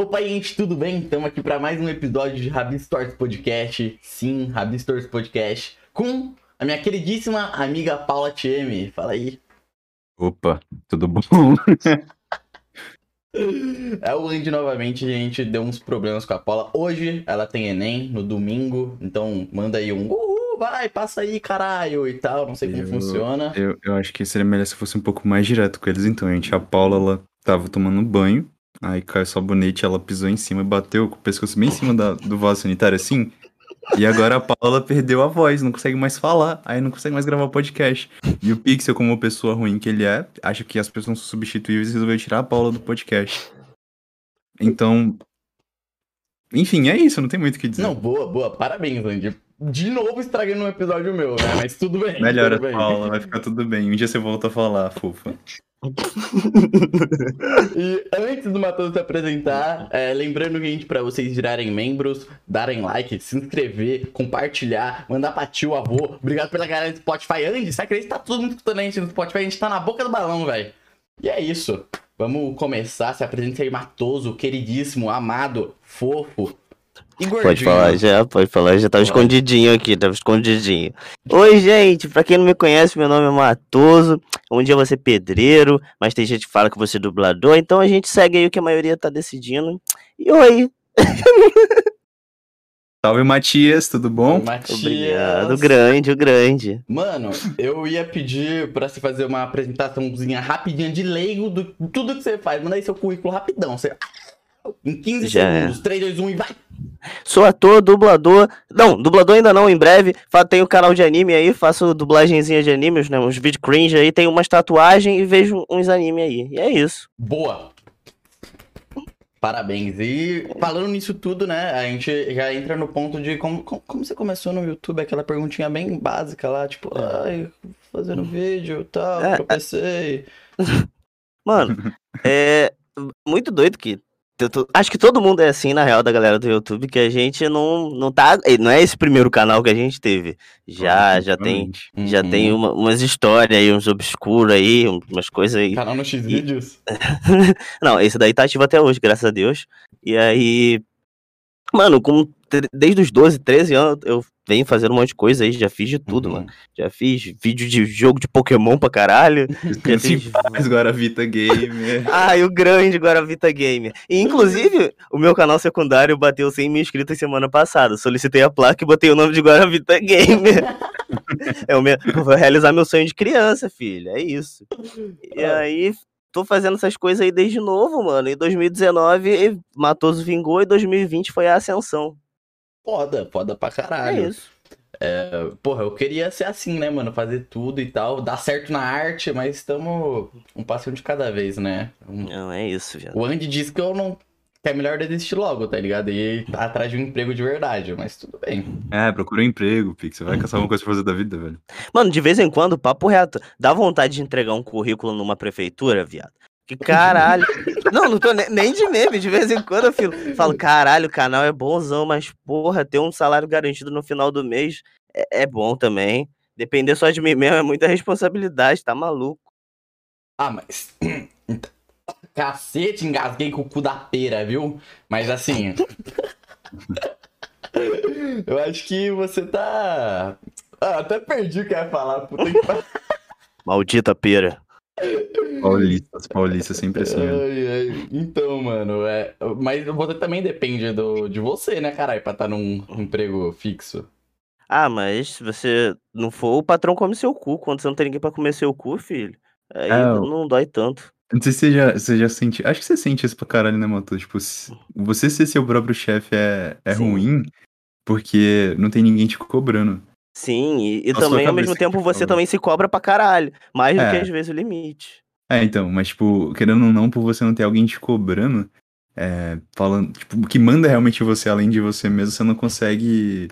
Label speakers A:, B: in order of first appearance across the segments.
A: Opa, gente, tudo bem? Estamos aqui para mais um episódio de Rabi Stories Podcast. Sim, Rabi Stories Podcast. Com a minha queridíssima amiga Paula Tieme. Fala aí.
B: Opa, tudo bom?
A: É o Andy novamente, gente. Deu uns problemas com a Paula. Hoje ela tem Enem, no domingo. Então manda aí um uhul, vai, passa aí, caralho, e tal. Não sei como
B: Eu-
A: funciona.
B: Eu, eu acho que seria melhor se fosse um pouco mais direto com eles, então, gente. A Paula, ela tava tomando banho, aí caiu sabonete, ela pisou em cima e bateu com o pescoço bem em cima da- do vaso sanitário, assim. E agora a Paula perdeu a voz, não consegue mais falar, aí não consegue mais gravar podcast. E o Pixel, como pessoa ruim que ele é, acha que as pessoas são substituíveis e resolveu tirar a Paula do podcast. Então. Enfim, é isso, não tem muito o que dizer.
A: Não, boa, boa. Parabéns, Andy. De novo estragando um episódio meu, né? Mas tudo bem.
B: Melhora,
A: tudo bem.
B: Paula, vai ficar tudo bem. Um dia você volta a falar, fofa.
A: E antes do Matheus se apresentar, é, lembrando, gente, pra vocês virarem membros, darem like, se inscrever, compartilhar, mandar pra tio, avô. Obrigado pela galera do Spotify. Andy, você acredita que tá todo mundo escutando a gente no Spotify? A gente tá na boca do balão, velho. E é isso. Vamos começar. Se apresenta aí, Matoso, queridíssimo, amado, fofo e gordinho.
C: Pode falar já, pode falar, já tava
A: Pode.
C: escondidinho aqui, tava escondidinho. Oi, gente, pra quem não me conhece, meu nome é Matoso. Um dia ser pedreiro, mas tem gente que fala que vou ser dublador, então a gente segue aí o que a maioria tá decidindo. E oi,
B: Salve, Matias, tudo bom?
A: Matias.
C: obrigado, o grande, o grande.
A: Mano, eu ia pedir pra você fazer uma apresentaçãozinha rapidinha de leigo do tudo que você faz. Manda aí seu currículo rapidão. Você... Em 15
C: Já é.
A: segundos. 3, 2, 1 e vai.
C: Sou ator, dublador. Não, dublador ainda não, em breve. Tenho canal de anime aí, faço dublagenzinha de animes, né? Uns vídeos cringe aí, tenho umas tatuagens e vejo uns anime aí. E é isso.
A: Boa. Parabéns. E falando nisso tudo, né? A gente já entra no ponto de como, como, como você começou no YouTube, aquela perguntinha bem básica lá, tipo, ai, fazendo vídeo e tal,
C: É,
A: tropecei.
C: Mano, é muito doido que. Tô- Acho que todo mundo é assim, na real, da galera do YouTube, que a gente não, não tá. Não é esse primeiro canal que a gente teve. Já, já tem.
B: Definitivamente.
C: Já
A: Uhum.
C: tem uma- umas histórias aí, uns obscuros aí, umas coisas aí.
A: Canal no X-Vídeos.
C: Não, esse daí tá ativo até hoje, graças a Deus. E aí. Mano, com, tre- desde os 12, 13 anos, eu venho fazendo um monte de coisa aí, já fiz de tudo,
A: Uhum.
C: mano. Já fiz vídeo de jogo de Pokémon pra caralho.
B: Em
C: fiz-
B: paz, Guaravita Gamer.
C: Ah, e o grande Guaravita Gamer. E, inclusive, o meu canal secundário bateu 100 mil inscritos semana passada. Solicitei a placa e botei o nome de Guaravita Gamer. é o meu, vou realizar meu sonho de criança, filho. É isso. E aí, tô fazendo essas coisas aí desde novo, mano. Em 2019, Matoso vingou e 2020 foi a ascensão.
A: Foda, foda pra
C: É
A: caralho.
C: isso.
A: Porra, eu queria ser assim, né, mano? Fazer tudo e tal. Dar certo na arte, mas estamos um passinho de cada vez, né? Um-
C: Não, é isso, viado.
A: O Andy disse que eu não. Que é melhor desistir logo, tá ligado? E ir atrás de um emprego de verdade, mas tudo bem.
B: É, procura um emprego, Pix. Você vai caçar alguma coisa pra fazer da vida, velho.
C: Mano, de vez em quando, papo reto, dá vontade de entregar um currículo numa prefeitura, viado. Que caralho. não, não tô ne- nem de meme, de vez em quando eu filo- falo, caralho, o canal é bonzão, mas porra, ter um salário garantido no final do mês é, é bom também. Depender só de mim mesmo é muita responsabilidade, tá maluco.
A: Ah, mas. Cacete, engasguei com o cu da pera, viu? Mas assim. eu acho que você tá. Ah, até perdi o que ia falar. Puta que.
C: Maldita pera.
B: Paulistas, paulistas sempre assim. né?
A: Ai, ai. Então, mano, é. Mas você também depende do, de você, né, caralho, pra estar num emprego fixo.
C: Ah, mas se você não for, o patrão come seu cu. Quando você não tem ninguém pra comer seu cu, filho, aí
B: É,
C: não dói tanto.
B: Não sei se você já, você já sente. Acho que você sente isso pra caralho, né, Mato? Tipo, se- você ser seu próprio chefe é, é
C: Sim.
B: ruim porque não tem ninguém te cobrando.
C: Sim, e, e também ao mesmo
B: que
C: tempo
B: te
C: você
B: cobra.
C: também se cobra pra caralho. Mais do que
B: É.
C: às vezes o limite.
B: É, então, mas, tipo, querendo ou não, por você não ter alguém te cobrando, é, falando, tipo, que manda realmente você além de você mesmo, você não consegue.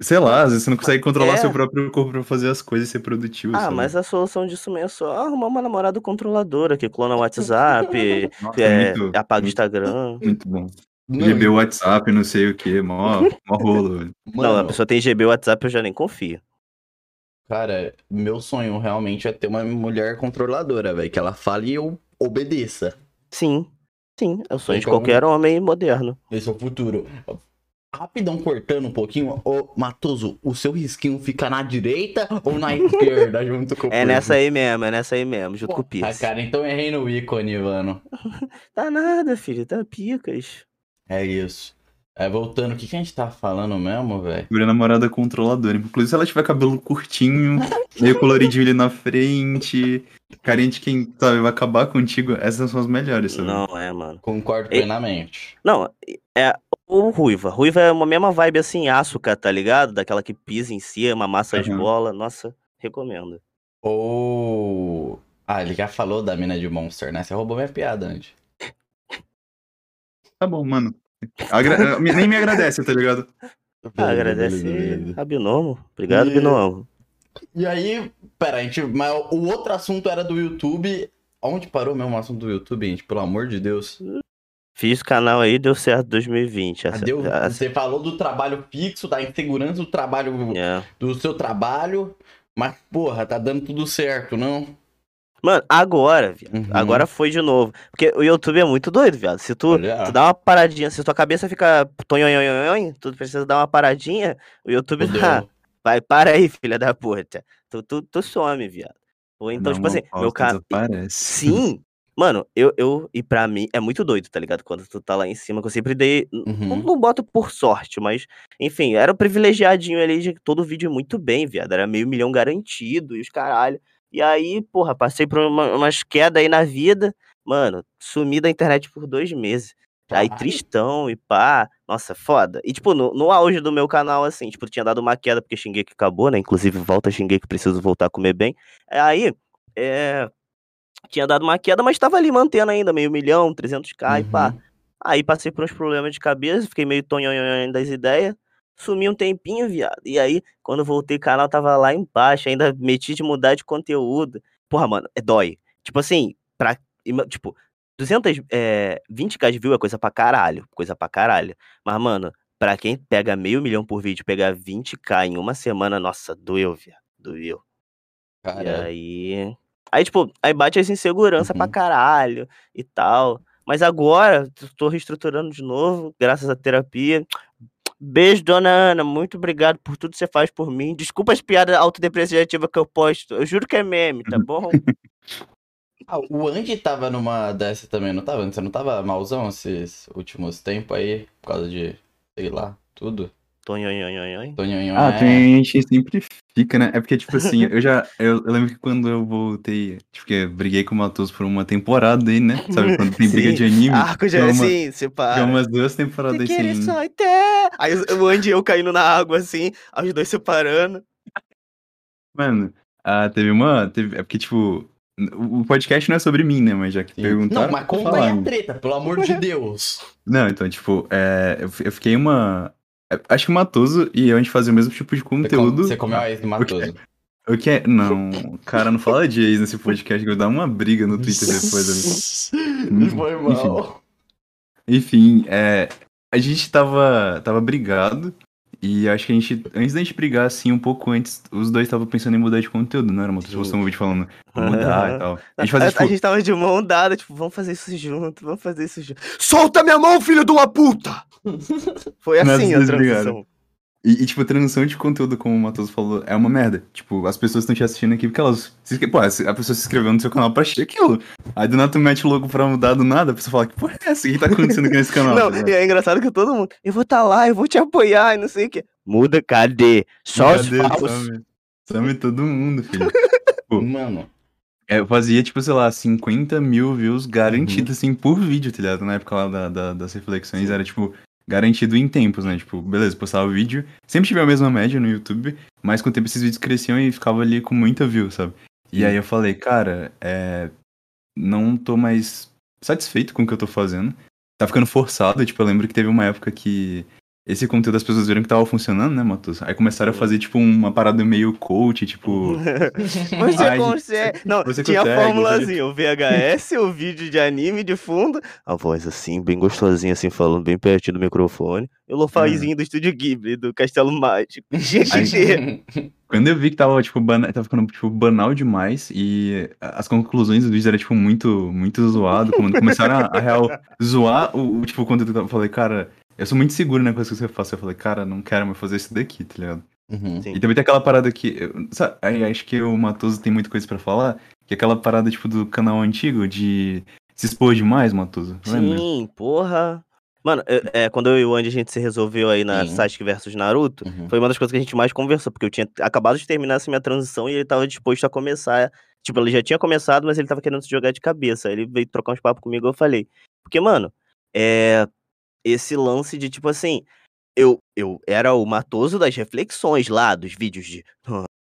B: Sei lá, às vezes você não consegue controlar
C: É.
B: seu próprio corpo pra fazer as coisas e ser produtivo.
C: Ah,
B: sabe?
C: mas a solução disso mesmo é só arrumar uma namorada controladora que clona o WhatsApp,
B: Nossa,
C: é,
B: muito,
C: apaga o Instagram.
B: muito bom.
A: Não,
B: GB WhatsApp, não sei o que, mó, mó rolo, velho.
C: Não, a
A: mano,
C: pessoa tem GB WhatsApp, eu já nem confio.
A: Cara, meu sonho realmente é ter uma mulher controladora, velho. Que ela fale e eu obedeça.
C: Sim. Sim, é o sonho de
A: Então-
C: qualquer homem moderno.
A: Esse é o futuro. Rapidão cortando um pouquinho, ô Matoso, o seu risquinho fica na direita ou na esquerda junto com o
C: É nessa aí mesmo, é nessa aí mesmo, junto com o
A: Ah,
C: Pierce.
A: cara, então errei no ícone, mano.
C: Tá nada, filho, tá picas.
A: É isso. É, voltando, o que, que a gente tá falando mesmo, velho?
B: Segura a namorada controladora. Inclusive, se ela tiver cabelo curtinho, meio coloridinho ali na frente, carinha de quem, sabe, vai acabar contigo, essas são as melhores, sabe?
C: Não, é, mano.
A: Concordo plenamente.
C: Não, é o Ruiva. Ruiva é uma mesma vibe assim, açúcar, tá ligado? Daquela que pisa em cima, massa as
B: Aham.
C: bolas. Nossa, recomendo.
A: Ou. Ah, ele já falou da mina de Monster, né? Você roubou minha piada antes.
B: Tá bom, mano. Agra- Nem me agradece, tá ligado?
C: Ah, agradece a Binomo. Obrigado,
A: E-
C: Binomo.
A: E aí, pera, a gente. Mas o outro assunto era do YouTube. Onde parou mesmo o assunto do YouTube, gente? Pelo amor de Deus.
C: Fiz o canal aí, deu certo 2020.
A: Ah, deu- Você falou do trabalho fixo, da insegurança do trabalho
C: é.
A: do seu trabalho. Mas, porra, tá dando tudo certo, não?
C: Mano, agora, viado.
A: Uhum.
C: Agora foi de novo. Porque o YouTube é muito doido, viado. Se tu, tu dá uma paradinha, se tua cabeça fica tonhonhonhonhon, tu precisa dar uma paradinha, o YouTube
A: Fudeu.
C: tá. Vai, para aí, filha da puta. Tu, tu, tu some, viado. Ou então,
B: Dá
C: tipo assim, meu.
B: Desaparece.
C: Sim! Mano, eu, eu. E pra mim é muito doido, tá ligado? Quando tu tá lá em cima, que eu sempre dei. Não,
A: Uhum.
C: não boto por sorte, mas. Enfim, era o privilegiadinho ali de todo vídeo muito bem, viado. Era meio milhão garantido e os caralho. E aí, porra, passei por uma- umas quedas aí na vida. Mano, sumi da internet por dois meses. Aí tristão e pá. Nossa, foda. E tipo, no, no auge do meu canal, assim, tipo, tinha dado uma queda porque xinguei que acabou, né? Inclusive, volta xinguei que preciso voltar a comer bem. Aí, é. Tinha dado uma queda, mas tava ali mantendo ainda, meio milhão, 300k e pá.
A: Uhum.
C: Aí passei por uns problemas de cabeça, fiquei meio tonhonhonhon das ideias. Sumi um tempinho, viado. E aí, quando voltei, o canal tava lá embaixo. Ainda meti de mudar de conteúdo. Porra, mano, é dói. Tipo assim, pra. Tipo, 200, é, 20k de view é coisa pra caralho. Coisa pra caralho. Mas, mano, pra quem pega meio milhão por vídeo, pegar 20k em uma semana, nossa, doeu, viado. Doeu. E
A: Cara,
C: aí. Aí, tipo, aí bate essa insegurança pra
A: Uhum.
C: caralho e tal. Mas agora, tô reestruturando de novo, graças à terapia. Beijo, dona Ana. Muito obrigado por tudo que você faz por mim. Desculpa as piadas autodepreciativas que eu posto. Eu juro que é meme, tá bom?
A: ah, o Andy tava numa dessa também, não tava? Você não tava malzão esses últimos tempos aí? Por causa de, sei lá, tudo?
C: Tonhonhonhonhon.
A: Tonhonhon,
B: Ah,
A: é.
B: gente sempre fica, né? É porque, tipo assim, eu já. Eu, eu lembro que quando eu voltei, tipo, que eu briguei com o Matheus por uma temporada aí, né? Sabe, quando tem briga de anime.
C: Arco de
B: Fica uma,
C: assim,
B: fica
C: separa.
B: umas duas temporadas
C: Te
B: aí sem.
C: só até. Aí o Andy e eu caindo na água assim, os dois separando.
B: Mano, ah, teve uma. Teve, é porque, tipo. O podcast não é sobre mim, né? Mas já que
A: Sim.
B: perguntaram.
A: Não, mas conta aí
B: falar,
A: a
B: né?
A: treta, pelo amor de Deus.
B: Não, então, tipo, é, eu, eu fiquei uma. É, Acho que o Matoso e eu a gente fazia o mesmo tipo de
A: Você,
B: conteúdo.
A: você comeu a ex do Matoso.
B: O que é. Não, cara, não fala de ex nesse podcast, que eu vou dar uma briga no Twitter depois. ali.
A: Foi mal.
B: Enfim, é, a gente tava, tava brigado. E acho que a gente, antes da gente brigar, assim, um pouco antes, os dois estavam pensando em mudar de conteúdo, não era? Pessoa postou um vídeo falando, vou mudar e tal. A gente fazia, tipo,
C: a gente tava de mão dada, tipo, vamos fazer isso junto, vamos fazer isso junto. Solta minha mão, filho de uma puta! Foi
B: Nós
C: assim a
B: dois brigaram. E, e, tipo, transição de conteúdo, como o Matheus falou, é uma merda. Tipo, as pessoas estão te assistindo aqui porque elas. se Pô, a pessoa se inscreveu no seu canal pra assistir aquilo. Aí do nada tu mete o logo pra mudar do nada, a pessoa fala, que porra é essa? O que tá acontecendo aqui nesse canal?
C: Não,
B: tá
C: e é engraçado que todo mundo, eu vou tá lá, eu vou te apoiar e não sei o que. Muda, cadê? Só os
B: Cadê?
C: falsos.
B: Some, some todo mundo, filho.
A: Mano,
B: É, eu fazia, tipo, sei lá, 50 mil views
C: Uhum.
B: garantidos, assim, por vídeo, tá ligado? Na época lá da, da- das reflexões, era, tipo, garantido em tempos, né? Tipo, beleza, postava o vídeo. Sempre tive a mesma média no YouTube, mas com o tempo esses vídeos cresciam e ficava ali com muita view, sabe? E aí eu falei, cara, é. Não tô mais satisfeito com o que eu tô fazendo. Tá ficando forçado, tipo, eu lembro que teve uma época que esse conteúdo as pessoas viram que tava funcionando, né, Matos? Aí começaram a fazer, tipo, uma parada meio coach, tipo.
C: Você
B: Ai,
C: consegue. Não,
B: você
C: tinha a
B: consegue,
C: formulazinha, o VHS, o vídeo de anime de fundo, a voz assim, bem gostosinha, assim, falando bem pertinho do microfone, e o lofazinho do Estúdio Ghibli, do Castelo Mágico. Ter.
B: Quando eu vi que tava, tipo, bana... tava ficando, tipo, banal demais e as conclusões do vídeo eram, tipo, muito, muito zoado. Quando começaram a, a real zoar o, o, tipo, o conteúdo, eu falei, cara, eu sou muito seguro na coisa que você faz. Eu falei, cara, não quero mais fazer isso daqui, tá ligado?
A: Uhum.
B: E também tem aquela parada que. eu- Sabe, aí acho que o Matoso tem muita coisa pra falar. Que é aquela parada, tipo, do canal antigo de se expor demais, Matoso. Lembra?
C: Sim, porra. Mano, é, é, quando eu e o Andy a gente se resolveu aí na
A: Sim.
C: Sasuke versus Naruto,
A: Uhum.
C: foi uma das coisas que a gente mais conversou, porque eu tinha acabado de terminar essa minha transição e ele tava disposto a começar. Tipo, ele já tinha começado, mas ele tava querendo se jogar de cabeça. Aí ele veio trocar uns papos comigo eu falei. Porque, mano, é. Esse lance de, tipo assim. Eu, eu era o matoso das reflexões lá, dos vídeos de.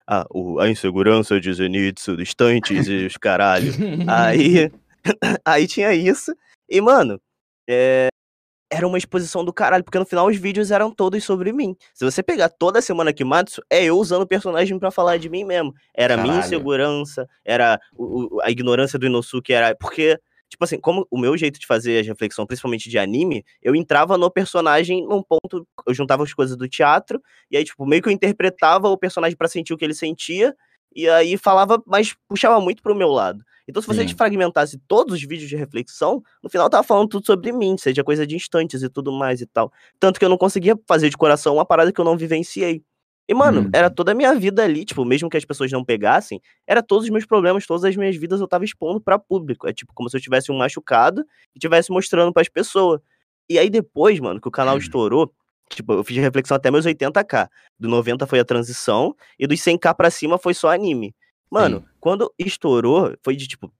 C: Ah, o, a insegurança de Zenitsu, dos estantes e os caralho. Aí, aí tinha isso. E, mano, é, era uma exposição do caralho, porque no final os vídeos eram todos sobre mim. Se você pegar toda semana Kimatsu, é eu usando o personagem pra falar de mim mesmo. Era a minha
A: Caralho.
C: insegurança, era o- o- a ignorância do Inosuke, era. Porque, tipo assim, como o meu jeito de fazer as reflexões, principalmente de anime, eu entrava no personagem num ponto. Eu juntava as coisas do teatro, e aí, tipo, meio que eu interpretava o personagem pra sentir o que ele sentia. E aí falava, mas puxava muito pro meu lado. Então, se você
A: Sim.
C: fragmentasse todos os vídeos de reflexão, no final tava falando tudo sobre mim, seja coisa de instantes e tudo mais e tal. Tanto que eu não conseguia fazer de coração uma parada que eu não vivenciei. E, mano,
B: Hum.
C: era toda a minha vida ali, tipo, mesmo que as pessoas não pegassem, era todos os meus problemas, todas as minhas vidas eu tava expondo pra público. É tipo como se eu tivesse um machucado e tivesse mostrando pras pessoas. E aí depois, mano, que o canal
B: Hum.
C: estourou, tipo, eu fiz reflexão até meus 80k. Do 90 foi a transição e dos 100k pra cima foi só anime. Mano,
A: Sim.
C: quando estourou, foi de tipo,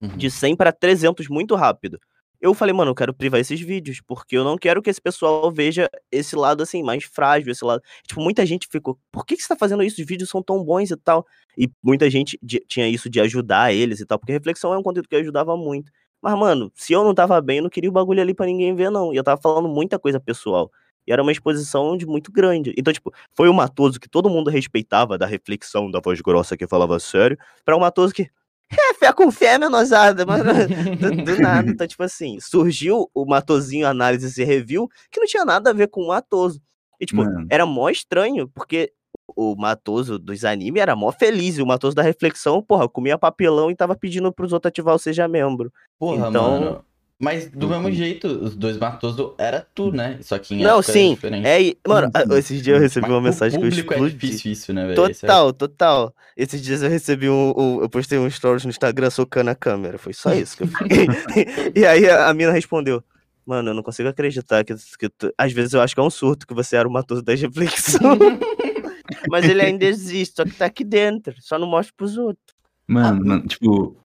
A: Uhum.
C: de 100 pra 300 muito rápido. Eu falei, mano, eu quero privar esses vídeos, porque eu não quero que esse pessoal veja esse lado assim, mais frágil, esse lado. Tipo, muita gente ficou, por que, que você tá fazendo isso? Os vídeos são tão bons e tal. E muita gente tinha isso de ajudar eles e tal, porque reflexão é um conteúdo que ajudava muito. Mas, mano, se eu não tava bem, eu não queria o bagulho ali pra ninguém ver, não. E eu tava falando muita coisa pessoal. E era uma exposição de muito grande. Então, tipo, foi o Matoso que todo mundo respeitava da reflexão da voz grossa que falava sério, pra o Matoso que. É, fé com fé, menosada, mas do, do nada. Então, tipo assim, surgiu o Matozinho Análise e Review, que não tinha nada a ver com o Matoso. E, tipo,
B: Mano.
C: era mó estranho, porque o Matoso dos animes era mó feliz, e o Matoso da reflexão, porra, comia papelão e tava pedindo pros outros ativar o Seja Membro.
A: Porra,
C: Então-
A: mano. Mas do
B: Uhum.
A: mesmo jeito, os dois Matoso era tu, né? Só que em
C: Não, sim. É, mano,
B: sim.
C: esses dias eu recebi
A: Mas
C: uma mensagem que eu
A: é
C: explodi.
A: difícil isso, né, velho? É-
C: Total, total. Esses dias eu recebi um, um- Eu postei um stories no Instagram socando a câmera. Foi só isso que eu fiquei. e aí a, a mina respondeu. Mano, eu não consigo acreditar que, que tu- às vezes eu acho que é um surto que você era o matoso das reflexões. Mas ele ainda existe, só que tá aqui dentro. Só não mostra pros outros.
B: Mano, mano, tipo,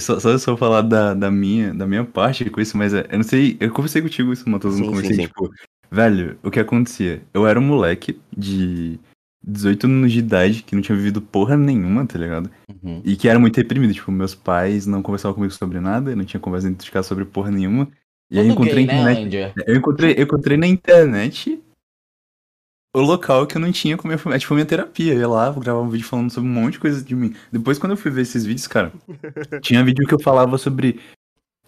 B: só, só eu só falar da, da, minha, da minha parte com isso, mas é, eu não sei, eu conversei contigo isso, Matheus,
C: sim,
B: começo,
C: sim.
B: tipo, velho, o que acontecia? Eu era um moleque de 18 anos de idade que não tinha vivido porra nenhuma, tá ligado?
A: Uhum.
B: E que era muito reprimido, tipo, meus pais não conversavam comigo sobre nada, não tinha conversa dentro de casa sobre porra nenhuma. E aí eu
A: Todo
B: encontrei
A: gay,
B: na
A: né,
B: internet.
A: Índia?
B: Eu encontrei, eu encontrei na internet o local que eu não tinha com minha família. Tipo, minha terapia. Eu ia lá, vou gravar um vídeo falando sobre um monte de coisa de mim. Depois, quando eu fui ver esses vídeos, cara, tinha vídeo que eu falava sobre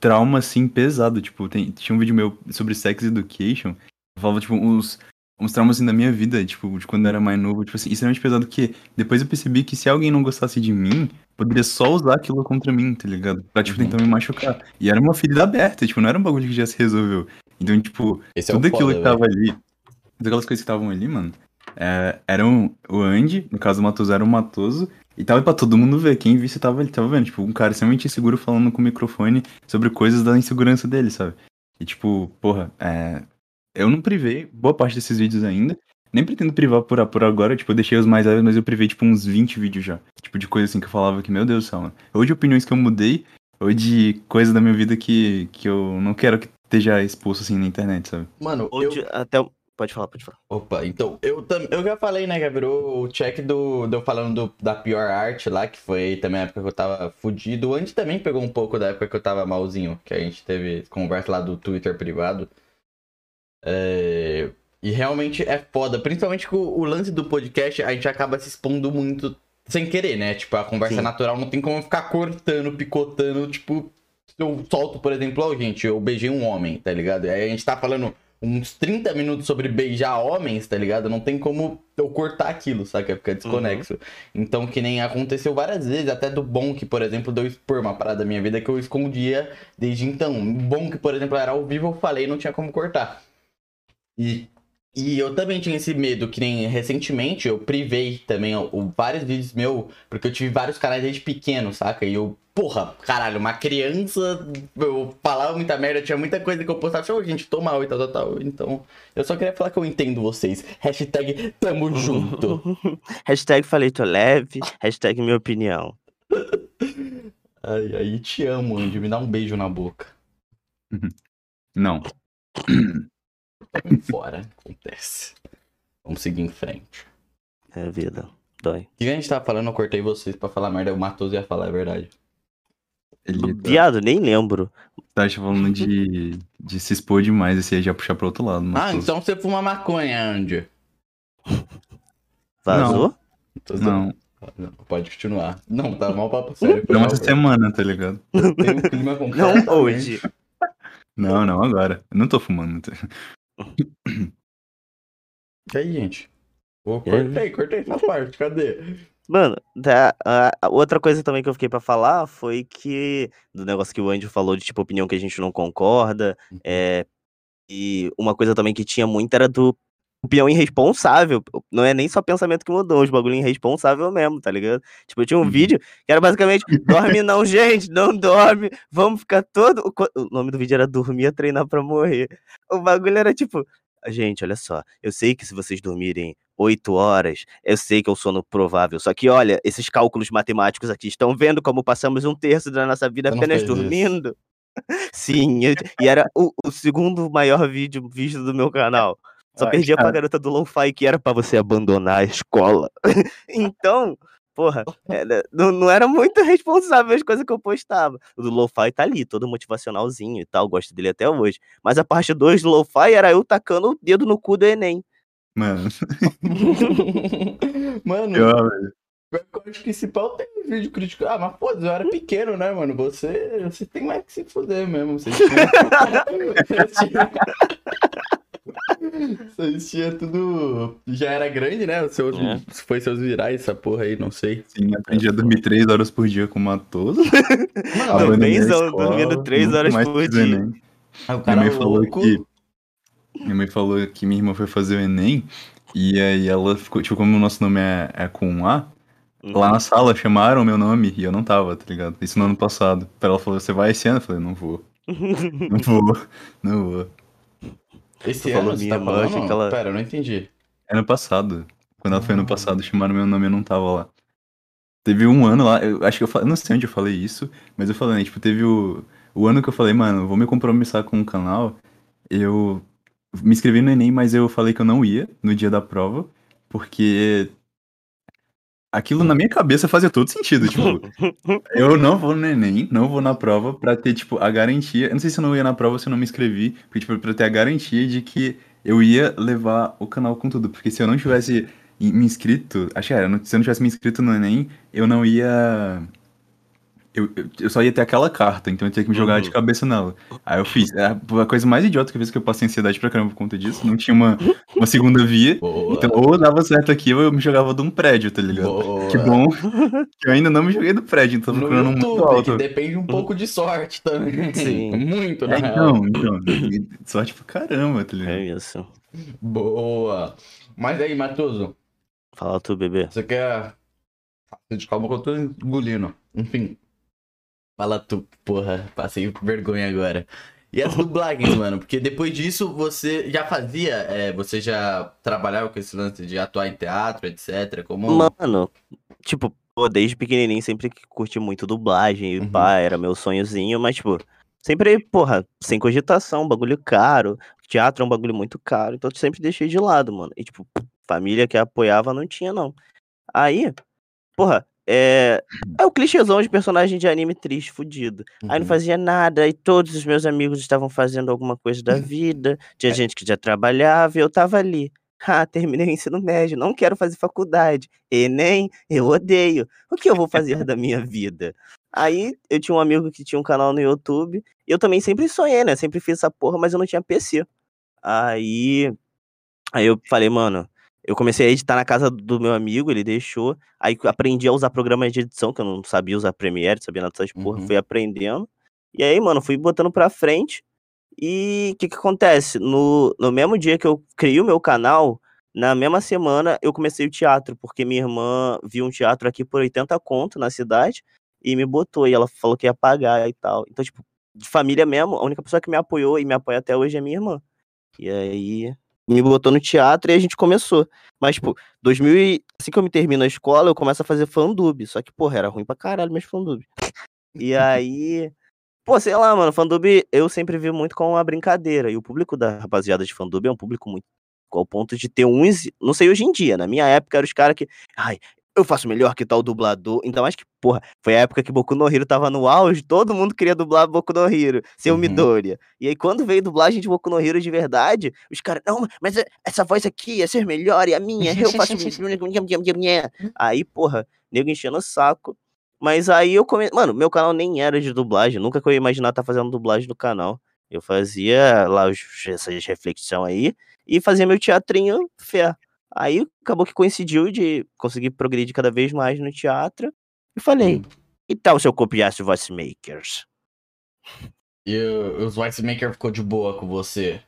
B: trauma, assim, pesado. Tipo, tem, tinha um vídeo meu sobre sex education. Eu falava, tipo, uns, uns traumas, assim, da minha vida, tipo, de quando eu era mais novo. Tipo assim, extremamente pesado que depois eu percebi que se alguém não gostasse de mim, poderia só usar aquilo contra mim, tá ligado? Pra, tipo,
A: Uhum.
B: tentar me machucar. E era uma ferida aberta, tipo, não era um bagulho que já se resolveu. Então, tipo,
A: Esse é
B: tudo
A: o
B: aquilo
A: foda,
B: que tava ali, todas aquelas coisas que estavam ali, mano, é, eram o Andy, no caso do Matoso era o Matoso, e tava pra todo mundo ver. Quem visse tava ali, tava vendo. Tipo, um cara extremamente inseguro falando com o microfone sobre coisas da insegurança dele, sabe? E tipo, porra, é, eu não privei boa parte desses vídeos ainda. Nem pretendo privar por, por agora, tipo, eu deixei os mais leves, mas eu privei, tipo, uns 20 vídeos já. Tipo, de coisa assim que eu falava que, meu Deus do céu, mano. Ou de opiniões que eu mudei, ou de coisa da minha vida que, que eu não quero que esteja exposto assim na internet, sabe?
A: Mano,
C: Ou
A: eu...
C: de- até. Pode falar, pode falar.
A: Opa, então, eu, eu já falei, né, que virou o check do, do falando do- da pior arte lá, que foi também a época que eu tava fudido. Andy também pegou um pouco da época que eu tava malzinho, que a gente teve conversa lá do Twitter privado. É, E realmente é foda. Principalmente com o lance do podcast, a gente acaba se expondo muito sem querer, né? Tipo, a conversa
C: Sim.
A: natural não tem como ficar cortando, picotando, tipo. Eu solto, por exemplo, ó, gente, eu beijei um homem, tá ligado? Aí a gente tá falando uns 30 minutos sobre beijar homens, tá ligado? Não tem como eu cortar aquilo, saca? Fica desconexo. Então, que nem aconteceu várias vezes, até do bom que, por exemplo, deu expor uma parada da minha vida que eu escondia desde então. Bom que, por exemplo, era ao vivo, eu falei, não tinha como cortar. E, e eu também tinha esse medo, que nem recentemente eu privei também o, o- vários vídeos meus, porque eu tive vários canais desde pequeno, saca? E eu, porra, caralho, uma criança, eu falava muita merda, tinha muita coisa que eu postava, "Ô, gente, tô mal e tal, tal, tal. Então, eu só queria falar que eu entendo vocês. Hashtag tamo junto.
C: Hashtag falei tô leve, hashtag minha opinião.
A: Ai, ai, te amo, Andy. Me dá um beijo na boca.
B: Não.
A: Vem fora. Acontece. Vamos seguir em frente.
C: É a vida. Dói.
A: O que a gente tava falando? Eu cortei vocês pra falar merda. O Matoso ia falar, é verdade.
B: Ele tá,
C: Viado, nem lembro.
B: tá falando de, de se expor demais, esse aí já puxar pro outro lado.
A: Ah, então você fuma maconha, Andy.
C: Vazou?
A: Zoando.
B: Não,
A: Não, Pode continuar. Não, tá mal papo sério.
B: não
A: Não,
B: essa semana, tá ligado?
A: Tem um clima
C: Não hoje.
B: Não, não, agora. Eu não tô fumando.
A: E aí, gente? Cortei, cortei essa parte. Cadê?
C: Mano, da- a, outra coisa também que eu fiquei pra falar foi que. Do negócio que o Andy falou de, tipo, opinião que a gente não concorda. É, e uma coisa também que tinha muito era do opinião irresponsável. Não é nem só pensamento que mudou, os bagulho irresponsável mesmo, tá ligado? Tipo, eu tinha um
B: Uhum.
C: vídeo que era basicamente: dorme não, gente, não dorme, vamos ficar todo. o nome do vídeo era Dormir a treinar pra morrer. O bagulho era tipo. Gente, olha só, eu sei que se vocês dormirem 8 horas, eu sei que é o sono provável. Só que, olha, esses cálculos matemáticos aqui estão vendo como passamos um terço da nossa vida apenas
A: fez isso.
C: dormindo? Sim, eu- e era o, o segundo maior vídeo visto do meu canal. Só perdia pra garota do Lo-Fi que era pra você abandonar a escola. então, porra, era- não, não era muito responsável as coisas que eu postava. O do Lo-Fi tá ali, todo motivacionalzinho e tal, gosto dele até hoje. Mas a parte 2 do Lo-Fi era eu tacando o dedo no cu do Enem.
B: Mano,
A: Mano,
B: eu,
A: eu acho que esse pau tem um vídeo crítico. Ah, mas pô, eu era pequeno, né, mano? Você, você tem mais que se fuder mesmo. Vocês tinham... Vocês tinham- Vocês tinham tudo. Já era grande, né? Os seus...
C: É.
A: Foi seus virais, essa porra aí, não sei.
B: sim, aprendi a dormir três horas por dia com o Matoso.
A: Mano,
B: abandonei a
C: benzão,
B: escola,
C: dormindo três
B: nunca
C: horas
B: mais
C: por dia.
A: O
B: Minha mãe falou
A: louco.
B: que. Minha mãe falou que minha irmã foi fazer o Enem. E aí ela ficou, tipo, como o nosso nome é, é com um A,
C: Uhum.
B: lá na sala chamaram meu nome e eu não tava, tá ligado? Isso no ano passado. Ela falou, você vai esse ano? Eu falei, não vou. Não vou, não vou.
A: Esse
C: Tu
A: ano
C: falou minha
A: tá
C: irmã,
A: falando?
C: achei que ela-
A: Pera, eu não entendi.
B: Ano passado. Quando ela foi ano
A: Ah.
B: passado, chamaram meu nome e eu não tava lá. Teve um ano lá, eu acho que eu falei, não sei onde eu falei isso, mas eu falei, né, tipo, teve o, o ano que eu falei, mano, vou me compromissar com o canal. Eu me inscrevi no Enem, mas eu falei que eu não ia no dia da prova, porque aquilo na minha cabeça fazia todo sentido, tipo, eu não vou no Enem, não vou na prova pra ter, tipo, a garantia. Eu não sei se eu não ia na prova ou se eu não me inscrevi, porque, tipo, pra ter a garantia de que eu ia levar o canal com tudo. Porque se eu não tivesse me inscrito, acho que era, se eu não tivesse me inscrito no Enem, eu não ia. Eu, eu, eu só ia ter aquela carta, então eu tinha que me jogar de
C: Uhum.
B: cabeça nela. Aí eu fiz. É a coisa mais idiota que eu fiz que eu passei ansiedade pra caramba por conta disso. Não tinha uma, uma segunda via.
A: Boa.
B: Então, ou dava certo aqui, ou eu me jogava de um prédio, tá ligado?
A: Boa.
B: Que bom que eu ainda não me joguei do prédio, então tô
A: No
B: procurando muito
A: YouTube,
B: alto.
A: que depende um pouco de sorte também.
C: Sim.
A: Muito, na
B: É,
A: real.
B: então, então, sorte pra caramba, tá ligado?
C: É isso.
A: Boa. Mas aí, Matoso,
C: Fala tu, bebê.
A: você quer... De calma que eu tô engolindo. Enfim. Fala tu, porra. Passei vergonha agora. E as dublagens, mano? Porque depois disso você já fazia, é, você já trabalhava com esse lance de atuar em teatro, etc. Como.
C: Mano, tipo, pô, desde pequenininho sempre que curti muito dublagem e
A: Uhum.
C: pá, era meu sonhozinho, mas, tipo, sempre, porra, sem cogitação, bagulho caro. Teatro é um bagulho muito caro, então eu sempre deixei de lado, mano. E, tipo, família que apoiava não tinha, não. Aí, porra, é, é o clichêzão de personagem de anime triste, fudido. Aí não
A: Uhum.
C: fazia nada, e todos os meus amigos estavam fazendo alguma coisa da vida. Tinha gente que já trabalhava e eu tava ali. Ah, terminei o ensino médio, não quero fazer faculdade. Enem, eu odeio. O que eu vou fazer da minha vida? Aí eu tinha um amigo que tinha um canal no YouTube. E eu também sempre sonhei, né? Sempre fiz essa porra, mas eu não tinha PC. Aí. Aí eu falei, mano, eu comecei a editar na casa do meu amigo, ele deixou. Aí aprendi a usar programas de edição, que eu não sabia usar Premiere, não sabia nada dessas porra.
A: Uhum.
C: Fui aprendendo. E aí, mano, fui botando pra frente. E o que que acontece? No, no mesmo dia que eu criei o meu canal, na mesma semana eu comecei o teatro, porque minha irmã viu um teatro aqui por 80 conto na cidade e me botou. E ela falou que ia pagar e tal. Então, tipo, de família mesmo, a única pessoa que me apoiou e me apoia até hoje é minha irmã. E aí me botou no teatro e a gente começou. Mas, tipo, 2000 e... assim que eu me termino a escola, eu começo a fazer fandub. Só que, porra, era ruim pra caralho meus fandub. E aí, pô, sei lá, mano, fandub eu sempre vi muito como uma brincadeira. E o público da rapaziada de fandub é um público muito ao ponto de ter uns, não sei hoje em dia, na minha época eram os caras que, ai, eu faço melhor que tal dublador. Então acho que, porra, foi a época que Boku no Hero tava no auge, todo mundo queria dublar Boku no Hero, seu
A: Uhum.
C: Midoriya. E aí quando veio dublagem de Boku no Hero de verdade, os caras, não, mas é- essa voz aqui ia ser melhor e a minha, eu faço Aí, porra, nego enchendo o saco. Mas aí eu come... Mano, meu canal nem era de dublagem. Nunca que eu ia imaginar estar fazendo dublagem no canal. Eu fazia lá essas reflexão aí e fazia meu teatrinho fé. Aí acabou que coincidiu de conseguir progredir cada vez mais no teatro. E falei,
A: Hum.
C: e tal se eu copiasse o Voice Makers?
A: E o- os Voice Maker ficou de boa com você?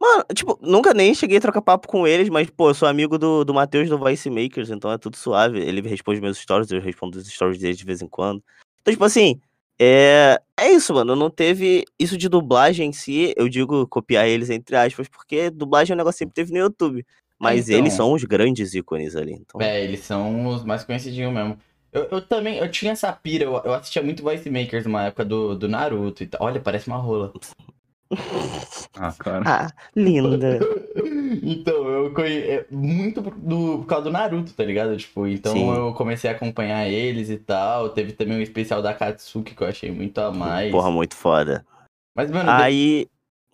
C: Mano, tipo, nunca nem cheguei a trocar papo com eles, mas, pô, eu sou amigo do, do Matheus do Voice Makers, então é tudo suave. Ele responde meus stories, eu respondo os stories dele de vez em quando. Então, tipo assim, é, é isso, mano. Não teve isso de dublagem em si, eu digo copiar eles entre aspas, porque dublagem é um negócio que sempre teve no YouTube. Mas
A: então.
C: eles são os grandes ícones ali. Então,
A: É, eles são os mais conhecidinhos mesmo. Eu, eu também, eu tinha essa pira, eu, eu assistia muito Voice Makers numa época do, do Naruto e tal. Olha, parece uma rola.
B: Ah, cara.
C: ah, linda.
A: então, eu conheço muito do, por causa do Naruto, tá ligado? Tipo, então
C: Sim.
A: eu comecei a acompanhar eles e tal. Teve também um especial da Katsuki que eu achei muito a mais.
C: Porra, muito foda.
A: Mas, mano,
C: Aí.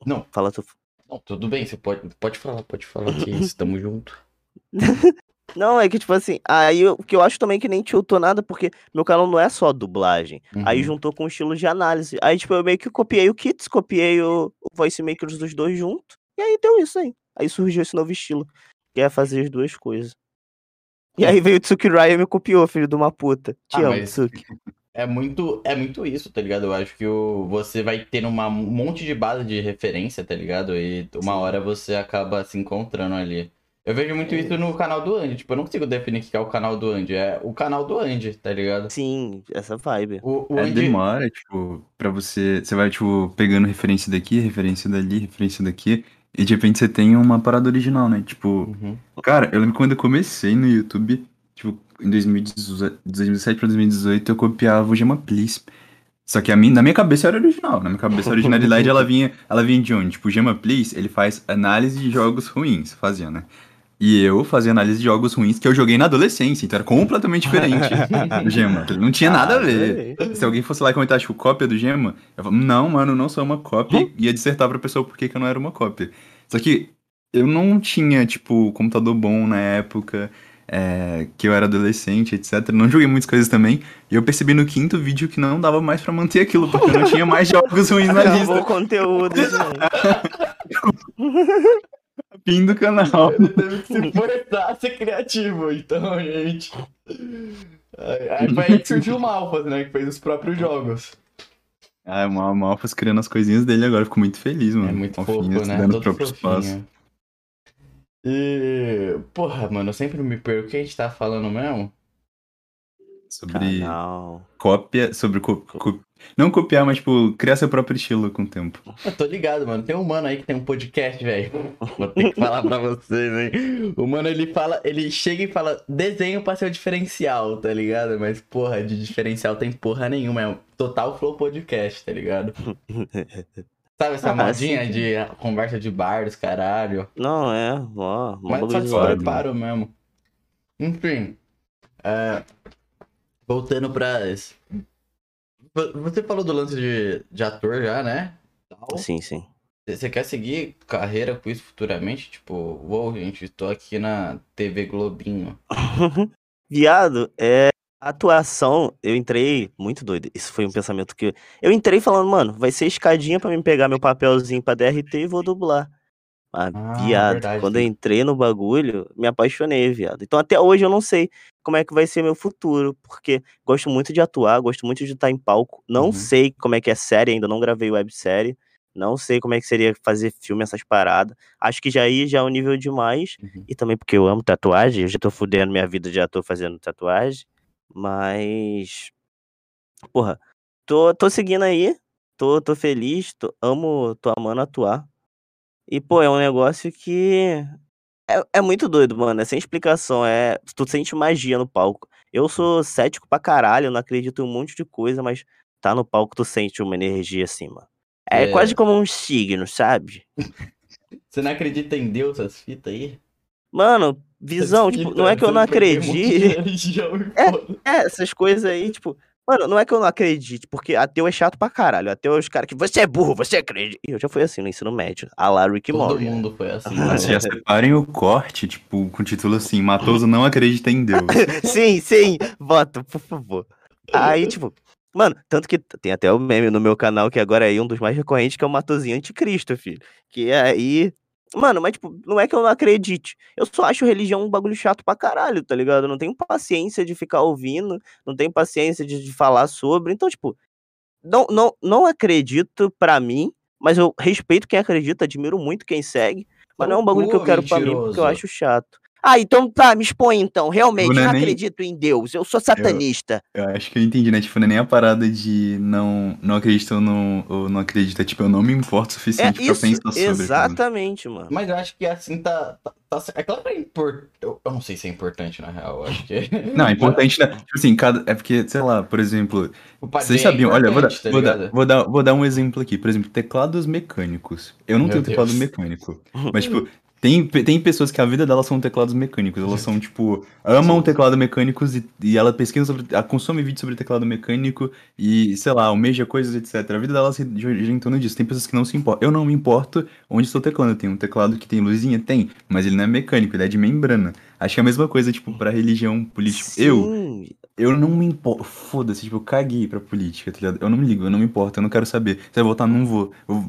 A: Não.
C: Fala tu.
A: Não, tudo bem, você pode, pode falar, pode falar que isso, tamo junto.
C: Não, é que, tipo assim, aí o que eu acho também que nem tiltou nada, porque meu canal não é só dublagem. Aí
A: Uhum.
C: juntou com o estilo de análise. Aí, tipo, eu meio que copiei o Kits, copiei o, o Voice Makers dos dois juntos. E aí deu isso aí. Aí surgiu esse novo estilo. Que é fazer as duas coisas. E aí veio o Tsuki Ryan e me copiou, filho de uma puta. Te
A: Ah,
C: amo,
A: mas-
C: Tsuki.
A: É muito, é muito isso, tá ligado? Eu acho que o, você vai ter uma, um monte de base de referência, tá ligado? E uma
C: Sim.
A: hora você acaba se encontrando ali. Eu vejo muito
C: É
A: isso no canal do Andy. Tipo, eu não consigo definir o que é o canal do Andy. É o canal do Andy, tá ligado?
C: Sim, essa vibe.
A: O, o
B: É,
A: Andy.
B: demora, tipo, pra você. Você vai, tipo, pegando referência daqui, referência dali, referência daqui. E de repente você tem uma parada original, né? Tipo,
A: Uhum.
B: cara, eu lembro quando eu comecei no YouTube, em 2018, 2017 pra 2018, eu copiava o Gema Please. Só que a minha, na minha cabeça era original. Na minha cabeça a originalidade ela vinha, ela vinha de onde? Tipo, o Gema Please, ele faz análise de jogos ruins, fazia, né? E eu fazia análise de jogos ruins que eu joguei na adolescência, então era completamente diferente do Gema. Não tinha nada a ver. Se alguém fosse lá e comentar, tipo, cópia do Gema, eu falava, não, mano, não sou uma cópia, e ia dissertar pra pessoa por que que eu não era uma cópia. Só que eu não tinha, tipo, computador bom na época, é, que eu era adolescente, etc. Não joguei muitas coisas também, e eu percebi no quinto vídeo que não dava mais pra manter aquilo, porque eu não tinha mais jogos ruins na
C: Acabou
B: lista.
C: o conteúdo, gente.
B: Fim do canal.
A: Teve que se forçar a ser criativo, então, gente. Aí, foi aí que surgiu o Malfas, né? Que fez os próprios jogos.
B: Ah, o Mal- Malfas criando as coisinhas dele agora, fico muito feliz, mano.
A: É muito fofo, né?
B: dando
A: Todo
B: próprio espaço.
A: E. Porra, mano, eu sempre me perco o que a gente tá falando mesmo.
B: Sobre
C: Canal.
B: cópia, sobre co- co- não copiar, mas tipo, criar seu próprio estilo com o tempo.
A: Eu tô ligado, mano. Tem um mano aí que tem um podcast, velho. Vou ter que falar pra vocês, hein? O mano, ele fala, ele chega e fala desenho pra ser o diferencial, tá ligado? Mas, porra, de diferencial tem porra nenhuma. É um total flow podcast, tá ligado? Sabe essa
C: Ah,
A: modinha
C: sim.
A: de conversa de bar dos caralho?
C: Não, é, ó,
A: Mas só que
C: de
A: só
B: zoado,
C: zoado.
A: preparo mesmo. Enfim. é, voltando pra. Vo- Você falou do lance de, de ator já, né? Tal.
C: Sim, sim.
A: Você quer seguir carreira com isso futuramente? Tipo, uou, gente, estou aqui na TV Globinho.
C: Viado, é. Atuação, eu entrei muito doido. Isso foi um pensamento que. Eu entrei falando, mano, vai ser escadinha pra mim pegar meu papelzinho pra DRT e vou dublar. Ah,
A: Ah,
C: viado,
A: verdade,
C: quando eu entrei no bagulho, me apaixonei, viado. Então até hoje eu não sei como é que vai ser meu futuro, porque gosto muito de atuar, gosto muito de estar em palco. Não
A: Uhum.
C: sei como é que é série, ainda não gravei websérie. Não sei como é que seria fazer filme, essas paradas. Acho que já aí já é um nível demais.
A: Uhum.
C: E também porque eu amo tatuagem, eu já tô fudendo minha vida de ator fazendo tatuagem. Mas. Porra, tô, tô seguindo aí, tô, tô feliz, tô, amo, tô amando atuar. E, pô, é um negócio que. É, é muito doido, mano. É sem explicação. É, tu sente magia no palco. Eu sou cético pra caralho, não acredito em um monte de coisa, mas tá no palco, tu sente uma energia assim, mano. É,
A: É.
C: quase como um signo, sabe?
A: Você não acredita em Deus, essas fitas aí?
C: Mano, visão, tipo, não é que eu não acredito. É, É, essas coisas aí, tipo. Mano, não é que eu não acredite, porque ateu é chato pra caralho. Ateu é os caras que você é burro, você acredita. E eu já fui assim no ensino médio. A lá Rick
A: Todo
C: Morty.
A: mundo foi assim.
B: Mas já separem o corte, tipo, com o título assim, Matoso não acredita em Deus.
C: sim, sim, bota, por favor. Aí, tipo, mano, tanto que tem até o meme no meu canal, que agora é um dos mais recorrentes, que é o Matozinho Anticristo, filho. Que é aí. Mano, mas, tipo, não é que eu não acredite. Eu só acho religião um bagulho chato pra caralho, tá ligado? Eu não tenho paciência de ficar ouvindo, não tenho paciência de, de falar sobre. Então, tipo, não, não, não acredito pra mim, mas eu respeito quem acredita, admiro muito quem segue. Mas não é um bagulho que eu quero pra mim, porque eu acho chato. Ah, então tá, me expõe então. Realmente,
B: Não é
C: não
B: nem-
C: acredito em Deus. Eu sou satanista.
B: Eu acho que eu entendi, né? Tipo, não é nem a parada de não, não acredita ou não, ou não acredita. Tipo, eu não me importo o
C: É
B: suficiente pra
C: isso,
B: pensar sobre. aquilo.
C: exatamente, mano.
A: Mas eu acho que assim tá. tá, tá é claro que é importante. Eu, eu não sei se é importante, na real. Eu acho que.
B: Não, é importante, né? Tipo assim, cada. É porque, sei lá, por exemplo, vocês
A: é
B: sabiam, olha, vou dar,
A: tá
B: vou, dar, vou, dar, vou dar um exemplo aqui. Por exemplo, teclados mecânicos. Eu não
A: Meu
B: tenho teclado
A: Deus.
B: mecânico. Mas, tipo, tem, tem pessoas que a vida delas são teclados mecânicos. Elas são, tipo, amam teclado mecânicos e, e ela pesquisa sobre. Ela consome vídeos sobre teclado mecânico e, sei lá, almeja coisas, etc. A vida delas gira gira em torno disso. Tem pessoas que não se importam. Eu não me importo onde estou teclando. Eu tenho um teclado que tem luzinha? Tem. Mas ele não é mecânico, ele é de membrana. Acho que é a mesma coisa, tipo, pra religião política.
C: Sim,
B: eu não me importo. Foda-se, tipo, eu caguei pra política, tá ligado? Eu não me ligo, eu não me importo, eu não quero saber. Se vai votar, não vou. Eu-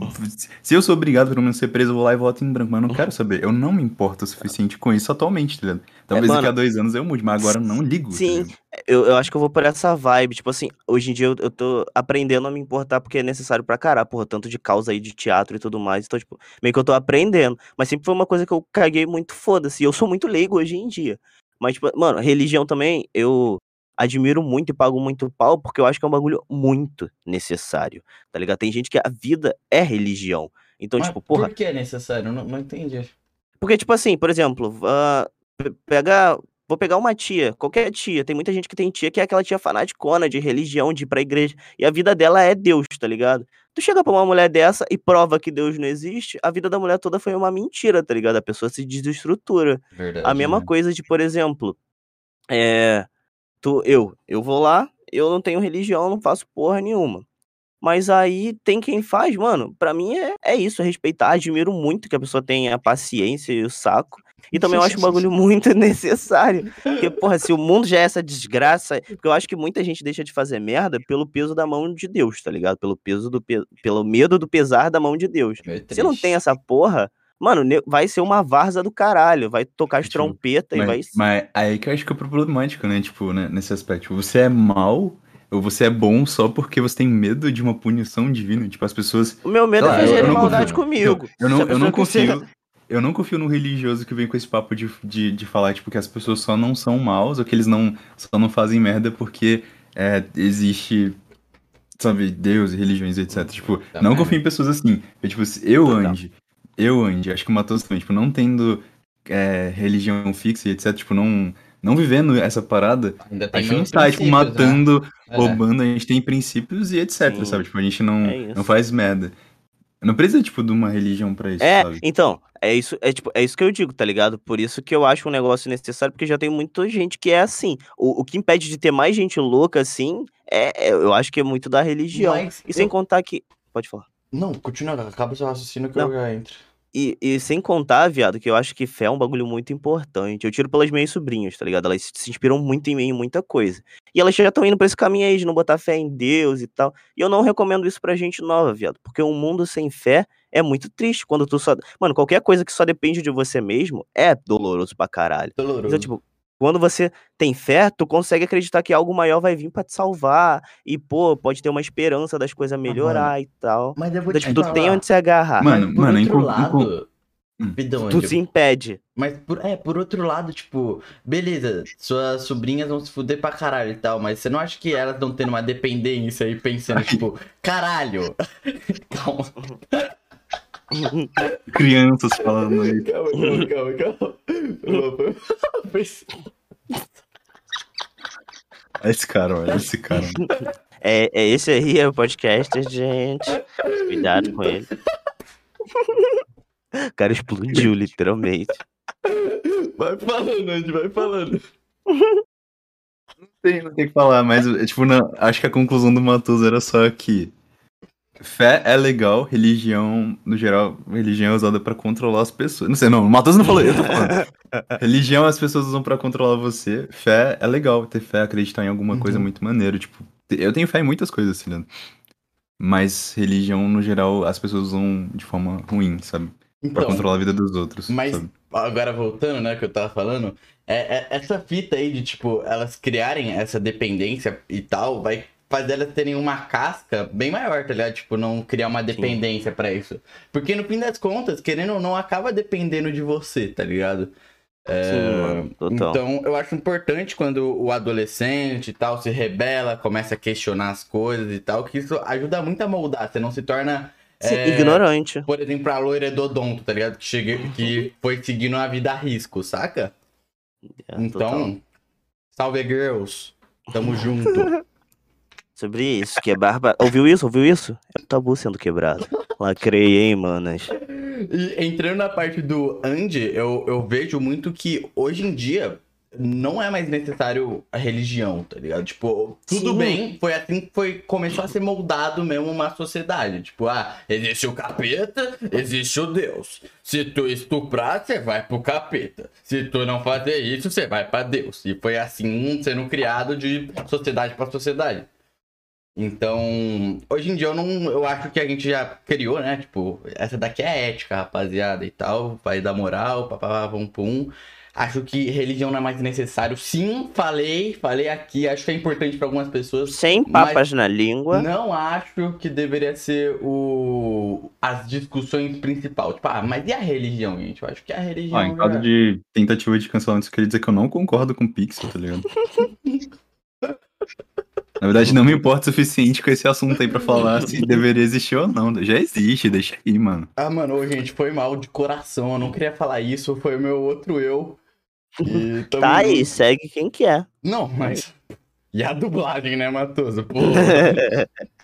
B: se eu sou obrigado, pelo menos, a ser preso, eu vou lá e voto em branco, mas eu não quero saber. Eu não me importo o suficiente com isso atualmente, tá ligado? Talvez daqui a
C: mano.
B: dois anos eu mude, mas agora eu não ligo. tá
C: Sim.
B: ligado?
C: eu, eu acho que eu vou por essa vibe. Tipo assim, hoje em dia eu, eu tô aprendendo a me importar porque é necessário pra caralho, porra, tanto de causa aí de teatro e tudo mais. Então, tipo, meio que eu tô aprendendo. Mas sempre foi uma coisa que eu caguei muito, foda-se. E eu sou muito leigo hoje em dia. Mas, tipo, mano, religião também, eu admiro muito e pago muito pau porque eu acho que é um bagulho muito necessário, tá ligado? Tem gente que a vida é religião. Então,
A: Mas
C: tipo, porra,
A: Por que é necessário? Não, não entendi.
C: porque, tipo assim, por exemplo, pegar. Vou pegar uma tia, qualquer tia. Tem muita gente que tem tia que é aquela tia fanaticona de religião, de ir pra igreja. E a vida dela é Deus, tá ligado? Tu chega pra uma mulher dessa e prova que Deus não existe, a vida da mulher toda foi uma mentira, tá ligado? A pessoa se desestrutura.
A: Verdade.
C: A mesma
B: né?
C: coisa de, por exemplo, é. Tu, eu, eu vou lá, eu não tenho religião, não faço porra nenhuma. Mas aí tem quem faz, mano. Pra mim é, é isso, é respeitar. Admiro muito que a pessoa tenha a paciência e o saco. E também eu acho um bagulho muito necessário. Porque, porra, se o mundo já é essa desgraça. Porque eu acho que muita gente deixa de fazer merda pelo peso da mão de Deus, tá ligado? Pelo peso do pe- pelo medo do pesar da mão de Deus.
A: Meio
C: Se não tem essa porra, mano, vai ser uma varza do caralho. Vai tocar as
B: Tipo,
C: trompetas e vai.
B: Mas, aí que eu acho que é problemático, né? Tipo, né, nesse aspecto. Você é mal ou você é bom só porque você tem medo de uma punição divina. Tipo, as pessoas.
C: O meu medo
B: lá,
C: é
B: eu-
C: fazer
B: eu
C: maldade
A: confio.
C: comigo.
B: Eu
C: a
B: não, eu não confio. Eu não confio no religioso que vem com esse papo de, de, de falar, tipo, que as pessoas só não são maus ou que eles não, só não fazem merda porque é, existe, sabe, Deus e religiões, etc. Tipo,
A: Tá
B: não confio em pessoas assim. Eu, tipo, se eu
C: Total.
B: Eu ande, acho que o Matheus também, tipo, não tendo é, religião fixa e etc, tipo, não, não vivendo essa parada,
A: Ainda
B: a gente não tá, tipo,
A: né?
B: matando,
A: É.
B: roubando, a gente tem princípios e etc,
C: Sim.
B: sabe? Tipo, a gente não,
C: É
B: não faz merda. Não precisa, tipo, de uma religião pra isso,
C: É,
B: sabe?
C: então, é isso, é tipo, é isso que eu digo, tá ligado? Por isso que eu acho um negócio necessário, porque já tem muita gente que é assim. O, o que impede de ter mais gente louca assim, é, é- eu acho que é muito da religião.
A: Mas
C: E sem
A: eu-
C: contar que. Pode falar.
A: Não, continua, acaba seu raciocínio que
C: Não.
A: eu já entro.
C: E, e sem contar, viado, que eu acho que fé é um bagulho muito importante. Eu tiro pelas minhas sobrinhas, tá ligado? Elas se inspiram muito em mim, em muita coisa. E elas já estão indo pra esse caminho aí de não botar fé em Deus e tal. E eu não recomendo isso pra gente nova, viado. Porque um mundo sem fé é muito triste. Quando tu só. Mano, qualquer coisa que só depende de você mesmo é doloroso pra caralho.
A: Doloroso.
C: Então, tipo, quando você tem fé, tu consegue acreditar que algo maior vai vir pra te salvar. E, pô, pode ter uma esperança das coisas melhorar e tal.
A: Mas eu vou
C: Então,
A: te
C: tipo, tu tem
A: falar,
C: onde se agarrar.
B: Mano,
A: por
B: mano,
A: outro lado...
B: Hum.
A: Vidão,
C: tu se impede.
A: Mas, por, é, por outro lado, tipo, beleza, suas sobrinhas vão se fuder pra caralho e tal, mas você não acha que elas estão tendo uma dependência aí pensando, tipo, caralho? Calma,
B: Crianças falando aí.
A: calma, calma, calma, calma.
B: Esse cara, olha esse cara.
C: É, é esse aí, é o podcast, gente. Cuidado com ele. O cara explodiu, literalmente.
A: Vai falando, Andy, vai falando.
B: Tem, não tem o que falar, mas, tipo, não, acho que a conclusão do Matoso era só que fé é legal, religião, no geral, religião é usada pra controlar as pessoas. Não sei, não, o Matoso não falou, eu tô falando. religião as pessoas usam pra controlar você, fé é legal, ter fé, acreditar em alguma coisa
A: Uhum.
B: muito maneiro, tipo, eu tenho fé em muitas coisas, assim, né? Mas religião, no geral, as pessoas usam de forma ruim, sabe? Pra
A: Então,
B: controlar a vida dos outros.
A: Mas
B: sabe?
A: agora voltando, né, que eu tava falando, é, é- essa fita aí de, tipo, elas criarem essa dependência e tal, vai fazer elas terem uma casca bem maior, tá ligado? Tipo, não criar uma dependência pra isso. Porque no fim das contas, querendo ou não, acaba dependendo de você, tá ligado?
C: Sim, mano, total.
A: Então, eu acho importante quando o adolescente e tal se rebela, começa a questionar as coisas e tal, que isso ajuda muito a moldar. Você não se torna.
C: Sim,
A: é,
C: ignorante.
A: por exemplo, a loira do odonto, tá ligado? Que, cheguei, que foi seguindo a vida a risco, saca?
C: É,
A: Então,
C: total.
A: salve girls. Tamo junto.
C: Sobre isso, que é barba. Ouviu isso? Ouviu isso? É o tabu sendo quebrado. Lacrei, hein, manas.
A: e entrando na parte do Andy, eu, eu vejo muito que hoje em dia não é mais necessário a religião, tá ligado? Tipo, tudo
C: Sim.
A: bem, foi assim que foi, começou a ser moldado mesmo uma sociedade. Tipo, ah, existe o capeta, existe o Deus. Se tu estuprar, você vai pro capeta. Se tu não fazer isso, você vai pra Deus. E foi assim sendo criado de sociedade pra sociedade. Então, hoje em dia eu não. Eu acho que a gente já criou, né? Tipo, essa daqui é ética, rapaziada, e tal. Vai dar moral, papapá, pum, pum. Acho que religião não é mais necessário. Sim, falei, falei aqui. Acho que é importante pra algumas pessoas.
C: Sem papas na língua.
A: Não acho que deveria ser o as discussões principais. Tipo, ah, mas e a religião, gente? Eu acho que a religião.
B: Ah, em caso
A: já-
B: de tentativa de cancelamento, eu queria dizer que eu não concordo com o Pixel, tá ligado? Na verdade, não me importa o suficiente com esse assunto aí pra falar se deveria existir ou não. Já existe, deixa aí, mano.
A: Ah, mano, ô, gente, foi mal de coração. Eu não queria falar isso. Foi o meu outro eu. E tamo
C: Tá aí, segue quem quer.
A: Não, mas. E a dublagem, né, Matoso? Pô.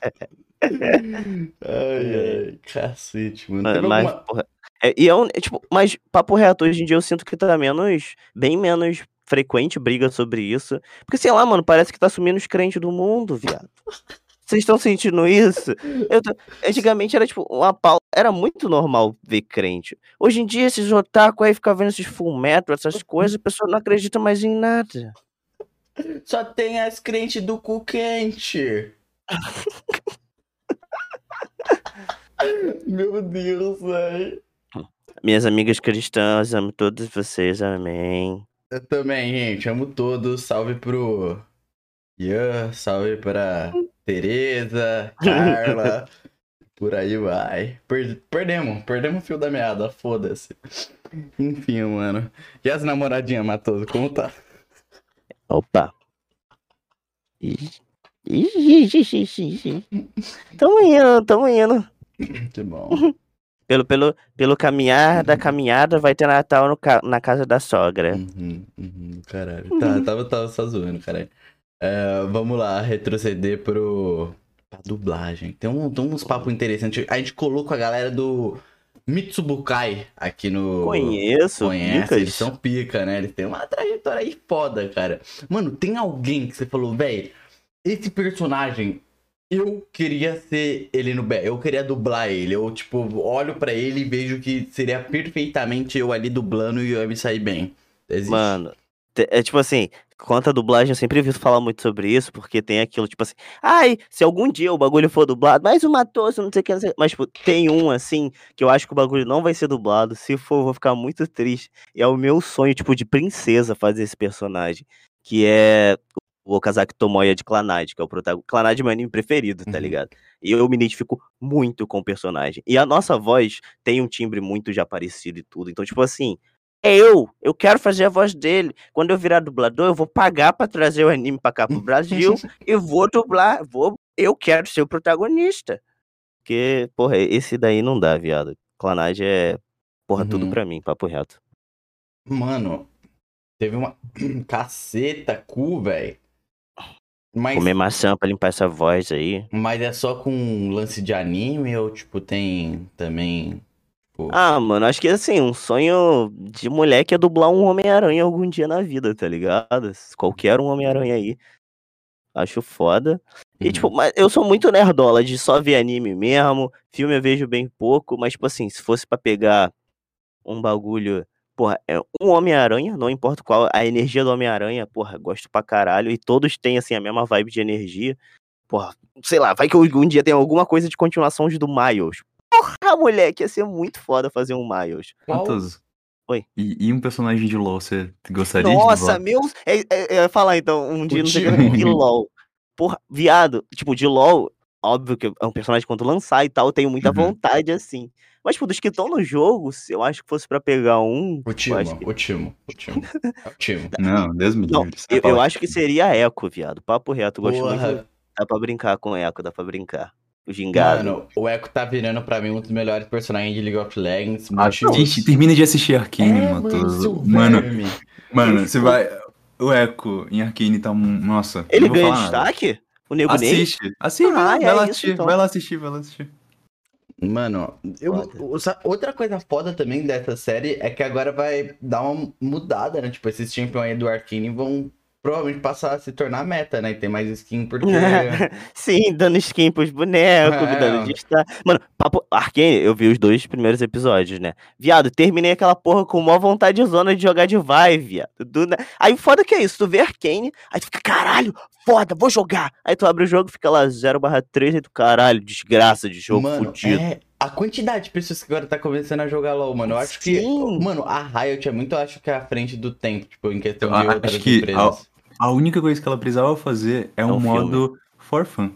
A: ai, ai, cacete, mano.
C: Mas,
A: alguma-
C: porra, é, e é um, é, tipo, mas papo reto, hoje em dia eu sinto que tá menos, bem menos frequente briga sobre isso. Porque, sei lá, mano, parece que tá sumindo os crentes do mundo, viado. Vocês estão sentindo isso? Tô- Antigamente era tipo, uma pau. Era muito normal ver crente. Hoje em dia, esses otaku aí ficam vendo esses full metal, essas coisas, a pessoa não acredita mais em nada.
A: Só tem as crentes do cu quente. Meu Deus, velho.
C: Minhas amigas cristãs, amo todos vocês, amém.
A: Eu também, gente. Amo todos. Salve pro Ian, salve pra Tereza, Carla. Por aí vai. Per- perdemos, perdemos o fio da meada, foda-se. Enfim, mano. E as namoradinhas, Matoso, como tá?
C: Opa. Tamo indo, tamo indo.
A: Que bom.
C: Pelo, pelo, pelo caminhar da caminhada, vai ter Natal no na casa da sogra.
A: Uhum, uhum, caralho. Tá, tava, tava só zoando, caralho. É, vamos lá, retroceder pro A dublagem. Tem, um, tem uns papos interessantes. A gente colocou a galera do Mitsubukai aqui no.
C: Conheço,
A: Conhece,
C: picas.
A: eles são pica, né? Eles têm uma trajetória aí foda, cara. Mano, tem alguém que você falou, velho, esse personagem, eu queria ser ele no B, eu queria dublar ele. Eu, tipo, olho pra ele e vejo que seria perfeitamente eu ali dublando e eu ia me sair bem. Existe.
C: Mano, é tipo assim, quanto a dublagem, eu sempre ouvi falar muito sobre isso, porque tem aquilo, tipo assim, ai, se algum dia o bagulho for dublado, mais uma tosse, não sei o que, não sei. Mas, tipo, tem um, assim, que eu acho que o bagulho não vai ser dublado. Se for, eu vou ficar muito triste. E é o meu sonho, tipo, de princesa fazer esse personagem. Que é o Okazaki Tomoya de Clannad, que é o protagonista. Clannad é meu anime preferido, tá
A: Uhum.
C: ligado? E eu me identifico muito com o personagem. E a nossa voz tem um timbre muito já parecido e tudo. Então, tipo assim, é eu, eu quero fazer a voz dele. Quando eu virar dublador, eu vou pagar pra trazer o anime pra cá pro Brasil e vou dublar, vou, eu quero ser o protagonista. Porque, porra, esse daí não dá, viado. Clanage é, porra, tudo
A: Uhum.
C: pra mim, papo reto.
A: Mano, teve uma caceta cu, velho. Mas,
C: Comer maçã pra limpar essa voz aí.
A: mas é só com lance de anime ou, tipo, tem também. Tipo...
C: Ah, mano, acho que assim, um sonho de moleque é dublar um Homem-Aranha algum dia na vida, tá ligado? Qualquer um Homem-Aranha aí. Acho foda. E,
A: uhum.
C: tipo, mas eu sou muito nerdola de só ver anime mesmo. Filme eu vejo bem pouco, mas, tipo assim, se fosse pra pegar um bagulho. Porra, é um Homem-Aranha, não importa qual, a energia do Homem-Aranha, porra, gosto pra caralho. E todos têm, assim, a mesma vibe de energia. Porra, sei lá, vai que algum dia tem alguma coisa de continuação do Miles. Porra, moleque, ia ser muito foda fazer um Miles.
B: Matheus.
C: Oi.
B: E, e um personagem de LoL, você gostaria de
C: Nossa, meu. É, é, eu ia falar então, um dia não sei o que. De LOL. Porra, viado, tipo, de LOL, óbvio que é um personagem quando lançar e tal, eu tenho muita
B: Uhum.
C: vontade assim. Mas, tipo, dos que estão no jogo, se eu acho que fosse pra pegar um.
A: O Timo,
C: que-
A: o Timo, o Timo. É o Timo.
B: Não, Deus me livre. você
C: eu, eu acho que seria Echo, viado. Papo reto, gosto muito.
A: Porra,
C: Dá pra brincar com Echo, dá pra brincar. O gingado.
A: mano, o Echo tá virando pra mim um dos melhores personagens de League of Legends.
B: Ah, gente, termina de assistir Arcane,
A: É,
B: Mano,
A: verme.
B: mano, você vai. O Echo em Arcane tá um. Nossa.
C: Ele ganha destaque? O Nego Ney?
B: Assiste. Assiste,
C: Ah,
B: vai, lá,
C: é
B: lá
C: isso,
B: assistir.
C: então.
B: Vai lá assistir, vai lá assistir.
A: Mano, eu, outra coisa foda também dessa série é que agora vai dar uma mudada, né? Tipo, esses champions aí do Arkane vão provavelmente passar a se tornar meta, né? E ter mais skin porque.
C: Sim, dando skin pros bonecos,
A: É.
C: dando destaque. Mano, papo. Arkane, eu vi os dois primeiros episódios, né? Viado, terminei aquela porra com maior vontade zona de jogar de vai, viado. Do Aí foda que é isso, tu vê Arkane, aí tu fica, caralho, foda, vou jogar. Aí tu abre o jogo, fica lá 0/3, aí tu, caralho, desgraça de jogo
A: mano,
C: fudido.
A: é a quantidade de pessoas que agora tá começando a jogar LoL, mano. Eu acho que.
C: Sim.
A: Mano, a Riot é muito, eu acho que é à frente do tempo, tipo, em questão
B: Eu
A: de
B: a-
A: outras
B: acho que
A: empresas.
B: A única coisa que ela precisava fazer é,
C: um
B: um
C: filme.
B: modo for fun.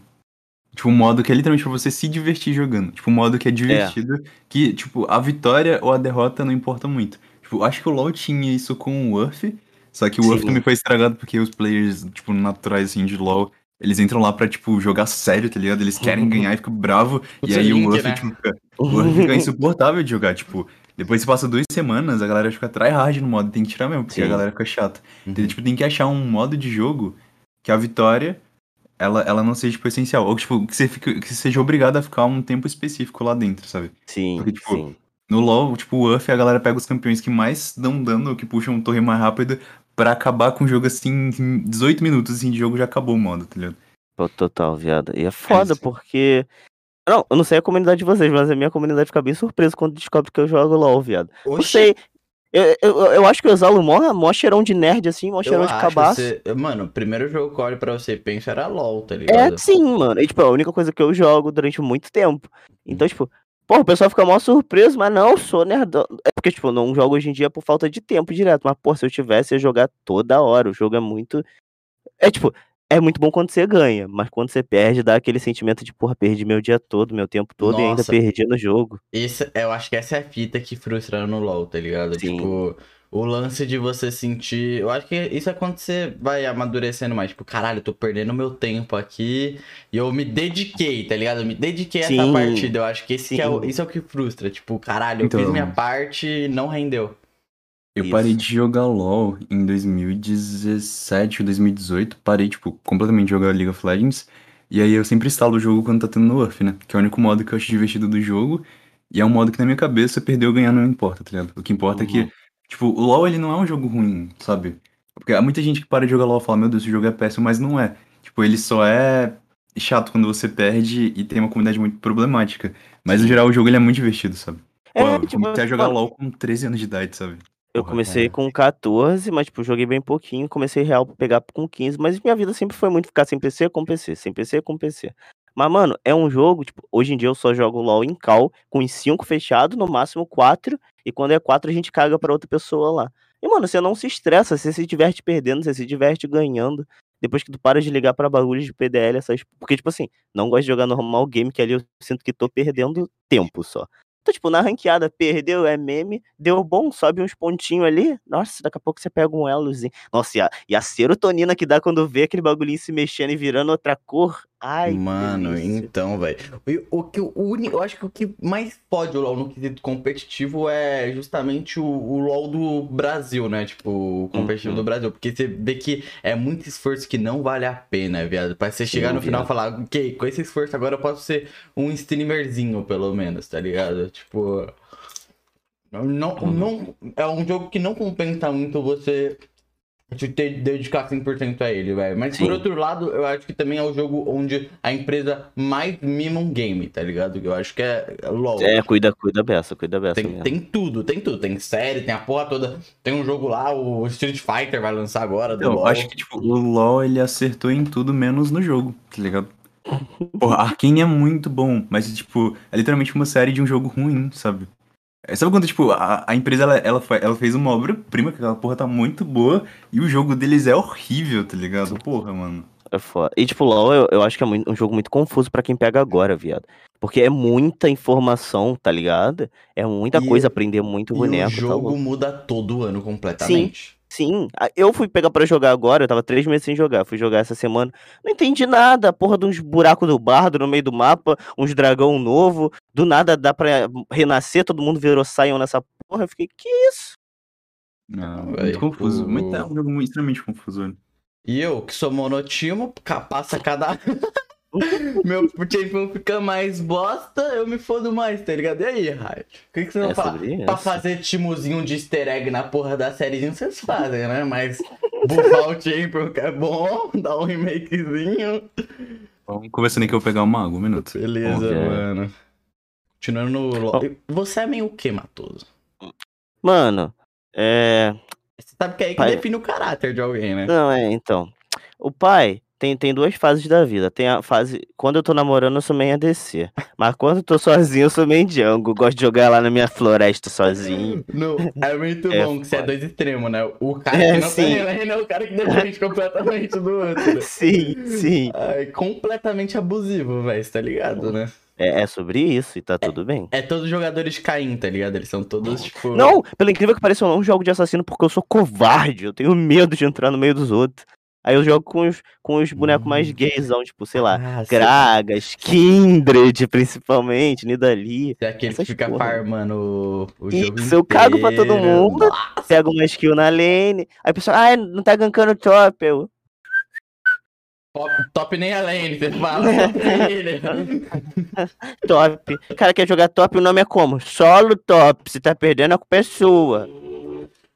B: Tipo, um modo que é literalmente pra você se divertir jogando. Tipo, um modo que é divertido, que, tipo, a vitória ou a derrota não importa muito. Tipo, acho que o LoL tinha isso com o Earth, só que o Earth
C: Sim.
B: também foi estragado porque os players, tipo, naturais, assim, de LoL, eles entram lá pra, tipo, jogar sério, tá ligado? Eles querem ganhar e ficam bravos, e
A: Puxa
B: aí o
A: link,
B: Earth,
A: né?
B: tipo, fica, o Earth fica insuportável de jogar, tipo... Depois que passa duas semanas, a galera fica tryhard no modo, tem que tirar mesmo, porque a
C: Sim.
B: galera fica chata.
A: Uhum.
B: Então, tipo, tem que achar um modo de jogo que a vitória ela, ela não seja tipo, essencial. Ou tipo, que você, fique, que você seja obrigado a ficar um tempo específico lá dentro, sabe?
C: Sim,
B: Porque, tipo,
C: sim.
B: No LoL, tipo, o Uff, a galera pega os campeões que mais dão dano, que puxam torre mais rápido, pra acabar com o jogo assim, em 18 minutos assim, de jogo já acabou o modo, tá ligado?
C: Total, viado. E é foda,
B: isso.
C: porque. Não, eu não sei a comunidade de vocês, mas a minha comunidade fica bem surpresa quando descobre que eu jogo LOL, viado. Não
A: Oxi,
C: sei. Eu, eu, eu acho que eu exalo mó, mó cheirão de nerd, assim, mó
A: eu
C: cheirão de
A: acho
C: cabaço.
A: você- Mano, o primeiro jogo que eu olho pra você e penso era LOL, tá
C: É,
A: ligado?
C: sim, mano. E, tipo, é a única coisa que eu jogo durante muito tempo. Então, tipo, pô, o pessoal fica mó surpreso, mas não, eu sou nerdão. É porque, tipo, eu não jogo hoje em dia por falta de tempo direto. Mas, pô, se eu tivesse, eu ia jogar toda hora. O jogo é muito. É, tipo, é muito bom quando você ganha, mas quando você perde, dá aquele sentimento de, porra, perdi meu dia todo, meu tempo todo e ainda
A: Nossa.
C: perdi no jogo.
A: Esse, eu acho que essa é a fita que frustra no LoL, tá ligado?
C: Sim.
A: Tipo, o lance de você sentir. Eu acho que isso é quando você vai amadurecendo mais. Tipo, caralho, eu tô perdendo meu tempo aqui e eu me dediquei, tá ligado? Eu me dediquei a essa
C: Sim.
A: partida. Eu acho que, esse que é o,
C: Sim.
A: isso é o que frustra. Tipo, caralho, eu
B: Então-
A: fiz minha parte e não rendeu.
B: Eu
C: Isso.
B: parei de jogar LoL em 2017 ou 2018. Parei, tipo, completamente de jogar League of Legends. E aí eu sempre instalo o jogo quando tá tendo nerf, né? Que é o único modo que eu acho divertido do jogo. E é um modo que na minha cabeça perder ou ganhar não importa, tá ligado? O que importa é
C: Uhum.
B: que, tipo, o LoL ele não é um jogo ruim, sabe? Porque há muita gente que para de jogar LoL e fala, meu Deus, esse jogo é péssimo, mas não é. Tipo, ele só é chato quando você perde e tem uma comunidade muito problemática. Mas no geral o jogo ele é muito divertido, sabe? Pô,
C: É,
B: eu
C: tipo,
B: comecei a jogar LoL com 13 anos de idade, sabe?
C: Eu
B: Porra,
C: comecei
B: cara.
C: com 14, mas, tipo, joguei bem pouquinho. Comecei real pra pegar com 15, mas minha vida sempre foi muito ficar sem PC com PC, sem PC com PC. Mas, mano, é um jogo, tipo, hoje em dia eu só jogo LoL em call, com os 5 fechados, no máximo 4, e quando é 4 a gente caga pra outra pessoa lá. E, mano, você não se estressa, você se diverte perdendo, você se diverte ganhando. Depois que tu para de ligar pra bagulhos de PDL, essas. Porque, tipo assim, não gosto de jogar normal game, que ali eu sinto que tô perdendo tempo só. Então, tipo, na ranqueada, perdeu, é meme, deu bom, sobe uns pontinhos ali. Nossa, daqui a pouco você pega um elozinho. Nossa, e a, e a serotonina que dá quando vê aquele bagulhinho se mexendo e virando outra cor. Ai,
A: Mano, então, velho. O, o que o uni- eu acho que o que mais pode o LoL no quesito competitivo é justamente o, o LoL do Brasil, né? Tipo, o competitivo
C: Uhum.
A: do Brasil. Porque você vê que é muito esforço que não vale a pena, viado. Pra você chegar
C: Sim,
A: no final e falar, ok, com esse esforço agora eu posso ser um streamerzinho, pelo menos, tá ligado? Tipo. Não,
C: Uhum.
A: não, é um jogo que não compensa muito você de ter dedicar 100% a ele, velho. Mas por
C: Sim.
A: outro lado, eu acho que também é o jogo onde a empresa mais mima um game, tá ligado? Eu acho que é LOL.
C: É, cuida, cuida beça, cuida beça
A: Tem,
C: mesmo.
A: tem tudo, tem tudo. Tem série, tem a porra toda. Tem um jogo lá, o Street Fighter vai lançar agora do
B: Eu
A: LOL.
B: acho que, tipo, o LoL ele acertou em tudo menos no jogo, tá ligado? Porra, Arkane é muito bom, mas, tipo, é literalmente uma série de um jogo ruim, sabe? É, Sabe quando, tipo, a, a empresa, ela, ela, ela fez uma obra-prima, que aquela porra tá muito boa, e o jogo deles é horrível, tá ligado? Porra, mano.
C: É foda. E, tipo, LoL eu, eu acho que é muito- um jogo muito confuso pra quem pega agora, viado. Porque é muita informação, tá ligado? É muita
A: E-
C: coisa aprender muito
A: E
C: boneco,
A: o
C: tá
A: jogo
C: louco.
A: muda todo ano completamente.
C: Sim, a- eu fui pegar pra jogar agora, eu tava três meses sem jogar, fui jogar essa semana, não entendi nada, porra de uns buracos do bardo no meio do mapa, uns dragão novo, do nada dá pra renascer, todo mundo virou Sion nessa porra, eu fiquei, que isso?
B: Não, muito confuso.
A: o-
B: Muito, é um jogo muito, extremamente confuso.
A: E eu, que sou monotimo, passa cada. Meu champion fica mais bosta, eu me fodo mais, tá ligado? E aí, Raio? O que, que vocês vão
C: É
A: falar? Pra fazer timozinho de easter egg na porra da sériezinha, vocês fazem, né? Mas buffar o champion que é bom, dar um remakezinho.
B: Vamos conversando aí que eu vou pegar uma água, um minuto.
A: Beleza, mano. Continuando no LoL. Você é meio o que, Matoso?
C: Mano, é...
A: Você sabe que é aí que
C: Pai-
A: define o caráter de alguém, né?
C: Não, é, então. O pai tem, tem duas fases da vida. Tem a fase. Quando eu tô namorando, eu sou meio ADC. Mas quando eu tô sozinho, eu sou meio Django. Gosto de jogar lá na minha floresta sozinho.
A: No, é muito
C: É
A: bom que você é dois extremos, né? O cara
C: É,
A: que não
C: sim.
A: tem lane é o cara que depende completamente do outro.
C: sim, sim.
A: É completamente abusivo, velho, você tá ligado, né?
C: É, é sobre isso e tá tudo bem.
A: É todos jogadores de Caim, tá ligado? Eles são todos, tipo.
C: Não, pelo incrível que pareça, eu não jogo de assassino porque eu sou covarde. Eu tenho medo de entrar no meio dos outros. Aí eu jogo com os, com os bonecos mais
A: Hum.
C: gaysão, tipo, sei lá,
A: Ah,
C: Gragas, Kindred, principalmente, Nidalee.
A: Você é aquele que fica
C: porra.
A: farmando o, o jogo
C: Isso, eu cago pra todo mundo. Pega uma skill na lane. Aí o pessoal, ah, não tá gankando top. Eu,
A: Top, top nem a lane, você fala. top
C: cara quer jogar top, o nome é como? Solo top. Se tá perdendo, a culpa é sua.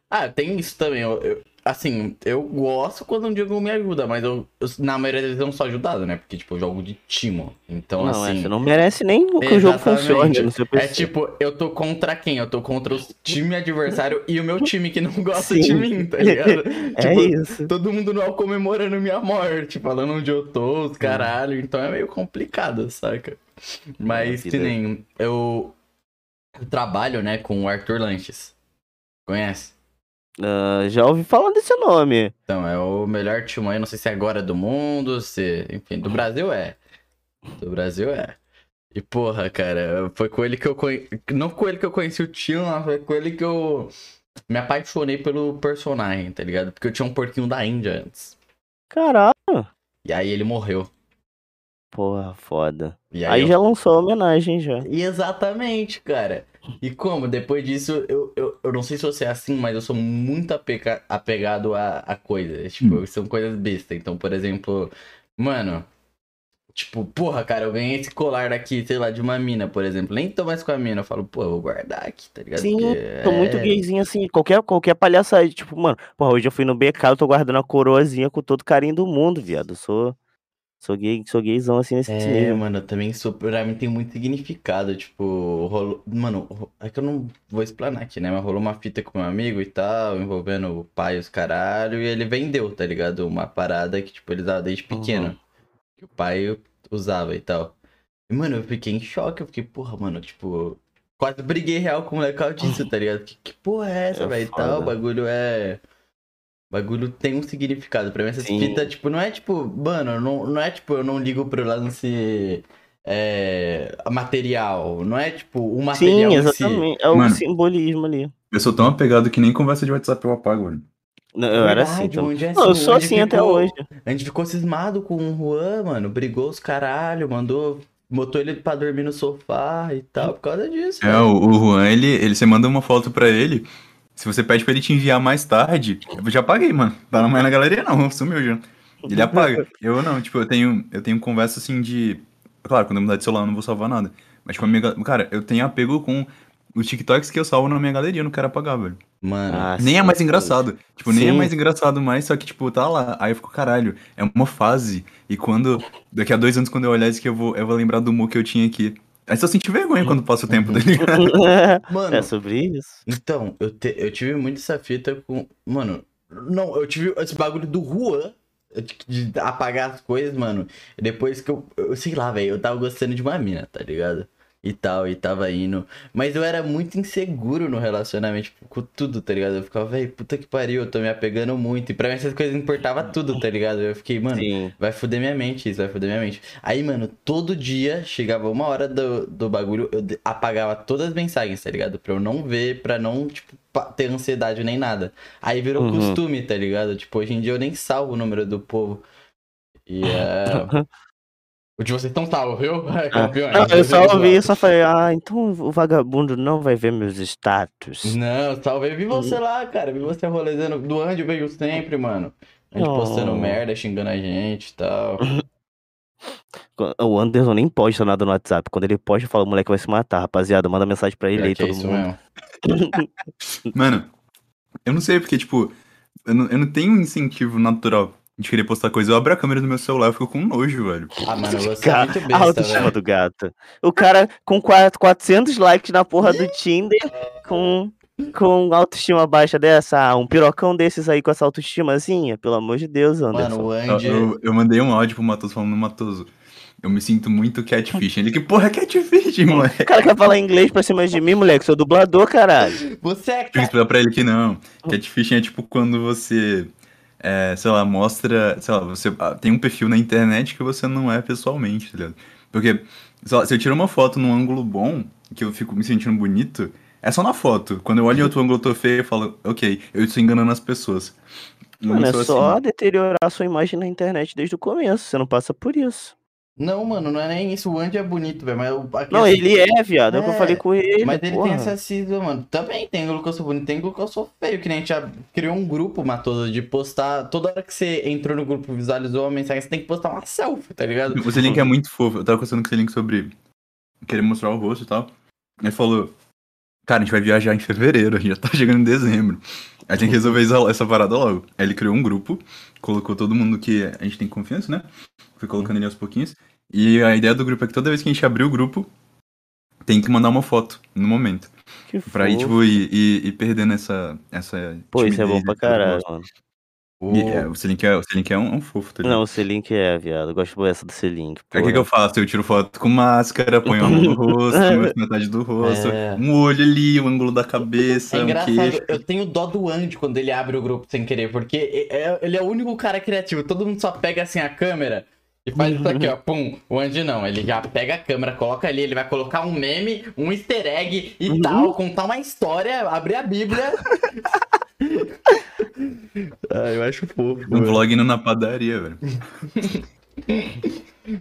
A: ah, tem isso também. Eu, eu- assim, eu gosto quando um jogo me ajuda, mas eu, eu- na maioria das vezes eu não sou ajudado, né? Porque, tipo, eu jogo de timo. Então,
C: não,
A: assim.
C: é, você não merece nem que o jogo funcione.
A: É tipo, eu tô contra quem? Eu tô contra o time adversário e o meu time que não gosta
C: Sim.
A: de mim, tá ligado?
C: É
A: tipo,
C: isso.
A: todo mundo não comemorando minha morte, falando onde eu tô, os caralho. Então é meio complicado, saca? Mas
C: É,
A: que
C: vida.
A: nem eu, eu trabalho, né, com o Arthur Lanches. Conhece?
C: Ah, já ouvi falar desse nome.
A: Então, é o melhor time aí, não sei se é agora do mundo, se. Enfim, do Brasil é. Do Brasil é. E porra, cara, foi com ele que eu conheci. Não com ele que eu conheci o tio, mas foi com ele que eu me apaixonei pelo personagem, tá ligado? Porque eu tinha um porquinho da Índia antes.
C: Caralho.
A: E aí ele morreu.
C: Porra, foda.
A: E
C: Aí,
A: eu-
C: já lançou a homenagem já.
A: E Exatamente, cara. E como? Depois disso, eu, eu, eu não sei se você é assim, mas eu sou muito apega- apegado a, a coisas. Tipo, são coisas bestas. Então, por exemplo, mano, Tipo, porra, cara, eu ganhei esse colar daqui, sei lá, de uma mina, por exemplo. Nem tô mais com a mina. Eu falo, pô, eu vou guardar aqui, tá ligado?
C: Sim,
A: Porque
C: tô muito
A: é-
C: gayzinho assim, qualquer, qualquer palhaçada. Tipo, mano, porra, hoje eu fui no BK, eu tô guardando a coroazinha com todo carinho do mundo, viado. Eu sou, sou gay, sou gayzão assim nesse
A: É,
C: nível.
A: mano, eu também sou. Pra mim tem muito significado. Tipo, rolou. Mano, é que eu não vou explanar aqui, né? Mas rolou uma fita com meu amigo e tal, envolvendo o pai e os caralho. E ele vendeu, tá ligado? Uma parada que, tipo, ele usava desde pequeno.
C: Uhum.
A: Que o pai usava e tal. E, mano, eu fiquei em choque. Eu fiquei, porra, mano, tipo. Quase briguei real com o moleque disso, tá ligado? Que, que porra é essa,
C: É
A: velho? E tal, o bagulho é. O bagulho tem um significado. Pra mim, essas
C: Sim.
A: fitas, tipo, não é tipo, mano, não, não é tipo, eu não ligo pro lance é, material. Não é tipo o material
C: Sim,
A: em si.
C: exatamente. É o
B: Mano.
C: simbolismo ali.
B: Eu sou tão apegado que nem conversa de WhatsApp eu apago, velho.
C: Não, eu era
A: Verdade,
C: assim também.
A: onde é
C: Não, eu
A: assim,
C: sou assim até
A: ficou-
C: hoje.
A: A gente ficou cismado com o Juan, mano. Brigou os caralho, mandou. Botou ele pra dormir no sofá e tal, por causa disso.
B: É,
A: velho.
B: o, o Juan, ele, ele, você manda uma foto pra ele, se você pede pra ele te enviar mais tarde, eu já apaguei, mano. Tá mais na galeria não, sumiu já. Ele apaga. Eu não, tipo, eu tenho, eu tenho conversa assim de... Claro, quando eu mudar de celular eu não vou salvar nada. Mas tipo, a minha... Cara, eu tenho apego com os TikToks que eu salvo na minha galeria, eu não quero apagar, velho.
A: Mano,
C: Ah,
B: Nem é
C: sim,
B: mais
C: sim.
B: engraçado. Tipo, nem é
C: Sim.
B: mais engraçado mais, só que, tipo, tá lá. Aí eu fico, caralho, é uma fase. E quando. Daqui a dois anos, quando eu olhar isso aqui, eu vou, eu vou lembrar do humor que eu tinha aqui. Aí só senti vergonha quando passa o tempo, tá ligado?
A: mano,
C: é sobre isso.
A: Então, eu, te- eu tive muito essa fita com. Mano, não, eu tive esse bagulho do Juan de de apagar as coisas, mano. Depois que eu. eu sei lá, velho, eu tava gostando de uma mina, tá ligado? E tal, e tava indo. Mas eu era muito inseguro no relacionamento, tipo, com tudo, tá ligado? Eu ficava, velho, puta que pariu, eu tô me apegando muito. E pra mim essas coisas importava tudo, tá ligado? Eu fiquei, mano,
C: Sim.
A: Vai foder minha mente, isso vai foder minha mente. Aí, mano, todo dia chegava uma hora do, do bagulho, eu apagava todas as mensagens, tá ligado? Pra eu não ver, pra não, tipo, ter ansiedade nem nada. Aí virou
C: Uhum.
A: costume, tá ligado? Tipo, hoje em dia eu nem salvo o número do povo. E é. O de vocês estão salvos, viu? Campeões.
C: Não, eu
A: Vocês
C: só ouvi e só falei, ah, então o vagabundo não vai ver meus status.
A: Não, salve. Vi você lá, cara. Vi você rolezando. Do Andy eu vejo sempre, mano. A gente
C: Oh.
A: postando merda, xingando a gente e tal.
C: O Anderson nem posta nada no WhatsApp. Quando ele posta, fala, o moleque vai se matar, rapaziada. Manda mensagem pra ele aí,
A: é
C: todo
A: isso
C: mundo.
A: mesmo.
B: Mano, eu não sei, porque, tipo, eu não, eu não tenho um incentivo natural de querer postar coisa. Eu abro a câmera do meu celular e fico com nojo, velho.
A: Ah, mano, você é
C: Cara,
A: muito
C: a
A: besta,
C: autoestima
A: velho.
C: do gato. O cara com quatro- 400 likes na porra do Tinder, com, com autoestima baixa dessa, ah, um pirocão desses aí com essa autoestimazinha, pelo amor de Deus, Anderson.
A: Mano, o
B: Eu,
A: Andy.
B: eu, eu mandei um áudio pro Matoso falando, Matoso, eu me sinto muito catfish. Ele, que porra é catfish, moleque?
C: O cara quer falar inglês pra cima de mim, moleque, sou dublador, caralho.
A: Você é
B: que
A: cara.
B: explicar pra ele que não. Catfishing é tipo quando você, é, sei lá, mostra, sei lá, você ah, tem um perfil na internet que você não é pessoalmente, tá ligado? Porque, sei lá, se eu tiro uma foto num ângulo bom, que eu fico me sentindo bonito, é só na foto. Quando eu olho em outro ângulo eu tô feio, eu falo, ok, eu estou enganando as pessoas. Não
C: Mano, é só
B: assim.
C: deteriorar a sua imagem na internet desde o começo, você não passa por isso.
A: Não, mano, não é nem isso. O Andy é bonito, velho. Mas o-
C: Não,
A: essa-
C: ele é, viado, é o que eu
A: É,
C: falei com ele,
A: Mas ele
C: porra.
A: tem essa cisma, mano. Também tem ângulo que eu sou bonito, tem ângulo que eu sou feio. Que nem a gente já criou um grupo, Matoso, de postar. Toda hora que você entrou no grupo, visualizou uma mensagem, você tem que postar uma selfie, tá ligado?
B: O Selink é muito fofo. Eu tava conversando com o Selink sobre querer mostrar o rosto e tal. Ele falou, cara, a gente vai viajar em fevereiro, a gente já tá chegando em dezembro. A gente tem que resolver essa, essa parada logo. Aí ele criou um grupo, colocou todo mundo que a gente tem confiança, né? Foi colocando ele aos pouquinhos. E a ideia do grupo é que toda vez que a gente abrir o grupo, tem que mandar uma foto no momento.
C: Que
B: Pra ir, tipo, ir, ir, ir perdendo essa, essa
C: Pô, isso é bom pra caralho, mano.
A: O...
B: E, é, o Selink é, o é um, um fofo, tá ligado?
C: Não, o Selink é, viado. Eu gosto dessa do Selink.
B: Aí o que, que eu faço? Eu tiro foto com máscara, ponho a mão no rosto, metade do rosto,
A: É.
B: um olho ali, o ângulo da cabeça,
A: É
B: um
A: engraçado,
B: queixo.
A: eu tenho dó do Andy quando ele abre o grupo sem querer, porque é- ele é o único cara criativo. Todo mundo só pega assim a câmera e faz isso aqui, ó. Pum. O Andy não, ele já pega a câmera, coloca ali, ele vai colocar um meme, um easter egg e
C: Uhum.
A: tal, contar uma história, abrir a Bíblia. ah, eu acho fofo.
B: Um vlog indo na padaria, velho.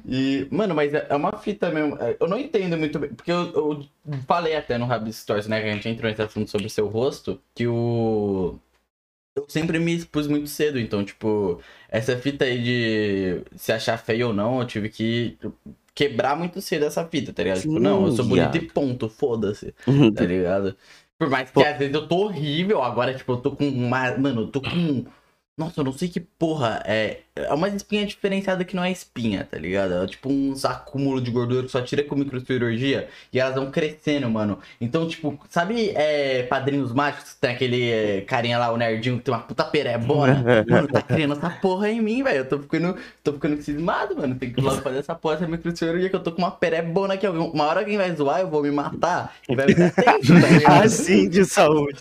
A: E, mano, mas é é uma fita mesmo. é, Eu não entendo muito bem. Porque eu, eu falei até no Rabbit Stories, né? Que a gente entrou nesse assunto sobre o seu rosto. Que o. eu sempre me expus muito cedo, então, tipo, essa fita aí de se achar feio ou não, eu tive que quebrar muito cedo essa fita, tá ligado? tipo, não, eu sou
C: Sim,
A: bonito
C: viado.
A: e ponto, foda-se, tá ligado? Por mais que
C: Pô.
A: às vezes eu tô horrível, agora, tipo, eu tô com uma. Mano, eu tô com. Nossa, eu não sei que porra é. É uma espinha diferenciada que não é espinha, tá ligado? É tipo uns acúmulos de gordura que só tira com microcirurgia e elas vão crescendo, mano. Então, tipo, sabe é, Padrinhos Mágicos? que Tem aquele é, carinha lá, o nerdinho, que tem uma puta perebona. mano, tá criando essa porra em mim, velho. Eu tô ficando, tô ficando cismado, mano. Tem que logo fazer essa porra, essa microcirurgia que eu tô com uma perebona aqui. Uma hora alguém vai zoar, eu vou me matar e vai ficar tempo, tá ligado?
C: Assim de saúde.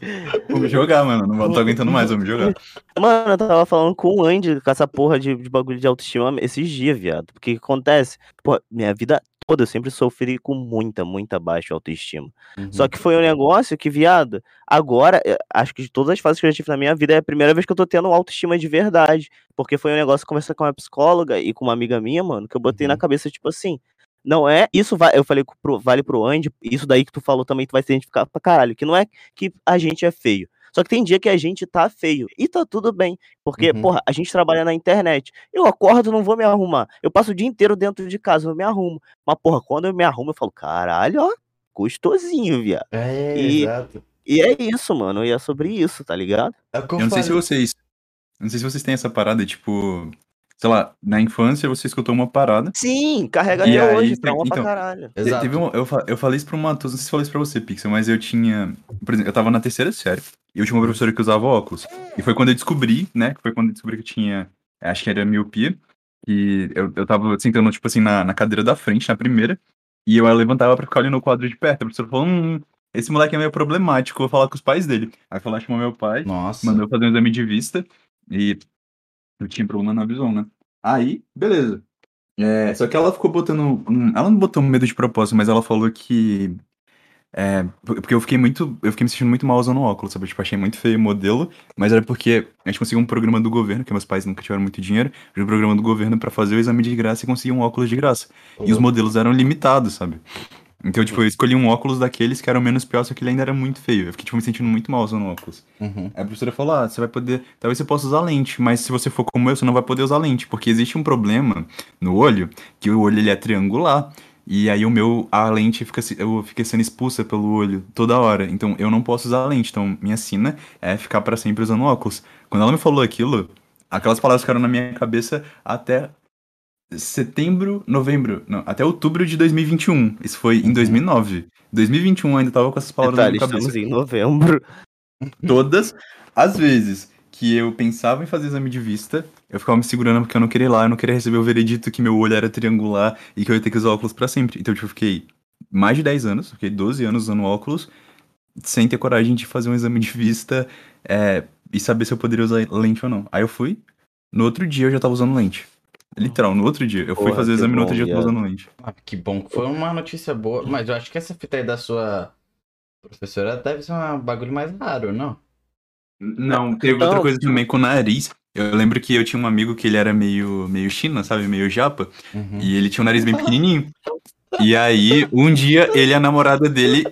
B: Vamos jogar, mano. Não tô aguentando mais, vamos jogar.
C: Mano, eu tava falando com o Andy com essa porra de, de bagulho de autoestima esses dias, viado. Porque o que acontece? Pô, minha vida toda eu sempre sofri com muita, muita baixa autoestima.
A: Uhum.
C: Só que foi um negócio que, viado, agora, eh, acho que de todas as fases que eu já tive na minha vida, é a primeira vez que eu tô tendo autoestima de verdade. Porque foi um negócio conversei com uma psicóloga e com uma amiga minha, mano, que eu botei na
A: Uhum.
C: cabeça, tipo assim. Não é. Isso vai. Eu falei pro, vale pro Andy, isso daí que tu falou também, tu vai se identificar pra caralho. Que não é que a gente é feio. Só que tem dia que a gente tá feio. E tá tudo bem. Porque,
A: Uhum.
C: porra, a gente trabalha na internet. Eu acordo, não vou me arrumar. Eu passo o dia inteiro dentro de casa, eu me arrumo. Mas, porra, quando eu me arrumo, eu falo, caralho, ó, gostosinho, viado.
A: É,
C: E-
A: exato.
C: E é isso, mano. E é sobre isso, tá ligado?
A: É eu,
B: não sei se vocês. Não sei se vocês têm essa parada, tipo. Sei lá, na infância você escutou uma parada.
C: Sim, carrega
B: E
C: até hoje,
B: tem-
C: trauma pra
B: então,
C: caralho.
B: Te-
A: Exato.
B: Teve um, eu, eu falei isso pro Matheus, não sei se eu falei isso pra você, Pixel, mas eu tinha. Por exemplo, eu tava na terceira série e eu tinha uma professora que usava óculos. E foi quando eu descobri, né? Que foi quando eu descobri que eu tinha. Acho que era miopia. E eu, eu tava sentando, tipo assim, na, na cadeira da frente, na primeira. E eu levantava pra ficar olhando o quadro de perto. A professora falou: hum, esse moleque é meio problemático, vou falar com os pais dele. Aí foi lá, chamou meu pai
A: Nossa.
B: mandou eu fazer um exame de vista e eu tinha problema na visão, né? Aí, beleza. É, só que ela ficou botando. ela não botou medo de propósito, mas ela falou que. É, porque eu fiquei muito. Eu fiquei me sentindo muito mal usando óculos, sabe? Tipo, achei muito feio o modelo, mas era porque a gente conseguiu um programa do governo, que meus pais nunca tiveram muito dinheiro, um programa do governo pra fazer o exame de graça e conseguir um óculos de graça. E os modelos eram limitados, sabe? Então, tipo, eu escolhi um óculos daqueles que eram menos pior, só que ele ainda era muito feio. Eu fiquei, tipo, me sentindo muito mal usando óculos.
A: Uhum.
B: Aí a professora falou: ah, você vai poder. Talvez você possa usar lente, mas se você for como eu, você não vai poder usar lente, porque existe um problema no olho, que o olho ele é triangular. E aí o meu, a lente fica, se- eu fiquei sendo expulsa pelo olho toda hora. Então eu não posso usar lente. Então minha sina é ficar pra sempre usando óculos. Quando ela me falou aquilo, aquelas palavras ficaram na minha cabeça até setembro, novembro, não, até outubro de 2021. Isso foi em
A: Uhum.
B: 2009. 2021 eu ainda tava com essas palavras
C: Detalhe,
B: na minha cabeça
C: em novembro.
B: todas as vezes que eu pensava em fazer exame de vista, eu ficava me segurando porque eu não queria ir lá, eu não queria receber o veredito que meu olho era triangular e que eu ia ter que usar óculos pra sempre. Então, tipo, eu fiquei mais de 10 anos, fiquei 12 anos usando óculos, sem ter coragem de fazer um exame de vista é, e saber se eu poderia usar lente ou não. Aí eu fui, no outro dia eu já tava usando lente. Literal, no outro dia. Eu fui
C: Porra,
B: fazer o exame no outro dia eu tava
C: viado.
B: usando lente.
A: Ah, que bom que foi uma notícia boa. Mas eu acho que essa fita aí da sua professora deve ser um bagulho mais raro, não?
B: Não, teve
C: Então-
B: outra coisa também com o nariz. Eu lembro que eu tinha um amigo que ele era meio, meio china, sabe? Meio japa.
A: Uhum.
B: E ele tinha um nariz bem pequenininho. E aí, um dia, ele e a namorada dele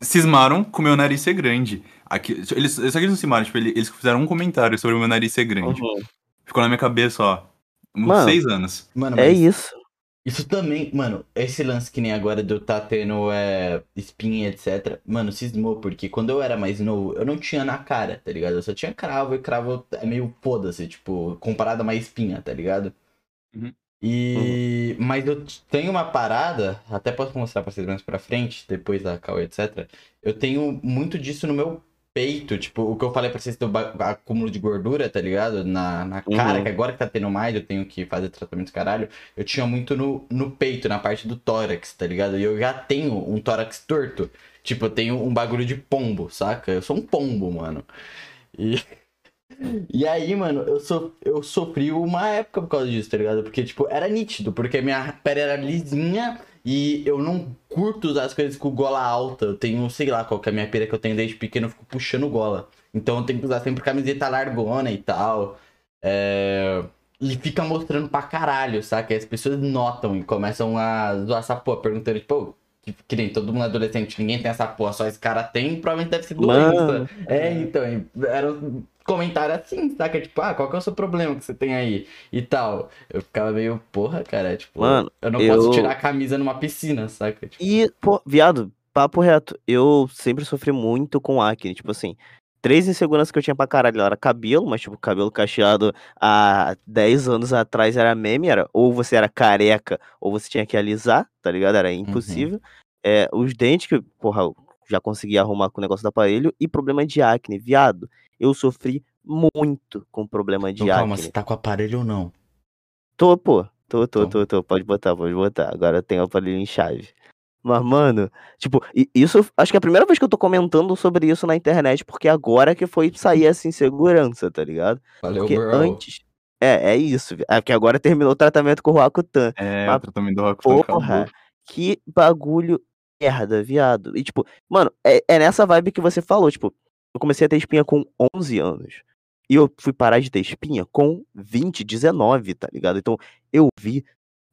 B: cismaram com o meu nariz ser grande. Aqui, eles, só que eles não cismaram, tipo, eles, eles fizeram um comentário sobre o meu nariz ser grande.
C: Uhum.
B: Ficou na minha cabeça, ó, uns
C: Mano.
B: seis anos.
A: Mano,
C: É isso.
A: isso também, mano, esse lance que nem agora de eu tá tendo é, espinha, etc. Mano, cismou, porque quando eu era mais novo, eu não tinha na cara, tá ligado? Eu só tinha cravo e cravo é meio foda-se, tipo, comparado a uma espinha, tá ligado?
B: Uhum.
A: E. Mas eu tenho uma parada, até posso mostrar pra vocês mais pra frente, depois da Cauê, etc. Eu tenho muito disso no meu peito, tipo, o que eu falei pra vocês do acúmulo de gordura, tá ligado? Na, na cara,
C: Uhum.
A: que agora que tá tendo mais, eu tenho que fazer tratamento caralho. Eu tinha muito no, no peito, na parte do tórax, tá ligado? E eu já tenho um tórax torto. Tipo, eu tenho um bagulho de pombo, saca? Eu sou um pombo, mano. E. E aí, mano, eu, so, eu sofri uma época por causa disso, tá ligado? Porque, tipo, era nítido, porque minha pele era lisinha e eu não curto usar as coisas com gola alta. Eu tenho, sei lá, qual que é a minha pira que eu tenho desde pequeno, eu fico puxando gola. Então eu tenho que usar sempre camiseta largona e tal. É... E fica mostrando pra caralho, saca? E as pessoas notam e começam a zoar essa porra, perguntando, tipo, "Pô, que, que nem todo mundo é adolescente, ninguém tem essa porra, só esse cara tem, provavelmente deve ser doença.
C: Mano.
A: É, então, e era, comentários assim, saca? Tipo, ah, qual que é o seu problema que você tem aí? E tal. Eu ficava meio, porra, cara, tipo,
C: Mano,
A: eu não
C: eu-
A: posso tirar a camisa numa piscina, saca? Tipo,
C: E, pô, viado, papo reto, eu sempre sofri muito com acne, tipo assim, três inseguranças que eu tinha pra caralho, era cabelo, mas tipo, cabelo cacheado há 10 anos atrás era meme, era ou você era careca, ou você tinha que alisar, tá ligado? Era impossível. É, os dentes que, porra, eu já consegui arrumar com o negócio do aparelho, e problema de acne, viado, eu sofri muito com problema de
A: então, calma,
C: acne.
A: você tá com aparelho ou não?
C: Tô, pô. Tô, tô,
A: Então.
C: tô, tô. Pode botar, pode botar. Agora eu tenho o aparelho em chave. Mas, mano, tipo, isso. Acho que é a primeira vez que eu tô comentando sobre isso na internet, porque agora que foi sair essa insegurança, tá ligado?
A: Valeu,
C: Porque
A: bro.
C: antes. É, é isso. É porque agora terminou o tratamento com o Roacutan.
B: É,
C: Mas,
B: o tratamento do Rock
C: Porra, que bagulho merda, viado. E, tipo, mano, é, é nessa vibe que você falou. Tipo, eu comecei a ter espinha com 11 anos. E eu fui parar de ter espinha com 20, 19, tá ligado? Então, eu vi.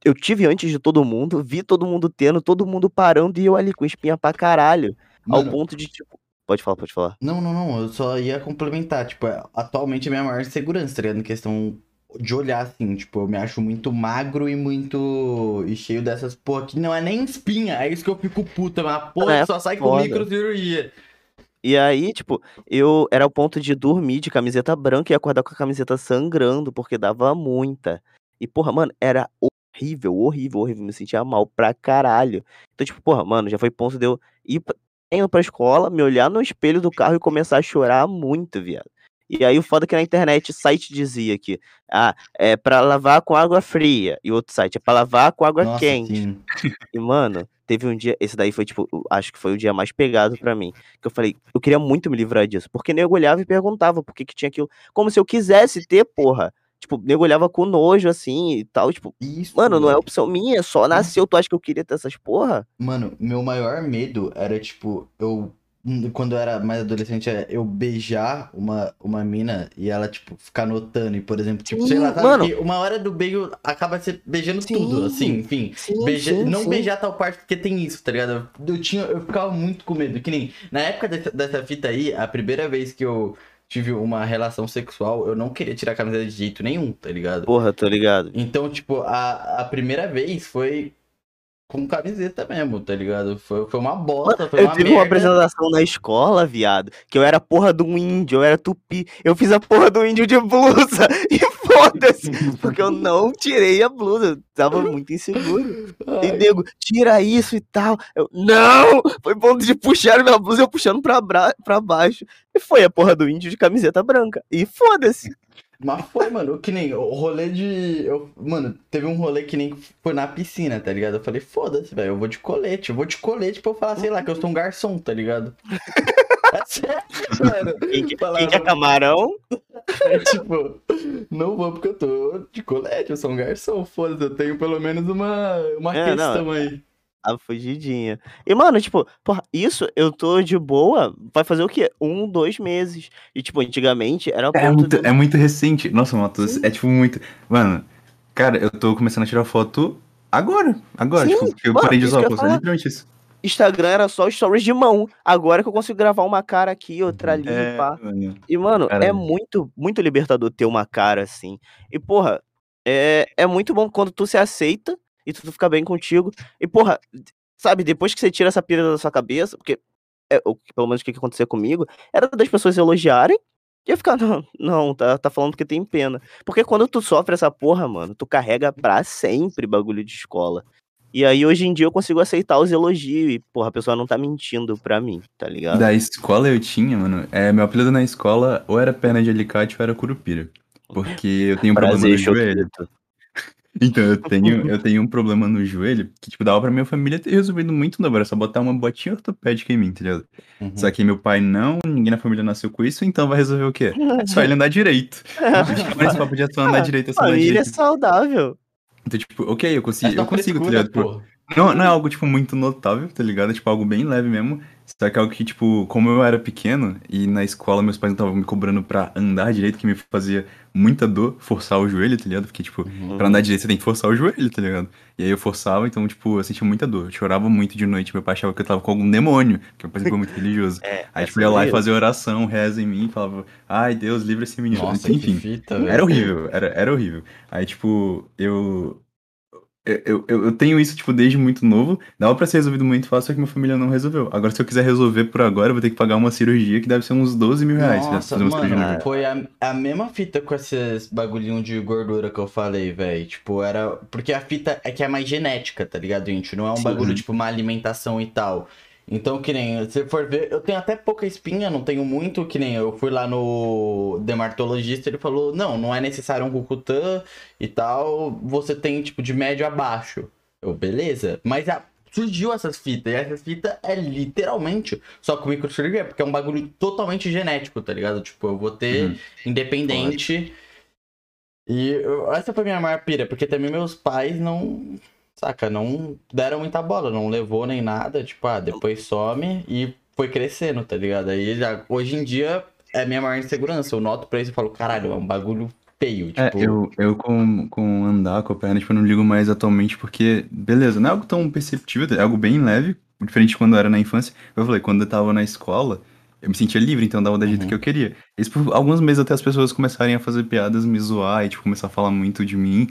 C: Eu tive antes de todo mundo, vi todo mundo tendo, todo mundo parando e eu ali com espinha pra caralho. ao
A: Mano,
C: ponto de, tipo. Pode falar, pode falar.
A: Não, não, não. Eu só ia complementar. Tipo, é, atualmente a minha maior segurança, tá ligado? Em questão de olhar, assim. Tipo, eu me acho muito magro e muito. E cheio dessas porra que não é nem espinha. É isso que eu fico puta. Mas a porra
C: É
A: só sai com microcirurgia.
C: E aí, tipo, eu era o ponto de dormir de camiseta branca e acordar com a camiseta sangrando, porque dava muita. E, porra, mano, era horrível, horrível, horrível. Me sentia mal pra caralho. Então, tipo, porra, mano, já foi ponto de eu ir pra, indo pra escola, me olhar no espelho do carro e começar a chorar muito, viado. E aí o foda é que na internet o site dizia que, ah, é pra lavar com água fria. E outro site é pra lavar com água
A: Nossa,
C: quente.
A: sim.
C: E, mano, teve um dia. Esse daí foi, tipo, acho que foi o dia mais pegado pra mim. Que eu falei, eu queria muito me livrar disso. Porque nego olhava e perguntava por que, que tinha aquilo. Como se eu quisesse ter, porra. Tipo, nego olhava com nojo, assim e tal. Tipo,
A: Isso.
C: mano, não é opção minha, só nasceu. Tu acha que eu queria ter essas porra?
A: Mano, meu maior medo era, tipo, eu. Quando eu era mais adolescente, é eu beijar uma, uma mina e ela, tipo, ficar notando. E, por exemplo, tipo, sei
C: Sim,
A: lá,
C: mano.
A: que uma hora do beijo acaba se beijando
C: Sim.
A: tudo, assim, enfim.
C: Sim,
A: Beija- não beijar tal parte porque tem isso, tá ligado? Eu, tinha, eu ficava muito com medo. Que nem na época dessa, dessa fita aí, a primeira vez que eu tive uma relação sexual, eu não queria tirar a camiseta de jeito nenhum, tá ligado?
C: Porra, tô ligado.
A: Então, tipo, a, a primeira vez foi com camiseta mesmo, tá ligado? Foi, foi uma bosta, foi
C: Eu
A: uma
C: tive uma
A: merda.
C: apresentação na escola, viado, que eu era porra do índio, eu era tupi. Eu fiz a porra do índio de blusa. E foda-se, porque eu não tirei a blusa. Eu tava muito inseguro. E
A: Ai,
C: nego, tira isso e tal. Eu, não! Foi ponto de puxar minha blusa, eu puxando pra, bra pra baixo. E foi a porra do índio de camiseta branca. E foda-se.
A: Mas foi, mano, que nem o rolê de. Eu, mano, teve um rolê que nem foi na piscina, tá ligado? Eu falei, foda-se, velho, eu vou de colete, eu vou de colete pra eu falar, sei lá, que eu sou um garçom, tá ligado? É sério, mano.
C: Quem, que-
A: Falava-
C: quem quer camarão?
A: É, tipo, não vou porque eu tô de colete, eu sou um garçom, foda-se, eu tenho pelo menos uma, uma
C: É, não,
A: questão aí.
C: A fugidinha. E, mano, tipo, porra, isso eu tô de boa. Vai fazer o quê? Um, dois meses. E, tipo, antigamente era
B: É muito,
C: de-
B: é muito recente. Nossa, Matheus, é tipo muito. Mano, cara, eu tô começando a tirar foto agora. Agora,
C: Sim,
B: tipo, eu
C: mano,
B: parei de usar óculos. É literalmente isso.
C: Instagram era só stories de mão. Agora que eu consigo gravar uma cara aqui, outra ali,
B: É,
C: pá.
B: mano.
C: E, mano, é
B: Caralho.
C: muito, muito libertador ter uma cara assim. E, porra, é, é muito bom quando tu se aceita e tu fica bem contigo. E, porra, sabe, depois que você tira essa pira da sua cabeça, porque é, o, que- pelo menos o que, que acontecia comigo, era das pessoas elogiarem e eu ficar, não, não, tá, tá falando que tem pena. Porque quando tu sofre essa porra, mano, tu carrega pra sempre bagulho de escola. E aí, hoje em dia, eu consigo aceitar os elogios e, porra, a pessoa não tá mentindo pra mim, tá ligado?
B: Da escola eu tinha, mano. É, meu apelido na escola ou era perna de alicate ou era curupira. Porque eu tenho um problema no joelho. Então, eu tenho, eu tenho um problema no joelho que, tipo, dava pra minha família ter resolvido muito novo. Era só botar uma botinha ortopédica em mim, tá ligado?
A: Uhum.
B: Só que meu pai não, ninguém na família nasceu com isso, então vai resolver o quê? É só ele andar direito. Mas papo de só andar direito, é só andar
C: Família
B: direito.
C: saudável.
B: Então, tipo, ok, eu
A: É
B: consigo,
A: só
B: eu consigo, tá ligado? Não, não é algo, tipo, muito notável, tá ligado? É, tipo, algo bem leve mesmo. Só que é algo que, tipo, como eu era pequeno e na escola meus pais não estavam me cobrando pra andar direito, que me fazia muita dor forçar o joelho, tá ligado? Porque, tipo,
A: Uhum.
B: pra andar direito você tem que forçar o joelho, tá ligado? E aí eu forçava, então, tipo, eu sentia muita dor. Eu chorava muito de noite, meu pai achava que eu tava com algum demônio, que meu pai ficou muito religioso.
C: É,
B: Aí,
C: é
B: tipo, eu ia lá e fazia oração, reza em mim, falava, ai, Deus, livra esse menino.
A: Nossa,
B: Enfim,
A: fita,
B: era horrível, era, era horrível. Aí, tipo, eu, eu, eu, eu tenho isso, tipo, desde muito novo. Dava pra ser resolvido muito fácil, só que minha família não resolveu. Agora, se eu quiser resolver por agora, eu vou ter que pagar uma cirurgia que deve ser uns 12 mil reais.
A: Nossa, mano, foi a, a mesma fita com esses bagulhinhos de gordura que eu falei, velho. Tipo, era. Porque a fita é que é mais genética, tá ligado, gente? Não é um
C: Sim.
A: bagulho, tipo, uma alimentação e tal. Então, que nem, se for ver, eu tenho até pouca espinha, não tenho muito, que nem eu fui lá no dermatologista, ele falou, não, não é necessário um Rokutan e tal, você tem, tipo, de médio a baixo. Eu, beleza, mas a- surgiu essas fitas, e essas fitas é literalmente só com microcirurgia, porque é um bagulho totalmente genético, tá ligado? Tipo, eu vou ter
B: Uhum.
A: independente. E eu- essa foi minha maior pira, porque também meus pais não. Saca, não deram muita bola, não levou nem nada. Tipo, ah, depois some e foi crescendo, tá ligado? Aí já, hoje em dia é minha maior insegurança. Eu noto pra isso e falo, caralho, é um bagulho feio.
B: É,
A: Tipo,
B: eu, eu com, com andar com a perna, tipo, eu não ligo mais atualmente, porque, beleza, não é algo tão perceptível, é algo bem leve, diferente de quando eu era na infância. Eu falei, quando eu tava na escola, eu me sentia livre, então dava da jeito
A: Uhum.
B: que eu queria. Isso por alguns meses até as pessoas começarem a fazer piadas, me zoar e, tipo, começar a falar muito de mim.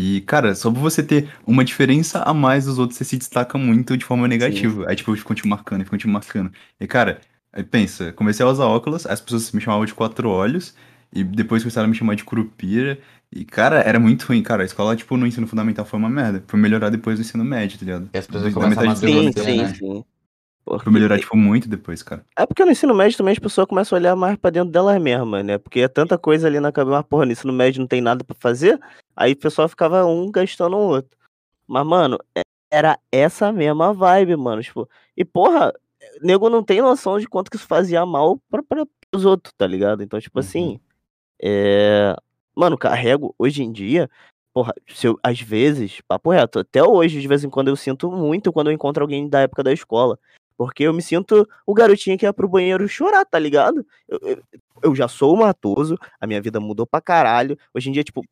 B: E, cara, só por você ter uma diferença a mais dos outros, você se destaca muito de forma negativa. Aí, tipo, ficam te marcando, ficam te marcando. E, cara, aí pensa, comecei a usar óculos, as pessoas me chamavam de quatro olhos, e depois começaram a me chamar de curupira. E, cara, era muito ruim, cara. A escola, tipo, no ensino fundamental foi uma merda. Foi melhorar depois do ensino médio, tá ligado?
A: E as pessoas
B: Da
A: começam a
B: do
C: Sim, sim,
A: né?
C: sim. Porque-
B: Foi melhorar, tipo, muito depois, cara.
C: É porque no ensino médio também as pessoas começam a olhar mais pra dentro delas mesmas, né? Porque é tanta coisa ali na cabeça, mas porra, no ensino médio não tem nada pra fazer, aí o pessoal ficava um gastando o outro. Mas, mano, era essa mesma vibe, mano. Tipo, e porra, nego não tem noção de quanto que isso fazia mal pra, pra, pros outros, tá ligado? Então, tipo
A: Uhum.
C: assim, é. Mano, carrego hoje em dia. Porra, se eu, às vezes, papo reto, até hoje, de vez em quando, eu sinto muito quando eu encontro alguém da época da escola. Porque eu me sinto o garotinho que ia pro banheiro chorar, tá ligado? Eu, eu, eu já sou matoso, a minha vida mudou pra caralho. Hoje em dia, tipo,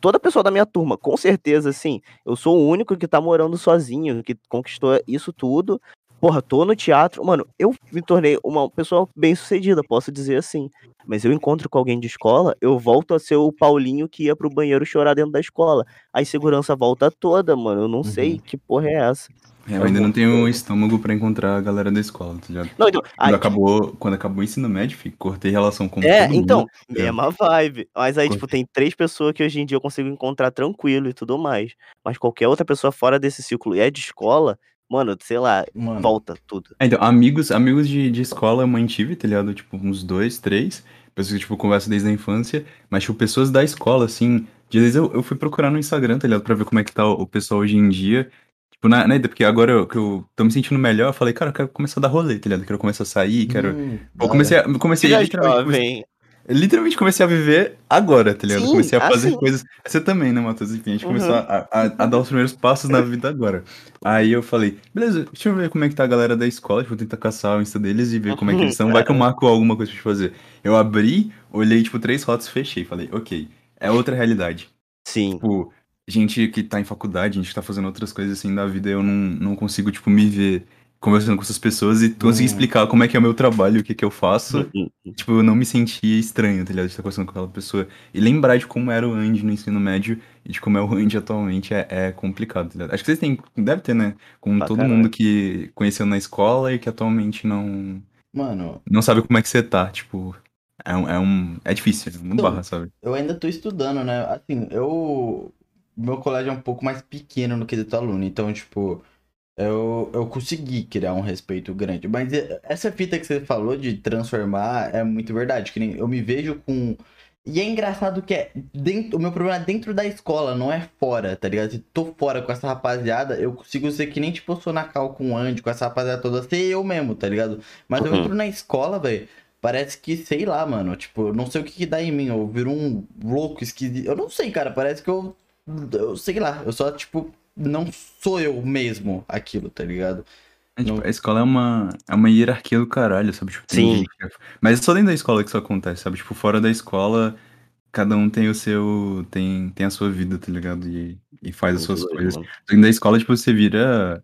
C: toda pessoa da minha turma, com certeza, assim, eu sou o único que tá morando sozinho, que conquistou isso tudo. Porra, tô no teatro. Mano, eu me tornei uma pessoa bem sucedida, posso dizer assim. Mas eu encontro com alguém de escola, eu volto a ser o Paulinho que ia pro banheiro chorar dentro da escola. A insegurança volta toda, mano. Eu não sei que porra é essa.
B: É, eu ainda não tenho estômago pra encontrar a galera da escola, tá ligado?
C: Não, então,
B: Quando
C: aí,
B: acabou, quando acabou o ensino médio, fi, cortei relação com
C: É,
B: todo
C: então,
B: mundo. É.
C: mesma vibe. Mas aí,
B: Curti.
C: tipo, tem três pessoas que hoje em dia eu consigo encontrar tranquilo e tudo mais. Mas qualquer outra pessoa fora desse ciclo e é de escola, mano, sei lá,
A: Mano,
C: volta tudo.
B: É, então, amigos, amigos de, de escola eu mantive, tá ligado? Tipo, uns dois, três. Pessoas que, tipo, conversa desde a infância. Mas, tipo, pessoas da escola, assim. De vez eu, eu fui procurar no Instagram, tá ligado? Pra ver como é que tá o, o pessoal hoje em dia. Tipo, na, na, porque agora eu, que eu tô me sentindo melhor, eu falei, cara, eu quero começar a dar rolê, tá ligado? Eu quero começar a sair, quero.
A: hum,
B: Eu comecei a, comecei literalmente, comecei,
C: jovem.
B: eu literalmente comecei a viver agora, tá ligado?
C: Sim,
B: comecei a fazer
C: assim.
B: coisas. Você também, né, Matheus? Enfim, a gente
C: Uhum.
B: começou a, a, a dar os primeiros passos na vida agora. Aí eu falei, beleza, deixa eu ver como é que tá a galera da escola, tipo, vou tentar caçar o Insta deles e ver como é que eles são. Vai que eu marco alguma coisa pra te fazer. Eu abri, olhei, tipo, três fotos, fechei. Falei, ok, é outra realidade.
C: Sim.
B: Tipo, gente que tá em faculdade, gente que tá fazendo outras coisas assim da vida, eu não, não consigo, tipo, me ver conversando com essas pessoas e conseguir
A: Hum.
B: explicar como é que é o meu trabalho, o que que eu faço.
C: Uhum.
B: Tipo, eu não me sentia estranho, tá ligado? De estar conversando com aquela pessoa. E lembrar de como era o Andy no ensino médio e de como é o Andy atualmente é, é complicado, tá ligado? Acho que vocês têm, deve ter, né? Com todo mundo que conheceu na escola e que atualmente não,
A: mano,
B: não sabe como é que você tá. Tipo, é um. É, um, é difícil, é muito
A: Então,
B: barra, sabe?
A: eu ainda tô estudando, né? Assim, eu. Meu colégio é um pouco mais pequeno no quesito aluno, então, tipo, eu, eu consegui criar um respeito grande. Mas e- essa fita que você falou de transformar é muito verdade. Que nem eu me vejo com. E é engraçado que é dentro, o meu problema é dentro da escola, não é fora, tá ligado? Se tô fora com essa rapaziada, eu consigo ser que nem tipo eu sou na cal com o Andy, com essa rapaziada toda, ser eu mesmo, tá ligado? Mas eu
C: Uhum.
A: entro na escola, velho. Parece que, sei lá, mano. Tipo, eu não sei o que, que dá em mim. Eu viro um louco esquisito. Eu não sei, cara. Parece que eu. Eu sei lá. Eu só, tipo, não sou eu mesmo aquilo, tá ligado?
B: É, tipo,
A: Não.
B: a escola é uma, é uma hierarquia do caralho, sabe? Tipo,
C: Sim.
B: gente que é- Mas é só dentro da escola que isso acontece, sabe? Tipo, fora da escola, cada um tem o seu. tem, tem a sua vida, tá ligado? E, e faz as suas
C: Muito doido,
B: coisas.
C: mano.
B: Dentro da escola, tipo, você vira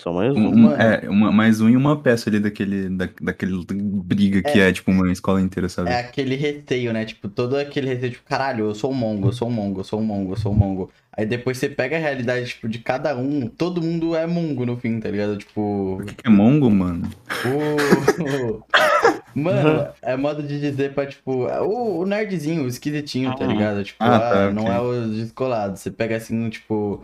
C: Só mais
B: um,
C: um.
B: é, uma, mais um e uma peça ali daquele, da, daquele briga que é. tipo, uma escola inteira, sabe?
A: É aquele receio, né? Tipo, todo aquele receio, tipo, caralho, eu sou um mongo, eu sou um mongo, eu sou um mongo, eu sou um mongo. Aí depois você pega a realidade, tipo, de cada um, todo mundo é mongo no fim, tá ligado? Tipo.
B: O que que é mongo, mano?
A: O... Mano, é modo de dizer pra, tipo, o, o nerdzinho, o esquisitinho, tá
C: Ah.
A: ligado? Tipo,
B: Ah,
A: ah,
B: tá,
A: não
B: ok.
A: é o descolado. Você pega assim, tipo,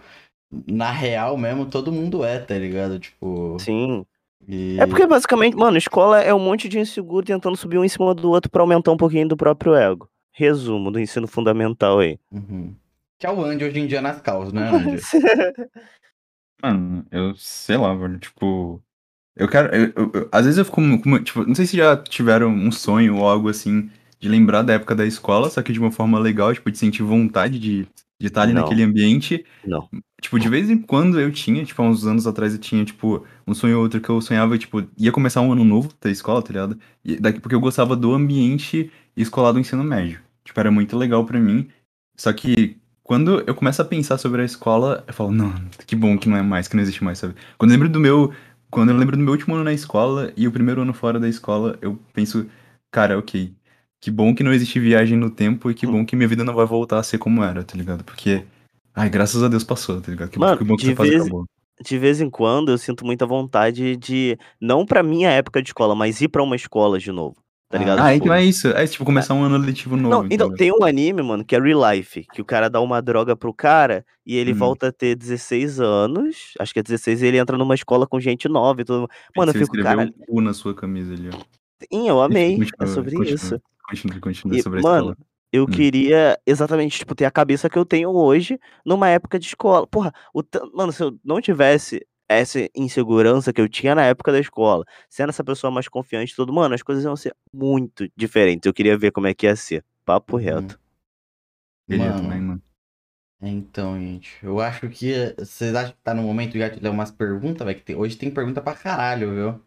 A: na real mesmo, todo mundo é, tá ligado? Tipo.
C: Sim.
A: e-
C: É porque basicamente, mano, escola é um monte de inseguro tentando subir um em cima do outro pra aumentar um pouquinho do próprio ego. Resumo do ensino fundamental aí.
A: Uhum. Que é o Andy hoje em dia nas causas, né, Andy?
B: Mano, eu sei lá, velho, tipo. Eu quero. eu- eu- eu- às vezes eu fico. Tipo, não sei se já tiveram um sonho ou algo assim de lembrar da época da escola, só que de uma forma legal, tipo, de sentir vontade de de estar ali
C: Não.
B: naquele ambiente.
C: Não.
B: Tipo, de vez em quando eu tinha, tipo, há uns anos atrás eu tinha, tipo, um sonho ou outro que eu sonhava, tipo, ia começar um ano novo da escola, tá ligado? E daqui, porque eu gostava do ambiente escolar do ensino médio. Tipo, era muito legal pra mim. Só que quando eu começo a pensar sobre a escola, eu falo, não, que bom que não é mais, que não existe mais, sabe? Quando eu lembro do meu. Quando eu lembro do meu último ano na escola e o primeiro ano fora da escola, eu penso, cara, ok. Que bom que não existe viagem no tempo e que bom que minha vida não vai voltar a ser como era, tá ligado? Porque. Ai, graças a Deus passou, tá ligado? Que,
C: Mano,
B: que bom que fase
C: vez-
B: acabou.
C: De vez em quando eu sinto muita vontade de, não pra minha época de escola, mas ir pra uma escola de novo. Tá
A: Ah,
C: ligado?
B: Ah,
C: Tipo,
B: então é isso. É tipo começar um ano letivo novo.
C: Não, então, tem um anime, mano, que é Real Life, que o cara dá uma droga pro cara e ele
B: Hum.
C: volta a ter 16 anos, acho que é 16, e ele entra numa escola com gente nova e tudo. Mano, eu
B: Você
C: fico,
B: escreveu
C: cara,
B: cu na sua camisa ali, ó.
C: sim, eu amei, é
B: Continua,
C: sobre
B: continua,
C: isso.
B: Continua, continua
C: E,
B: sobre
C: mano, eu
B: Hum.
C: queria exatamente, tipo, ter a cabeça que eu tenho hoje numa época de escola. Porra, o mano, se eu não tivesse essa insegurança que eu tinha na época da escola, sendo essa pessoa mais confiante e tudo, mano, as coisas iam ser muito diferentes. Eu queria ver como é que ia ser. Papo
A: Uhum.
C: reto.
B: Queria
A: Mano.
B: também, mano.
A: Então, gente, eu acho que vocês acham que tá no momento já de ler umas perguntas, velho? que tem- Hoje tem pergunta pra caralho, viu?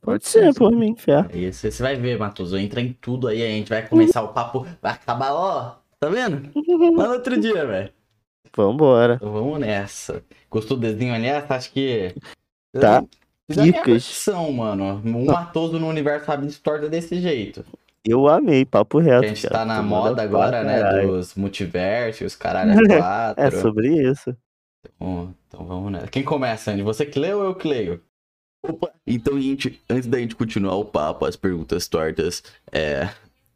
C: Pode ser, por mim, fé.
A: Você vai ver, Matoso, entra em tudo aí, a gente vai começar o papo, vai acabar, ó, tá vendo? Lá no outro dia, velho.
C: Vambora.
A: Então vamos nessa. Gostou do desenho, aliás? Acho que.
C: Tá. Dicas.
A: versão, mano. Um Matoso no universo Rabin se torna desse jeito.
C: Eu amei, papo reto.
A: A gente
C: cara.
A: tá na moda agora, né?
C: caralho.
A: Dos multiversos, caralho, é quatro.
C: É sobre isso.
A: Bom, então vamos nessa. Quem começa, Andy? Você que lê ou eu que leio? Opa. Então, gente, antes da gente continuar o papo, as perguntas tortas, é.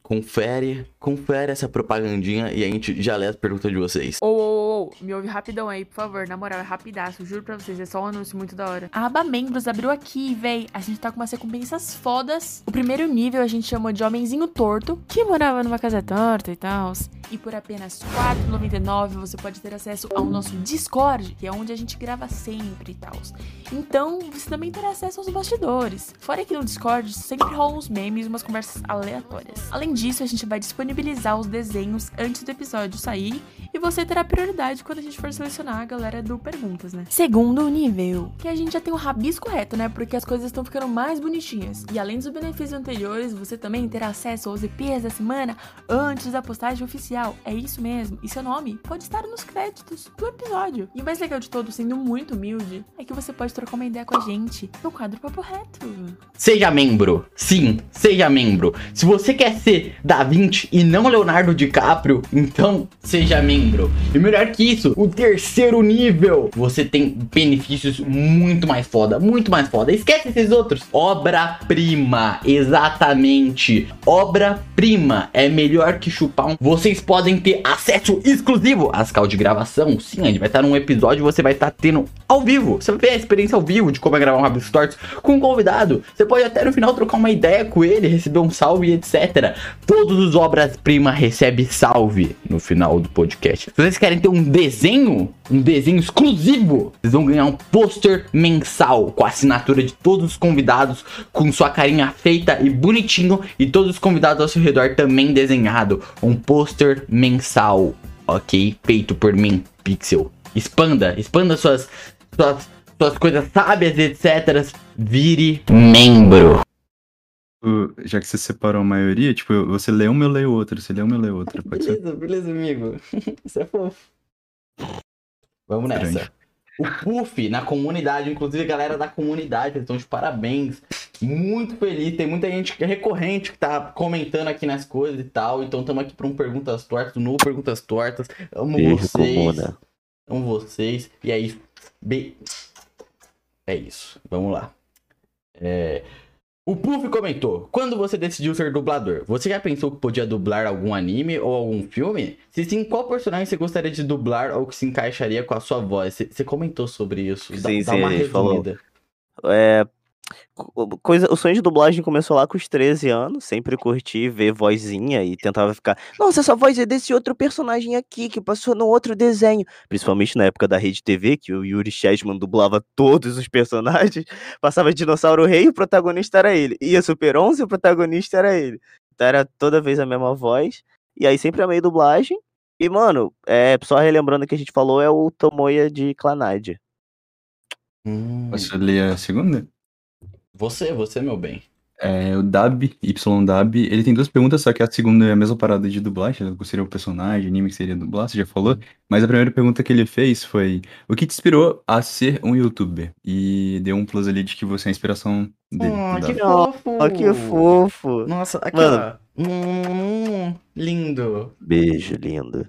A: Confere, confere essa propagandinha e a gente já lê as perguntas de vocês.
D: Ô, ô, ô, me ouve rapidão aí, por favor. Na moral, é rapidaço. Juro pra vocês, é só um anúncio muito da hora. A aba membros abriu aqui, véi. A gente tá com umas recompensas fodas. O primeiro nível a gente chamou de Homenzinho Torto, que morava numa casa torta e tal. E por apenas R$ 4,99 você pode ter acesso ao nosso Discord, que é onde a gente grava sempre e tal. Então, você também terá acesso aos bastidores. Fora que no Discord sempre rolam uns memes e umas conversas aleatórias. Além disso, a gente vai disponibilizar os desenhos antes do episódio sair e você terá prioridade quando a gente for selecionar a galera do Perguntas, né? Segundo nível, que a gente já tem o rabisco reto, né? Porque as coisas estão ficando mais bonitinhas. E além dos benefícios anteriores, você também terá acesso aos EPs da semana antes da postagem oficial. É isso mesmo. E seu nome pode estar nos créditos do episódio. E o mais legal de todo, sendo muito humilde, é que você pode trocar uma ideia com a gente no quadro Papo Reto.
A: Seja membro. Sim, seja membro. Se você quer ser Da Vinci e não Leonardo DiCaprio, então seja membro. E melhor que isso, o terceiro nível, você tem benefícios muito mais foda, muito mais foda. Esquece esses outros. Obra-prima, exatamente. Obra-prima é melhor que chupar um. Vocês podem ter acesso exclusivo às cal de gravação. Sim, a gente vai estar num episódio, você vai estar tendo ao vivo. Você vai ver a experiência ao vivo de como é gravar um Rabisco Tortos com um convidado. Você pode até no final trocar uma ideia com ele, receber um salve, etc. Todos os obras-prima recebem salve no final do podcast. Se vocês querem ter um desenho, um desenho exclusivo, vocês vão ganhar um pôster mensal com a assinatura de todos os convidados, com sua carinha feita e bonitinho, e todos os convidados ao seu redor também desenhado. Um pôster mensal, ok? Feito por mim, Pixel. expanda, expanda suas, suas, suas coisas sábias, etc. Vire membro.
B: Tipo, Já que você separou a maioria, tipo, você lê uma, eu leio outra. Você lê uma, eu leio outra. Pode ser?
A: Beleza, beleza, amigo. Isso é fofo. Vamos nessa.
B: Grande.
A: O Puff, na comunidade, inclusive a galera da comunidade, eles estão de parabéns. Muito feliz. Tem muita gente que é recorrente que tá comentando aqui nas coisas e tal. Então estamos aqui para um Perguntas Tortas, um novo Perguntas Tortas. Amo
C: Beijo,
A: vocês.
C: comuna.
A: Amo vocês. E é isso. Be... É isso. Vamos lá. É, O Puff comentou: Quando você decidiu ser dublador, você já pensou que podia dublar algum anime ou algum filme? Se sim, qual personagem você gostaria de dublar ou que se encaixaria com a sua voz? Você, comentou sobre isso. Dá,
C: Sim,
A: dá
C: sim,
A: uma
C: a gente falou.
A: resumida.
C: É, coisa, o sonho de dublagem começou lá com os 13 anos. Sempre curti ver vozinha e tentava ficar. Nossa, essa voz é desse outro personagem aqui que passou no outro desenho. Principalmente na época da Rede TV, que o Yuri Chessman dublava todos os personagens. Passava Dinossauro Rei e o protagonista era ele. Ia Super 11 e o protagonista era ele. Então era toda vez a mesma voz. E aí sempre amei dublagem. E, mano, é, só relembrando o que a gente falou, é o Tomoya de Clanide.
A: Hum,
B: Posso ler a segunda?
A: Você, você, meu bem.
B: É, o Dab, YDab, ele tem duas perguntas, só que a segunda é a mesma parada de dublagem, qual seria o personagem, anime que seria dublar, você já falou. Mas a primeira pergunta que ele fez foi: O que te inspirou a ser um youtuber? E deu um plus ali de que você é a inspiração dele.
A: Oh, que fofo!
C: Ó, que fofo.
A: Nossa, aqui,
C: Mano.
A: ó. Hum, lindo.
C: Beijo, lindo.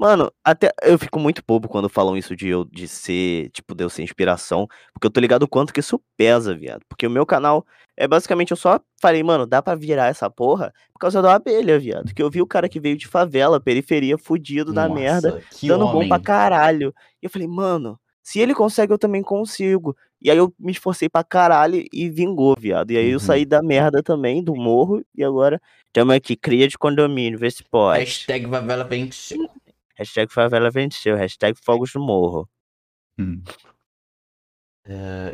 C: Mano, até eu fico muito bobo quando falam isso de eu de ser, tipo, de eu ser inspiração, porque eu tô ligado o quanto que isso pesa, viado. Porque o meu canal é basicamente eu só falei, mano, dá pra virar essa porra por causa da abelha, viado. Que eu vi o cara que veio de favela, periferia, fudido da merda,
A: que
C: dando bom
A: homem.
C: pra caralho. E eu falei, mano, se ele consegue, eu também consigo. E aí eu me esforcei pra caralho e vingou, viado. E aí eu
A: Uhum.
C: saí da merda também, do morro, e agora tamo aqui, cria de condomínio, vê se pode.
A: Hashtag Favela venceu.
C: Hashtag favela venceu, hashtag fogos no morro.
B: Hum.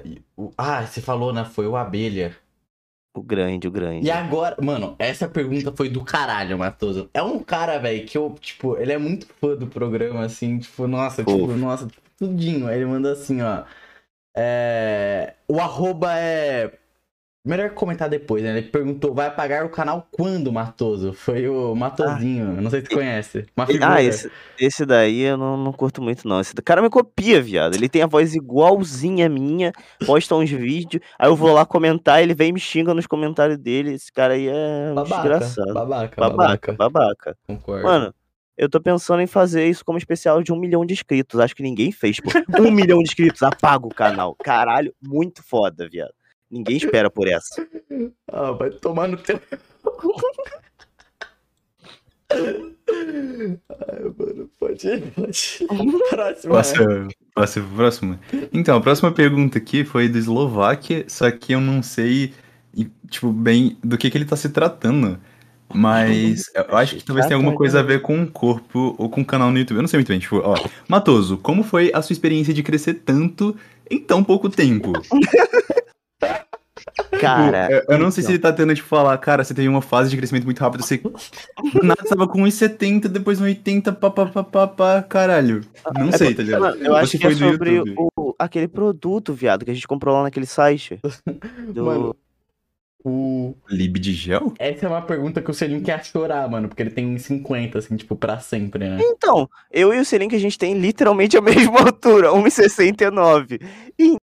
A: E o- Ah, você falou, né? Foi o Abelha.
C: O grande, o grande.
A: E agora, mano, essa pergunta foi do caralho, Matoso. É um cara, velho, que eu, tipo, ele é muito fã do programa, assim, tipo, nossa, tipo,
C: Fofo.
A: nossa, tipo, tudinho. Aí ele manda assim, ó. É... O arroba é. Melhor comentar depois, né? Ele perguntou, vai apagar o canal quando, Matoso? Foi o Matozinho, não sei se conhece. Uma figura.
C: Ah, esse, esse daí eu não, não curto muito, não. Esse cara me copia, viado. Ele tem a voz igualzinha a minha, posta uns vídeos, aí eu vou lá comentar, ele vem e me xinga nos comentários dele. Esse cara aí é
A: Babaca,
C: desgraçado.
A: babaca,
C: Babaca,
A: babaca.
C: babaca.
A: Concordo.
C: Mano, eu tô pensando em fazer isso como especial de um milhão de inscritos. Acho que ninguém fez, pô. Um milhão de inscritos, apaga o canal. Caralho, muito foda, viado. Ninguém espera por essa.
A: Ah, vai tomar no teu. Ai, mano, pode ir, pode ir.
B: Posso, posso ir pro próximo? Então, a próxima pergunta aqui foi do Eslováquia, só que eu não sei, tipo, bem do que, que ele tá se tratando. Mas eu acho que talvez tenha alguma coisa a ver com o corpo ou com o canal no YouTube. Eu não sei muito bem. Tipo, ó, Matoso, como foi a sua experiência de crescer tanto em tão pouco tempo?
C: Cara,
B: eu, eu não sei se
C: então.
B: ele tá tendo, tipo, falar, cara, você teve uma fase de crescimento muito rápido, você. Do nada tava com 1,70, depois 1,80, pá, pá, pá, pá, pá, caralho. Não
C: É
B: sei,
C: porque,
B: tá ligado?
C: mano, eu acho que é sobre o, aquele produto, viado, que a gente comprou lá naquele site. Do...
A: Mano, o...
B: Lib de gel?
A: Essa é uma pergunta que o Selim quer chorar, mano, porque ele tem 50, assim, tipo, pra sempre, né?
C: Então, eu e o Selink, a gente tem literalmente a mesma altura, 1,69.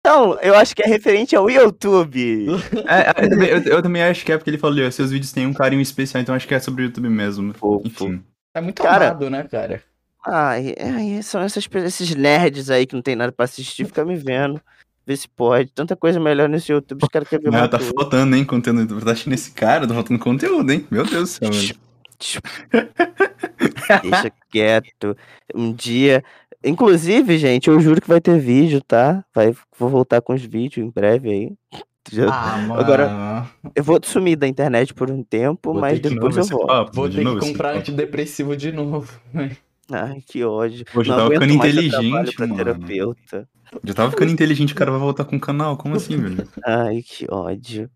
C: Então, eu acho que é referente ao YouTube.
B: É, é, eu, também, eu- eu também acho que é porque ele falou, seus vídeos têm um carinho especial, então acho que é sobre o YouTube mesmo. Enfim.
A: É muito
C: Cara-
A: amado, né, cara?
C: Ai, ai, são essas, esses nerds aí que não tem nada pra assistir, fica me vendo. Vê se pode. Tanta coisa melhor nesse YouTube, os caras querem ver
B: Não,
C: mais
B: tá
C: tudo.
B: faltando, hein, conteúdo. Tá achando esse cara, tá faltando conteúdo, hein? Meu Deus do céu, mano.
C: Deixa quieto. Um dia. Inclusive, gente, eu juro que vai ter vídeo, tá? Vai, vou voltar com os vídeos em breve aí. Já-
A: Ah, mano.
C: agora- Eu vou sumir da internet por um tempo,
A: Vou
C: mas depois
B: De
C: eu volto.
B: papo,
A: Vou
B: de
A: ter
B: novo
A: que comprar
B: papo.
A: antidepressivo de novo.
C: Ai, que ódio.
B: Já
C: Não
B: tava ficando inteligente, mano.
C: terapeuta.
B: Já tava ficando inteligente, o cara vai voltar com o canal. Como assim, velho?
C: Ai, que ódio.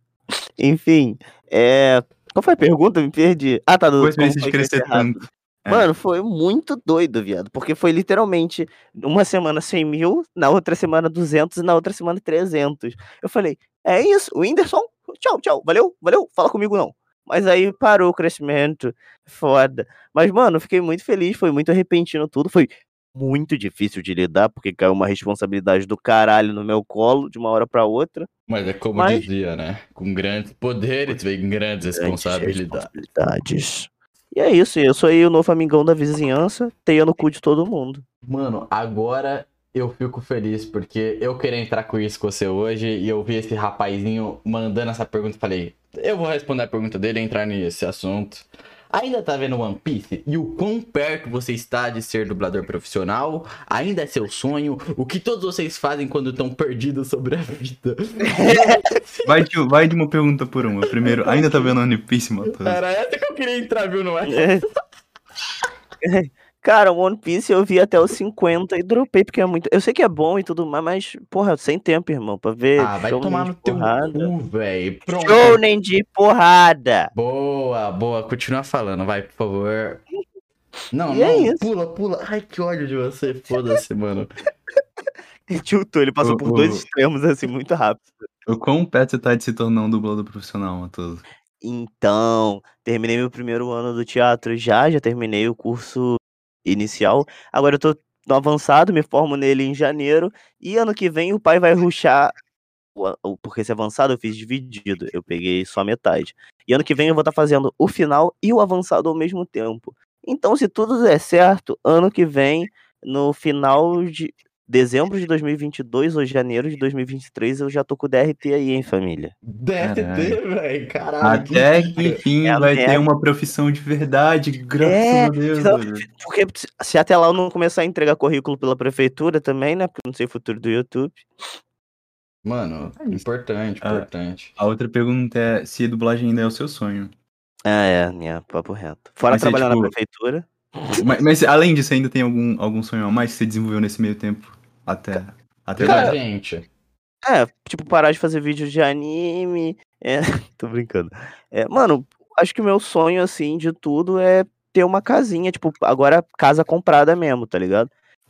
C: Enfim, é... qual foi a pergunta? Me perdi. Ah, tá. Do, como foi
B: crescer tanto? É.
C: Mano, foi muito doido, viado. Porque foi literalmente uma semana 100 mil, na outra semana 200 e na outra semana 300. Eu falei, é isso, o Whindersson, tchau, tchau, valeu, valeu, fala comigo não. Mas aí parou o crescimento, foda. Mas, mano, fiquei muito feliz, foi muito repentino tudo, foi muito difícil de lidar, porque caiu uma responsabilidade do caralho no meu colo de uma hora pra outra.
A: Mas é como
C: Mas-
A: dizia, né? Com grandes poderes vem grandes responsabilidades.
C: responsabilidades. E é isso, eu sou aí o novo amigão da vizinhança, teia no cu de todo mundo.
A: Mano, agora eu fico feliz porque eu queria entrar com isso com você hoje e eu vi esse rapazinho mandando essa pergunta e falei, eu vou responder a pergunta dele entrar nesse assunto. Ainda tá vendo One Piece? E o quão perto você está de ser dublador profissional? Ainda é seu sonho? O que todos vocês fazem quando estão perdidos sobre a vida?
B: Vai de, vai de uma pergunta por uma. Primeiro, ainda tá vendo One Piece, Matheus?
A: Era essa que eu queria entrar, viu? Não é?
C: Cara, One Piece eu vi até os 50 e dropei, porque é muito. Eu sei que é bom e tudo mais, mas, porra, sem tempo, irmão, pra ver.
A: Ah, vai tomar no teu cu, velho. Pronto.
C: Shounen de porrada!
A: Boa, boa. Continua falando, vai, por favor. Não,
C: E
A: não,
C: é isso.
A: pula, pula. Ai, que ódio de você, foda-se, mano.
C: Ele tiltou, ele passou
B: O-
C: por
B: o-
C: dois extremos assim, muito rápido.
B: O quão perto você tá de se tornar um dublador profissional, Matheus?
C: Então, terminei meu primeiro ano do teatro já, já terminei o curso inicial. Agora eu tô no avançado, me formo nele em janeiro. E ano que vem o pai vai ruxar. Porque esse avançado eu fiz dividido, eu peguei só metade. E ano que vem eu vou estar fazendo o final e o avançado ao mesmo tempo. Então, se tudo der certo, ano que vem, no final de dezembro de 2022 ou janeiro de 2023, eu já tô com o DRT aí, hein, família?
B: Caralho.
A: velho, caralho.
B: Até que enfim
C: É a
B: vai ter uma profissão de verdade, graças
C: É,
B: a Deus.
C: então-
B: velho.
C: Porque se- até lá eu não começar a entregar currículo pela prefeitura também, né? Porque eu não sei o futuro do YouTube.
A: Mano, importante, importante.
B: A outra pergunta é se dublagem ainda é o seu sonho.
C: Ah, é, né? Papo reto. Fora
B: Mas você,
C: trabalhar na
B: tipo,
C: prefeitura.
B: Mas, mas além disso, ainda tem algum, algum sonho a mais que você desenvolveu nesse meio tempo? Até, até agora?
A: gente.
C: É, tipo, parar de fazer vídeo de anime. É, tô brincando. É, mano, acho que o meu sonho, assim, de tudo é ter uma casinha, tipo, agora casa comprada mesmo, tá ligado?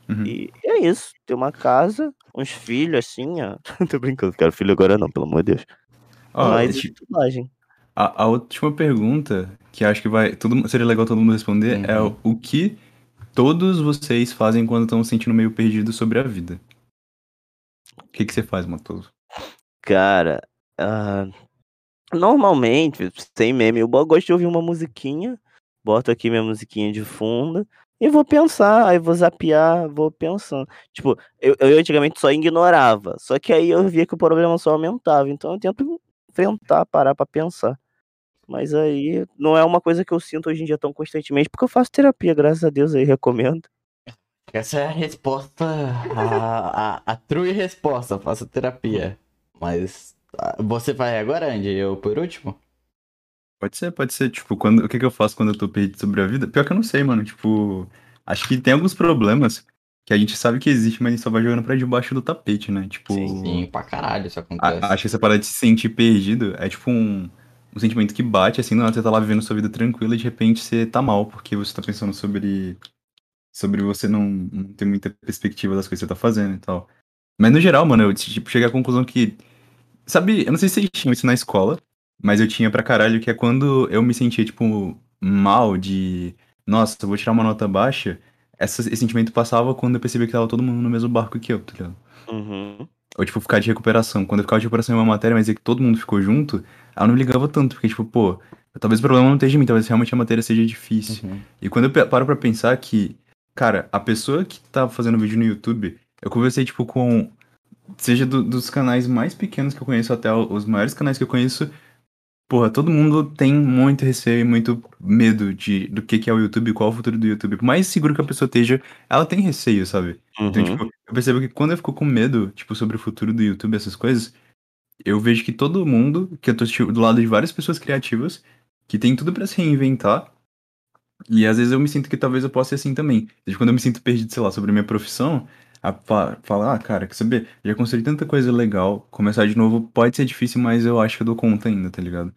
B: Uhum.
C: E é isso, ter uma casa, uns filhos, assim, ó. tô brincando, quero filho agora não, pelo amor de Deus.
B: Ó,
C: Mas
B: ti-
C: dublagem.
B: a, a última pergunta, que acho que vai. Todo, mundo- seria legal todo mundo responder, é
A: Uhum.
B: o, o que todos vocês fazem quando estão se sentindo meio perdidos sobre a vida? O que, que você faz, Matoso?
C: Cara, ah, normalmente, sem meme, eu gosto de ouvir uma musiquinha, boto aqui minha musiquinha de fundo e vou pensar, aí vou zapear, vou pensando. Tipo, eu, eu antigamente só ignorava, só que aí eu via que o problema só aumentava, então eu tento enfrentar, parar pra pensar. Mas aí não é uma coisa que eu sinto hoje em dia tão constantemente, porque eu faço terapia, graças a Deus, aí recomendo.
A: Essa é a resposta, a, a, a true resposta, faça terapia. Mas você vai agora, Andy? Eu por último?
B: Pode ser, pode ser. Tipo, quando, o que, que eu faço quando eu tô perdido sobre a vida? Pior que eu não sei, mano. Tipo, acho que tem alguns problemas que a gente sabe que existe, mas a gente só vai jogando pra debaixo do tapete, né? Tipo,
A: Sim, pra caralho isso acontece.
B: a- acho que essa parada de se sentir perdido é tipo um, um sentimento que bate, assim, que você tá lá vivendo sua vida tranquila e de repente você tá mal, porque você tá pensando sobre. Sobre você não, não ter muita perspectiva das coisas que você tá fazendo e tal. Mas no geral, mano, eu tipo, cheguei à conclusão que. Sabe, eu não sei se vocês tinham isso na escola, mas eu tinha pra caralho, que é quando eu me sentia, tipo, mal de. Nossa, eu vou tirar uma nota baixa. Essa, esse sentimento passava quando eu percebi que tava todo mundo no mesmo barco que eu, tá ligado?
C: Uhum.
B: Ou, tipo, ficar de recuperação. Quando eu ficava de recuperação em uma matéria, mas é que todo mundo ficou junto, eu não me ligava tanto, porque, tipo, pô, talvez o problema não esteja em mim, talvez realmente a matéria seja difícil.
A: Uhum.
B: E quando eu paro pra pensar que, cara, a pessoa que tá fazendo vídeo no YouTube, eu conversei, tipo, com. Seja do- dos canais mais pequenos que eu conheço até os maiores canais que eu conheço. Porra, todo mundo tem muito receio e muito medo de, do que, que é o YouTube, qual é o futuro do YouTube. Por mais seguro que a pessoa esteja, ela tem receio, sabe? Então,
C: Uhum.
B: tipo, eu percebo que quando eu fico com medo, tipo, sobre o futuro do YouTube, essas coisas, eu vejo que todo mundo, que eu tô tipo, do lado de várias pessoas criativas, que tem tudo pra se reinventar, e às vezes eu me sinto que talvez eu possa ser assim também. Desde quando eu me sinto perdido, sei lá, sobre a minha profissão, a fa- falar, ah, cara, quer saber? Já construí tanta coisa legal, começar de novo pode ser difícil, mas eu acho que eu dou conta ainda, tá ligado?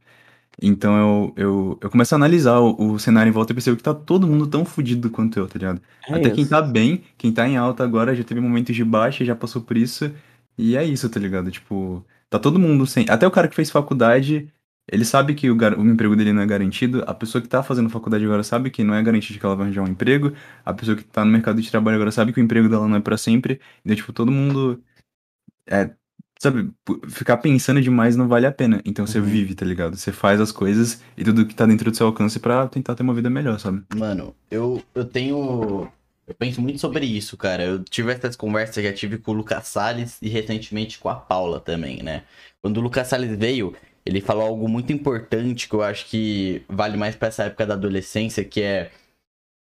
B: Então eu, eu, eu começo a analisar o, o cenário em volta e percebo que tá todo mundo tão fudido quanto eu, tá ligado?
C: É
B: Até quem
C: isso.
B: tá bem, quem tá em alta agora já teve momentos de baixa, já passou por isso. E é isso, tá ligado? Tipo, tá todo mundo sem. Até o cara que fez faculdade, ele sabe que o, gar- o emprego dele não é garantido. A pessoa que tá fazendo faculdade agora sabe que não é garantido que ela vai arranjar um emprego. A pessoa que tá no mercado de trabalho agora sabe que o emprego dela não é pra sempre. Então, tipo, todo mundo. É, sabe, ficar pensando demais não vale a pena. Então você
A: Uhum.
B: vive, tá ligado? Você faz as coisas e tudo que tá dentro do seu alcance pra tentar ter uma vida melhor, sabe?
A: Mano, eu, eu tenho. Eu penso muito sobre isso, cara. Eu tive essas conversas, já tive com o Lucas Salles e recentemente com a Paula também, né? Quando o Lucas Salles veio, ele falou algo muito importante que eu acho que vale mais pra essa época da adolescência, que é.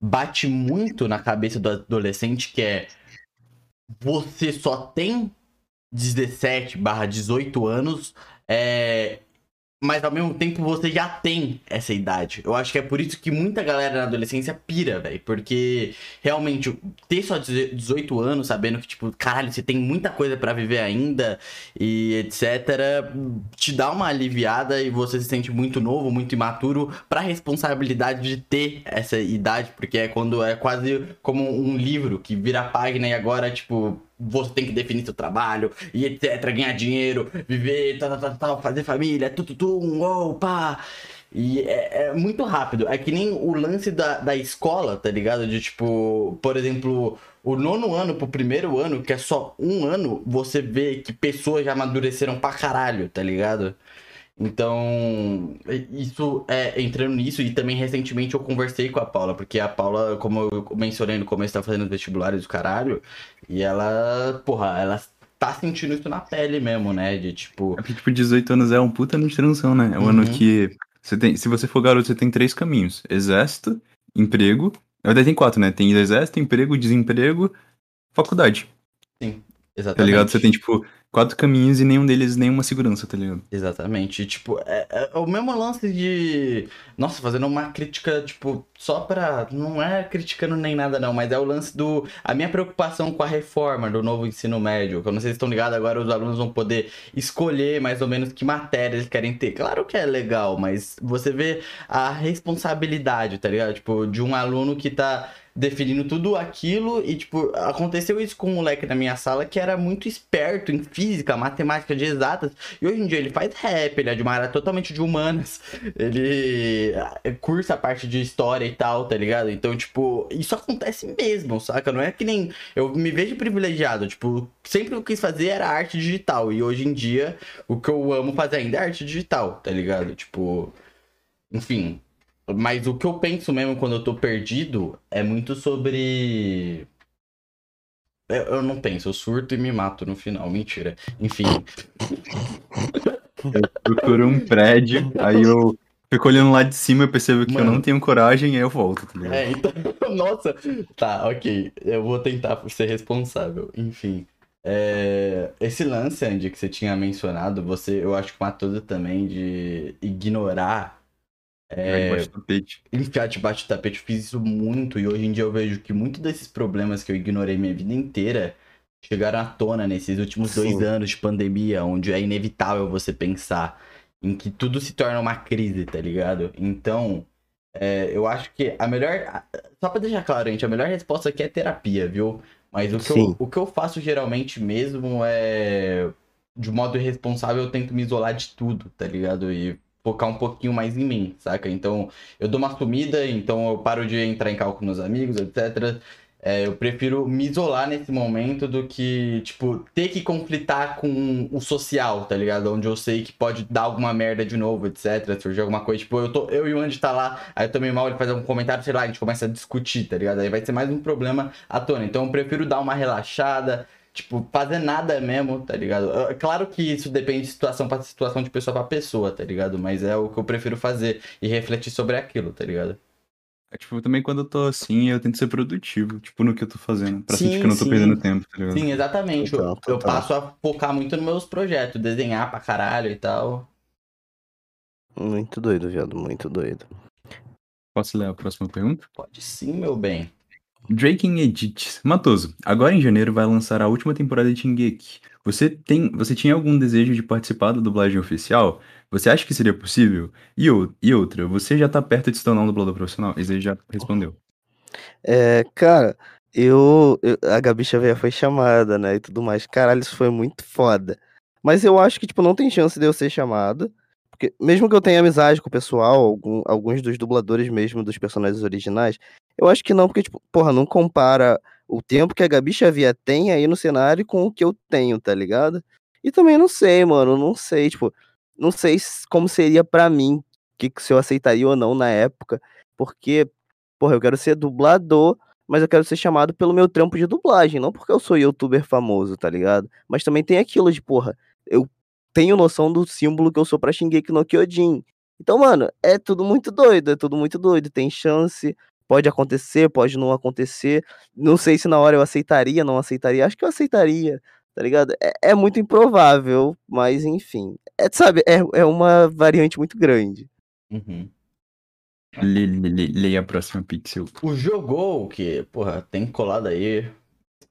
A: Bate muito na cabeça do adolescente, que é. Você só tem 17 barra 18 anos, é, mas ao mesmo tempo você já tem essa idade. Eu acho que é por isso que muita galera na adolescência pira, velho. Porque realmente ter só 18 anos, sabendo que, tipo, caralho, você tem muita coisa pra viver ainda e etc., te dá uma aliviada e você se sente muito novo, muito imaturo pra responsabilidade de ter essa idade, porque é quando é quase como um livro que vira página e agora, tipo. Você tem que definir seu trabalho e etc, ganhar dinheiro, viver, tal, tal, tal, fazer família, tututum, uou, pá. E é, é muito rápido. É que nem o lance da, da escola, tá ligado? De tipo, por exemplo, o nono ano pro primeiro ano, que é só um ano, você vê que pessoas já amadureceram pra caralho, tá ligado? Então, isso é entrando nisso, e também recentemente eu conversei com a Paula, porque a Paula, como eu mencionei no começo, tá fazendo vestibulares do caralho, e ela, porra, ela tá sentindo isso na pele mesmo, né? De tipo.
B: É porque, tipo, 18 anos é um puta ano de transição, né? É um
A: Uhum.
B: ano que. Você tem, se você for garoto, você tem três caminhos: exército, emprego. Na verdade, tem quatro, né? Tem exército, emprego, desemprego, faculdade.
A: Exatamente.
B: Tá ligado? Você tem, tipo, quatro caminhos e nenhum deles nenhuma segurança, tá ligado?
A: Exatamente. Tipo, é, é o mesmo lance de. Nossa, fazendo uma crítica, tipo, só pra. Não é criticando nem nada, não, mas é o lance do. A minha preocupação com a reforma do novo ensino médio. Que eu não sei se estão ligados, agora os alunos vão poder escolher mais ou menos que matéria eles querem ter. Claro que é legal, mas você vê a responsabilidade, tá ligado? Tipo, de um aluno que tá definindo tudo aquilo e, tipo, aconteceu isso com um moleque na minha sala que era muito esperto em física, matemática de exatas, e hoje em dia ele faz rap, ele é de uma área totalmente de humanas, ele eh, cursa a parte de história e tal, tá ligado? Então, tipo, isso acontece mesmo, saca? Não é que nem. Eu me vejo privilegiado, tipo, sempre eu quis fazer era arte digital, e hoje em dia o que eu amo fazer ainda é arte digital, tá ligado? Tipo. Enfim, mas o que eu penso mesmo quando eu tô perdido é muito sobre. Eu eu não penso, eu surto e me mato no final, mentira. Enfim,
B: Procuro um prédio, aí eu fico olhando lá de cima, eu percebo que eu
A: Mano.
B: não tenho coragem, aí eu volto, tá ligado?
A: é, então. Nossa! Tá, ok. Eu vou tentar ser responsável. Enfim. É, esse lance, Andy, que você tinha mencionado, você, eu acho que matou também de ignorar
B: Tapete.
A: enfiar debaixo do tapete, eu fiz isso muito e hoje em dia eu vejo que muitos desses problemas que eu ignorei minha vida inteira chegaram à tona nesses últimos dois
C: Sim.
A: anos de pandemia, onde é inevitável você pensar em que tudo se torna uma crise, tá ligado? Então, é, eu acho que a melhor. Só pra deixar claro, gente, a melhor resposta aqui é terapia, viu? Mas o que, eu, o que eu faço geralmente mesmo é. De modo irresponsável, eu tento me isolar de tudo, tá ligado? E focar um pouquinho mais em mim, saca? Então, eu dou uma sumida, então eu paro de entrar em cálculo com meus amigos, etc. É, eu prefiro me isolar nesse momento do que, tipo, ter que conflitar com o social, tá ligado? Onde eu sei que pode dar alguma merda de novo, etc. Surgir alguma coisa. Tipo, eu, tô, eu e o Andy tá lá, aí eu tomei mal, ele faz algum comentário, sei lá, a gente começa a discutir, tá ligado? Aí vai ser mais um problema à tona. Então eu prefiro dar uma relaxada, tipo, fazer nada mesmo, tá ligado? É claro que isso depende de situação pra situação, de pessoa pra pessoa, tá ligado? Mas é o que eu prefiro fazer e refletir sobre aquilo, tá ligado?
B: É, tipo, também quando eu tô assim, eu tento ser produtivo, tipo, no que eu tô fazendo, pra
A: Sim,
B: sentir que eu não tô
A: sim.
B: perdendo tempo, tá ligado?
A: Sim, exatamente. Eu-
C: Total,
A: eu,
C: total.
A: passo a focar muito nos meus projetos, desenhar pra caralho e tal.
C: Muito doido, viado, muito doido.
B: Posso ler a próxima pergunta?
A: Pode sim, meu bem.
B: Drake em Edits. Matoso, agora em janeiro vai lançar a última temporada de Shingeki. Você, tem, você tinha algum desejo de participar da dublagem oficial? Você acha que seria possível? E, e outra, você já tá perto de se tornar um dublador profissional? Aí já respondeu.
C: É, cara, eu, eu- A Gabi Xavier foi chamada, né? E tudo mais. Caralho, isso foi muito foda. Mas eu acho que, tipo, não tem chance de eu ser chamado. Porque, mesmo que eu tenha amizade com o pessoal, algum- alguns dos dubladores mesmo dos personagens originais, eu acho que não, porque, tipo, porra, não compara o tempo que a Gabi Xavier tem aí no cenário com o que eu tenho, tá ligado? E também não sei, mano, não sei, tipo, não sei como seria pra mim, que se eu aceitaria ou não na época, porque, porra, eu quero ser dublador, mas eu quero ser chamado pelo meu trampo de dublagem, não porque eu sou youtuber famoso, tá ligado? Mas também tem aquilo de, porra, eu tenho noção do símbolo que eu sou pra Shingeki no Kyojin. Então, mano, é tudo muito doido, é tudo muito doido, tem chance, pode acontecer, pode não acontecer. Não sei se na hora eu aceitaria, não aceitaria, acho que eu aceitaria, tá ligado? É, é muito improvável, mas enfim. É, sabe, é, é uma variante muito grande.
A: Uhum.
B: Lê, lê, lê, leia a próxima pixel.
A: O Jogou, que, porra, tem colado aí.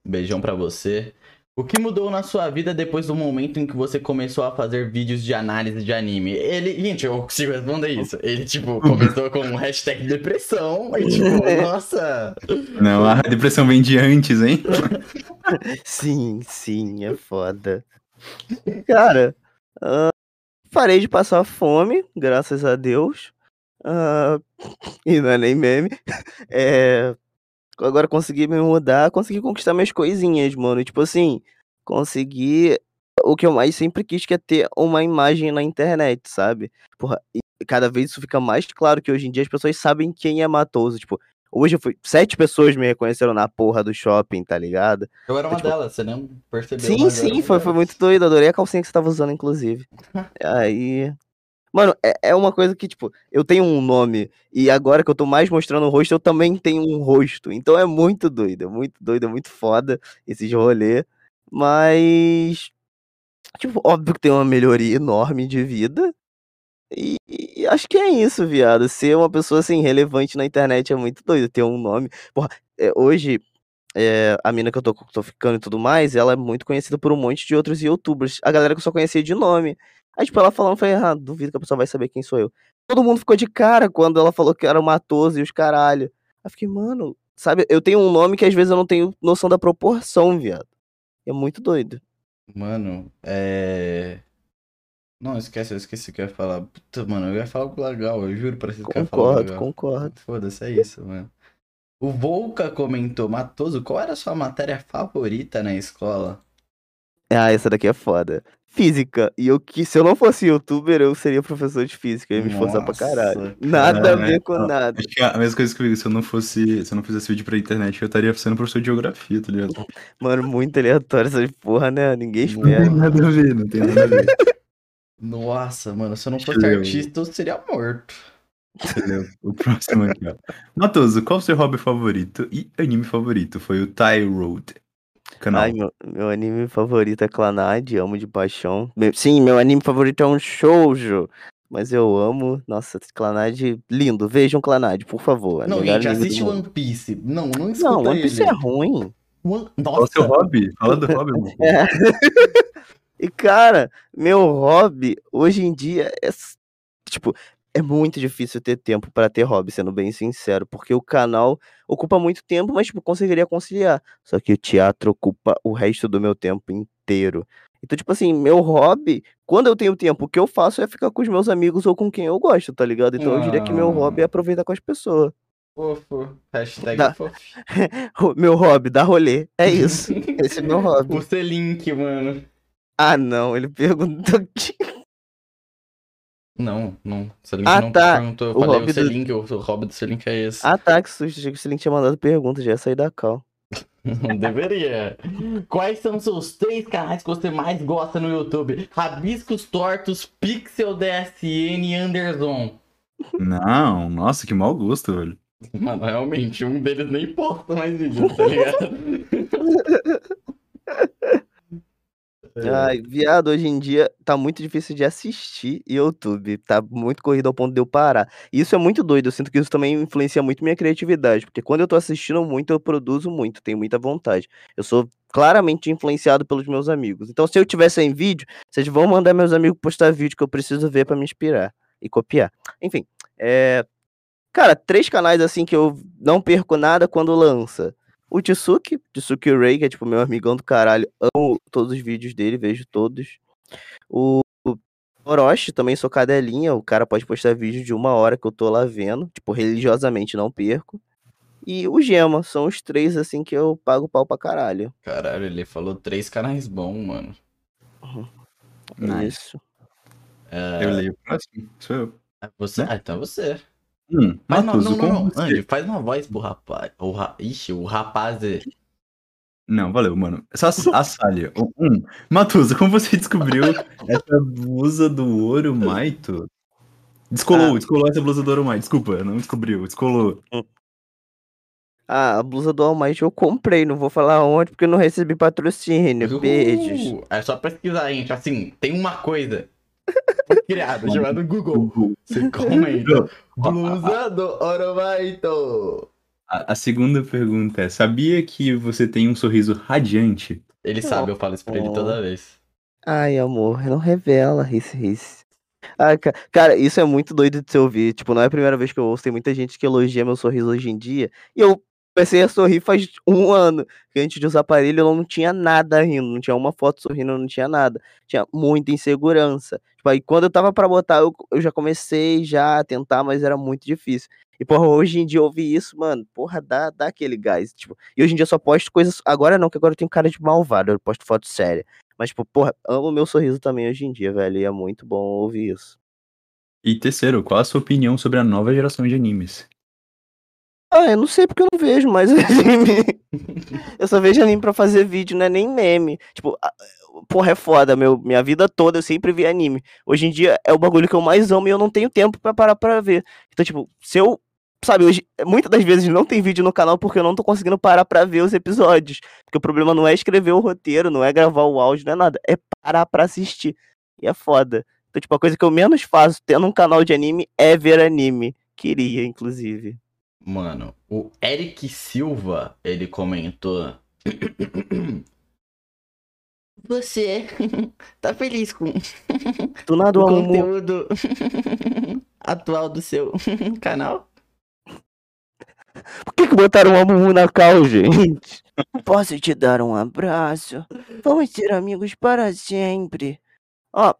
A: Beijão pra você. O que mudou na sua vida depois do momento em que você começou a fazer vídeos de análise de anime? Ele, gente, eu consigo responder isso. Ele, tipo, começou com um hashtag depressão e, tipo, nossa.
B: Não, a depressão vem de antes, hein?
C: Sim, sim, é foda. Cara, ah, parei de passar fome, graças a Deus. Ah, e não é nem meme. É, agora consegui me mudar, consegui conquistar minhas coisinhas, mano. Tipo assim, consegui. O que eu mais sempre quis que é ter uma imagem na internet, sabe? Porra, e cada vez isso fica mais claro que hoje em dia as pessoas sabem quem é Matoso. Tipo, hoje eu fui. Sete pessoas me reconheceram na porra do shopping, tá ligado?
A: Eu era uma
C: Tipo,
A: delas, você nem percebeu.
C: Sim, sim, foi, foi muito doido. Adorei a calcinha que você tava usando, inclusive. Aí. Mano, é, é uma coisa que, tipo, eu tenho um nome e agora que eu tô mais mostrando o rosto, eu também tenho um rosto. Então é muito doido, é muito doido, é muito foda esses rolê. Mas. Tipo, óbvio que tem uma melhoria enorme de vida. E, e acho que é isso, viado. Ser uma pessoa assim, relevante na internet é muito doido. Ter um nome. Porra, é, hoje, é, a mina que eu tô, tô ficando e tudo mais, ela é muito conhecida por um monte de outros youtubers. A galera que eu só conhecia de nome. Aí, tipo, ela falando, eu falei, ah, duvido que a pessoa vai saber quem sou eu. Todo mundo ficou de cara quando ela falou que era o Matoso e os caralho. Aí fiquei, mano, sabe, eu tenho um nome que às vezes eu não tenho noção da proporção, viado. É muito doido.
A: Mano, é. Não, esquece, eu esqueci o que eu ia falar. Puta, mano, eu ia falar algo legal, eu juro pra vocês que eu ia falar
C: Concordo, concordo.
A: Foda-se, é isso, mano. O Volca comentou, Matoso, qual era a sua matéria favorita na escola?
C: Ah, essa daqui é foda. Física. E eu que se eu não fosse youtuber, eu seria professor de física. Eu ia me esforçar pra caralho. Nada a
B: cara.
C: ver com
B: Não,
C: nada.
B: Acho que é a mesma coisa que eu se eu não fosse, se eu não fizesse vídeo pra internet, eu estaria sendo professor de geografia, tá ligado?
C: Mano, muito aleatório essa porra, né? Ninguém
B: Não tem
C: espera.
B: nada a ver, não tem nada a ver.
A: Nossa, mano, se eu não fosse artista, eu seria morto.
B: Entendeu? O próximo aqui, ó. Matoso, qual o seu hobby favorito e anime favorito? Foi o Tie Road. Canal.
C: Ai, meu, meu anime favorito é Clannad, amo de paixão. Meu- sim, meu anime favorito é um shoujo. Mas eu amo. Nossa, Clannad, lindo. Vejam Clannad, por favor. é
A: Não, gente, assiste. One Piece. Não, não escuta
C: Não, One Piece
A: ele.
C: é ruim.
A: One-
B: Qual o seu
A: Nossa,
B: hobby? Fala do hobby, mano.
C: É. e, cara, meu hobby hoje em dia é. Tipo, é muito difícil ter tempo pra ter hobby, sendo bem sincero. Porque o canal ocupa muito tempo, mas, tipo, conseguiria conciliar. Só que o teatro ocupa o resto do meu tempo inteiro. Então, tipo assim, meu hobby, quando eu tenho tempo, o que eu faço é ficar com os meus amigos ou com quem eu gosto, tá ligado? Então eu diria que meu hobby é
A: Ah.
C: aproveitar com as pessoas.
A: fofo. Hashtag
C: Dá.
A: fofo.
C: Meu hobby, dar rolê. É isso. Esse é meu hobby.
A: O Selink, mano.
C: Ah, não, ele perguntou.
A: Não, não. Selink
C: Ah,
A: não
C: tá.
A: perguntou. Eu
C: O
A: falei
C: hobby
A: o
C: do-
A: Selink, o, o hobby do Selink é esse.
C: Ah, tá, que susto, achei que o Link tinha mandado pergunta, já ia sair da cal.
A: Não deveria. Quais são os seus três canais que você mais gosta no YouTube? Rabiscos Tortos, Pixel DSN e Anderson.
B: Não, nossa, que mau gosto, velho.
A: Mano, realmente, um deles nem posta mais vídeo, tá ligado?
C: Ai, viado, hoje em dia tá muito difícil de assistir YouTube. Tá muito corrido ao ponto de eu parar. Isso é muito doido. Eu sinto que isso também influencia muito minha criatividade. Porque quando eu tô assistindo muito, eu produzo muito, tenho muita vontade. Eu sou claramente influenciado pelos meus amigos. Então, se eu tivesse em vídeo, vocês vão mandar meus amigos postar vídeo que eu preciso ver pra me inspirar e copiar. Enfim, é. Cara, três canais assim que eu não perco nada quando lança. O Tsuki, Tsuki Ray, que é tipo meu amigão do caralho. Amo todos os vídeos dele, vejo todos. O, Orochi, também sou cadelinha. O cara pode postar vídeo de uma hora que eu tô lá vendo. Tipo, religiosamente não perco. E o Gema, são os três assim que eu pago pau pra caralho.
A: Caralho, ele falou três canais bons, mano.
C: É
B: Nice.
C: Isso.
A: É,
B: Eu leio o próximo, sou eu.
A: você, ah, então é você.
B: Hum,
A: Mas não,
B: Matoso,
A: não, não,
B: como
A: não.
B: você-
A: Andy, faz uma voz pro rapaz. O ra... Ixi, o rapaz. é-
B: Não, valeu, mano. Só a Sália. Um, Matusa, como você descobriu essa blusa do Ouro Maito? Descolou,
C: Ah.
B: descolou essa blusa do Ouro Maito. Desculpa, não descobriu, descolou.
C: Ah, a blusa do All Might eu comprei, não vou falar onde porque eu não recebi patrocínio. Beijos.
A: Uh, É só pesquisar, gente. Assim, tem uma coisa. Foi criada, chamada Google. Você comenta. Blusa do Oromaito.
B: A, a segunda pergunta é: sabia que você tem um sorriso radiante?
A: Ele sabe, eu falo isso pra ele toda vez.
C: Ai, amor, não revela, ris, ris. Ah, ca- cara, isso é muito doido de se ouvir. Tipo, não é a primeira vez que eu ouço. Tem muita gente que elogia meu sorriso hoje em dia. E eu comecei a sorrir faz um ano. Que antes de usar aparelho eu não tinha nada rindo. Não tinha uma foto sorrindo, não tinha nada. Tinha muita insegurança. Tipo, aí quando eu tava pra botar, eu, eu já comecei já a tentar, mas era muito difícil. E, porra, hoje em dia ouvir isso, mano, porra, dá, dá aquele gás. Tipo, e hoje em dia eu só posto coisas. Agora não, que agora eu tenho cara de malvado. Eu posto foto séria. Mas, tipo, porra, amo meu sorriso também hoje em dia, velho. E é muito bom ouvir isso.
B: E terceiro, qual a sua opinião sobre a nova geração de animes?
C: Ah, eu não sei porque eu não vejo mais anime. eu só vejo anime pra fazer vídeo, não é nem meme. Tipo, porra, é foda. Meu, minha vida toda eu sempre vi anime. Hoje em dia é o bagulho que eu mais amo e eu não tenho tempo pra parar pra ver. Então, tipo, se eu. Sabe, hoje, muitas das vezes não tem vídeo no canal porque eu não tô conseguindo parar pra ver os episódios. Porque o problema não é escrever o roteiro, não é gravar o áudio, não é nada. É parar pra assistir. E é foda. Então, tipo, a coisa que eu menos faço tendo um canal de anime é ver anime. Queria, inclusive.
A: Mano, o Eric Silva, ele comentou. Você tá feliz com
C: Do nada
A: o
C: o amor.
A: conteúdo atual do seu canal?
C: Por que, que botaram um Amumu na cal, gente? Posso te dar um abraço? Vamos ser amigos para sempre. Ó,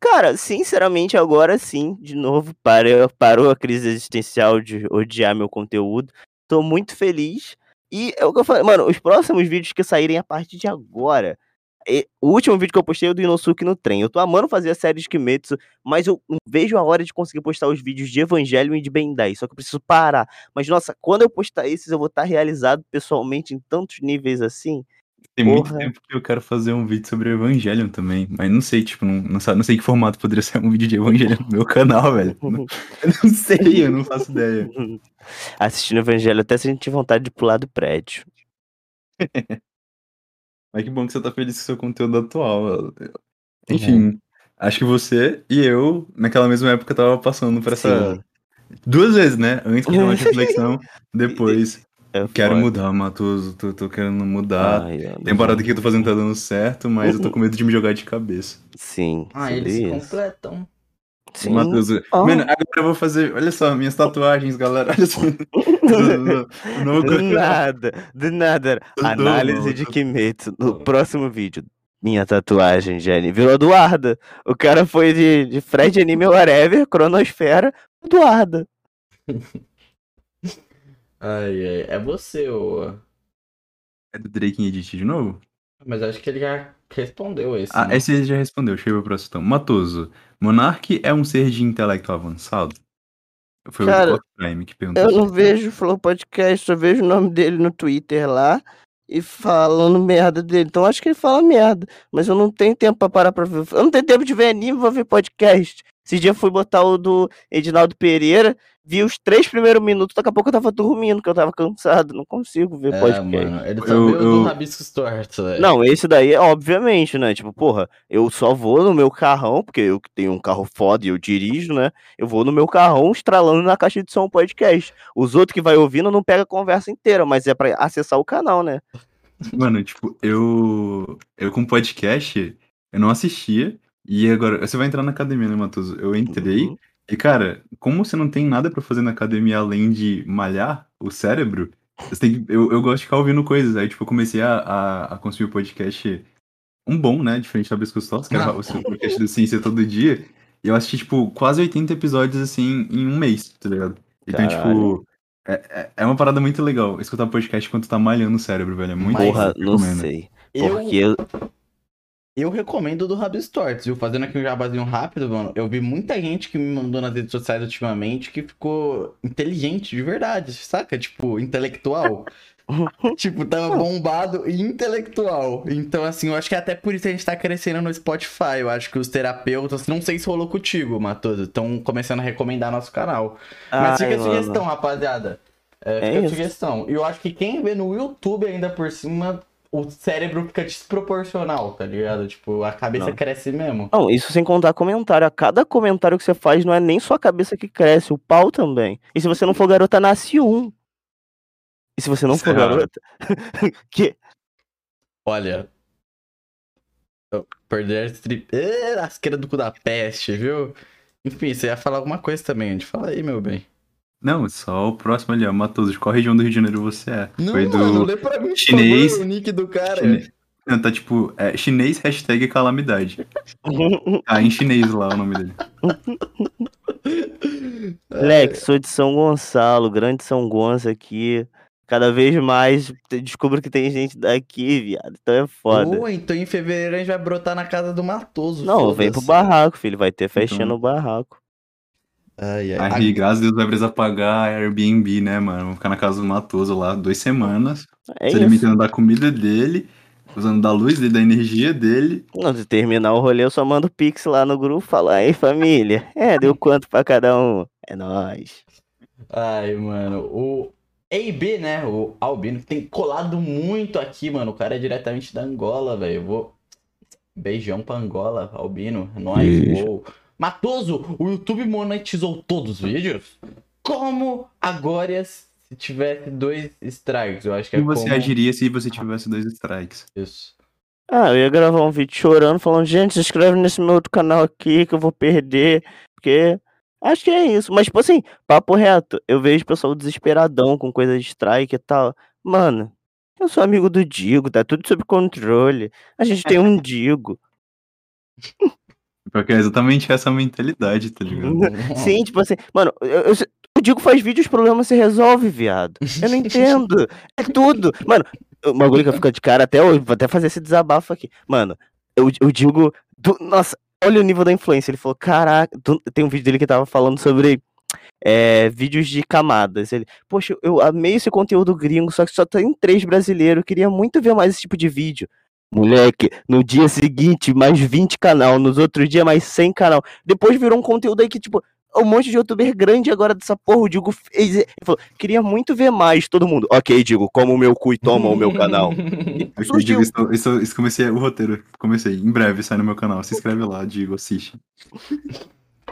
C: cara, sinceramente, agora sim, de novo, parou, parou a crise existencial de odiar meu conteúdo. Tô muito feliz. E é o que eu falei, mano, os próximos vídeos que saírem a partir de agora. o último vídeo que eu postei é o do Inosuke no trem. Eu tô amando fazer a série de Kimetsu, mas eu vejo a hora de conseguir postar os vídeos de Evangelho e de Ben 10. Só que eu preciso parar. Mas, nossa, quando eu postar esses, eu vou estar realizado pessoalmente em tantos níveis assim.
B: Tem muito
C: Porra.
B: tempo que eu quero fazer um vídeo sobre Evangelion também, mas não sei, tipo, não, não, sa- não sei que formato poderia ser um vídeo de Evangelion no meu canal, velho. Não- Eu não sei, eu não faço ideia.
C: Assistindo Evangelho até se a gente tiver vontade de pular do prédio.
B: Mas que bom que você tá feliz com o seu conteúdo atual. Enfim, acho que você e eu, naquela mesma época, tava passando por essa.
C: Sim.
B: Duas vezes, né? Antes que uma reflexão, depois.
C: É
B: Quero
C: foda.
B: mudar, Matoso. Tô, tô querendo mudar.
C: Ai, eu-
B: Temporada que eu tô fazendo tá dando certo, mas eu tô com medo de me jogar de cabeça.
C: Sim.
A: Ah, eles se
C: isso.
A: completam.
C: Sim.
B: Matoso.
C: Ó.
B: Mano, agora eu vou fazer. Olha só, minhas tatuagens, galera. Olha só. O novo
C: Do nada, do nada. Análise de Kimetsu. No próximo vídeo. Minha tatuagem, Jenny. Virou Eduarda. O cara foi de, de Fred Anime Whatever, Cronosfera, Eduarda.
A: Ai, ai. É você, ô.
B: É do Drake em Edit de novo?
A: Mas acho que ele já respondeu esse.
B: Ah,
A: né?
B: esse ele já respondeu. Deixa eu ver o próximo. Então. Matoso. Monark é um ser de intelecto avançado? Foi
C: Cara,
B: o Prime que perguntou.
C: Eu
B: isso.
C: não vejo o Flow Podcast, só vejo o nome dele no Twitter lá e falando merda dele. Então acho que ele fala merda, mas eu não tenho tempo pra parar pra ver. Eu não tenho tempo de ver anime, vou ver podcast. Esse dia eu fui botar o do Edinaldo Pereira, vi os três primeiros minutos, daqui a pouco eu tava dormindo, que eu tava cansado, não consigo ver
A: É,
C: podcast.
A: mano, ele só
B: Eu-
A: viu
B: eu-
A: do Rabiscos Tortos, velho.
C: Não, esse daí, obviamente, né? Tipo, porra, eu só vou no meu carrão, porque eu tenho um carro foda e eu dirijo, né? Eu vou no meu carrão estralando na caixa de som podcast. Os outros que vai ouvindo não pega a conversa inteira, mas é pra acessar o canal, né?
B: Mano, tipo, eu. Eu com podcast, eu não assistia. E agora, você vai entrar na academia, né, Matoso? Eu entrei.
C: Uhum.
B: E, cara, como você não tem nada pra fazer na academia além de malhar o cérebro, você tem que, eu, eu gosto de ficar ouvindo coisas. Aí, tipo, eu comecei a, a, a consumir o podcast. Um bom, né? Diferente da Biscos que era o seu podcast do Ciência todo dia. E eu assisti, tipo, quase 80 episódios, assim, em um mês, tá ligado? Então,
C: Caralho.
B: tipo, é, é- uma parada muito legal escutar podcast enquanto tá malhando o cérebro, velho. É muito
C: Porra, não sei. Porque eu-
A: eu recomendo o do Rabiscos Tortos, viu? Fazendo aqui um jabazinho rápido, mano. Eu vi muita gente que me mandou nas redes sociais ultimamente que ficou inteligente de verdade, saca? Tipo, intelectual. tipo, tava bombado e intelectual. Então, assim, eu acho que é até por isso a gente tá crescendo no Spotify. Eu acho que os terapeutas, não sei se rolou contigo, Matoso, estão começando a recomendar nosso canal. Mas
C: Ai,
A: fica a
C: mano.
A: sugestão, rapaziada. É,
C: É
A: fica a
C: isso.
A: sugestão. E eu acho que quem vê no YouTube ainda por cima, o cérebro fica desproporcional, tá ligado? Tipo, a cabeça
C: Não.
A: cresce mesmo.
C: Não, isso sem contar comentário. A cada comentário que você faz não é nem sua cabeça que cresce, o pau também. E se você não for garota, nasce um. E se você não for garota. que...
A: Olha. Perder a tri... Ê, lasqueira do cu da peste, viu? Enfim, você ia falar alguma coisa também. Fala aí, meu bem.
B: Não, só o próximo ali, ó. Matoso, de qual região do Rio de Janeiro você é?
A: Não,
B: Foi do
A: mano, lê pra mim,
B: chinês-
A: favor, o nick do cara.
B: chine- Não, tá tipo, é, chinês hashtag calamidade. Ah, em chinês lá o nome dele.
C: Lex, sou de São Gonçalo, grande São Gonçalo aqui. Cada vez mais descubro que tem gente daqui, viado. Então é foda.
A: Pô, então em fevereiro a gente vai brotar na casa do Matoso.
C: Não, vem pro barraco, filho. Vai ter festinha
B: Então-
C: no barraco.
A: Ai, ai.
B: Aí, graças a Deus, vai precisar pagar Airbnb, né, mano? Vou ficar na casa do Matoso lá duas semanas,
C: É
B: se alimentando da comida dele, usando da luz dele, da energia dele.
C: Não, se terminar o rolê, eu só mando pix lá no grupo, falar, aí família, é, deu quanto pra cada um? É nóis.
A: Ai, mano, o AB, né, o Albino, que tem colado muito aqui, mano. O cara é diretamente da Angola, velho. Eu vou. Beijão pra Angola, Albino. É nóis,
B: Beijo.
A: uou. Matoso, o YouTube monetizou todos os vídeos? Como agora se tivesse dois strikes? Eu acho que é
B: E você
A: como...
B: agiria se você tivesse dois strikes?
A: Isso.
C: Ah, eu ia gravar um vídeo chorando, falando, gente, se inscreve nesse meu outro canal aqui que eu vou perder, porque acho que é isso. Mas, tipo assim, papo reto, eu vejo o pessoal desesperadão com coisa de strike e tal. Mano, eu sou amigo do Digo, tá tudo sob controle. A gente tem um Digo.
B: Porque é exatamente essa mentalidade, tá ligado?
C: Sim, tipo assim, mano, eu, eu, o Digo faz vídeo e os problemas se resolve, viado. Eu não entendo. É tudo. Mano, o bagulho que eu fico de cara até hoje, vou até fazer esse desabafo aqui. Mano, eu, eu digo. do- nossa, olha o nível da influência. Ele falou, caraca. do- tem um vídeo dele que tava falando sobre é, vídeos de camadas. Ele, poxa, eu amei esse conteúdo gringo, só que só tem três brasileiros. Eu queria muito ver mais esse tipo de vídeo. Moleque, no dia seguinte, mais 20 canal, nos outros dias, mais 100 canal. Depois virou um conteúdo aí que, tipo, um monte de youtuber grande agora dessa porra. O Digo fez. Ele falou, queria muito ver mais todo mundo. Ok, Digo, como o meu cu e toma o meu canal. Surgiu.
B: Digo, isso, isso, isso comecei o roteiro. Comecei. Em breve sai no meu canal. Se inscreve lá, Digo, assiste.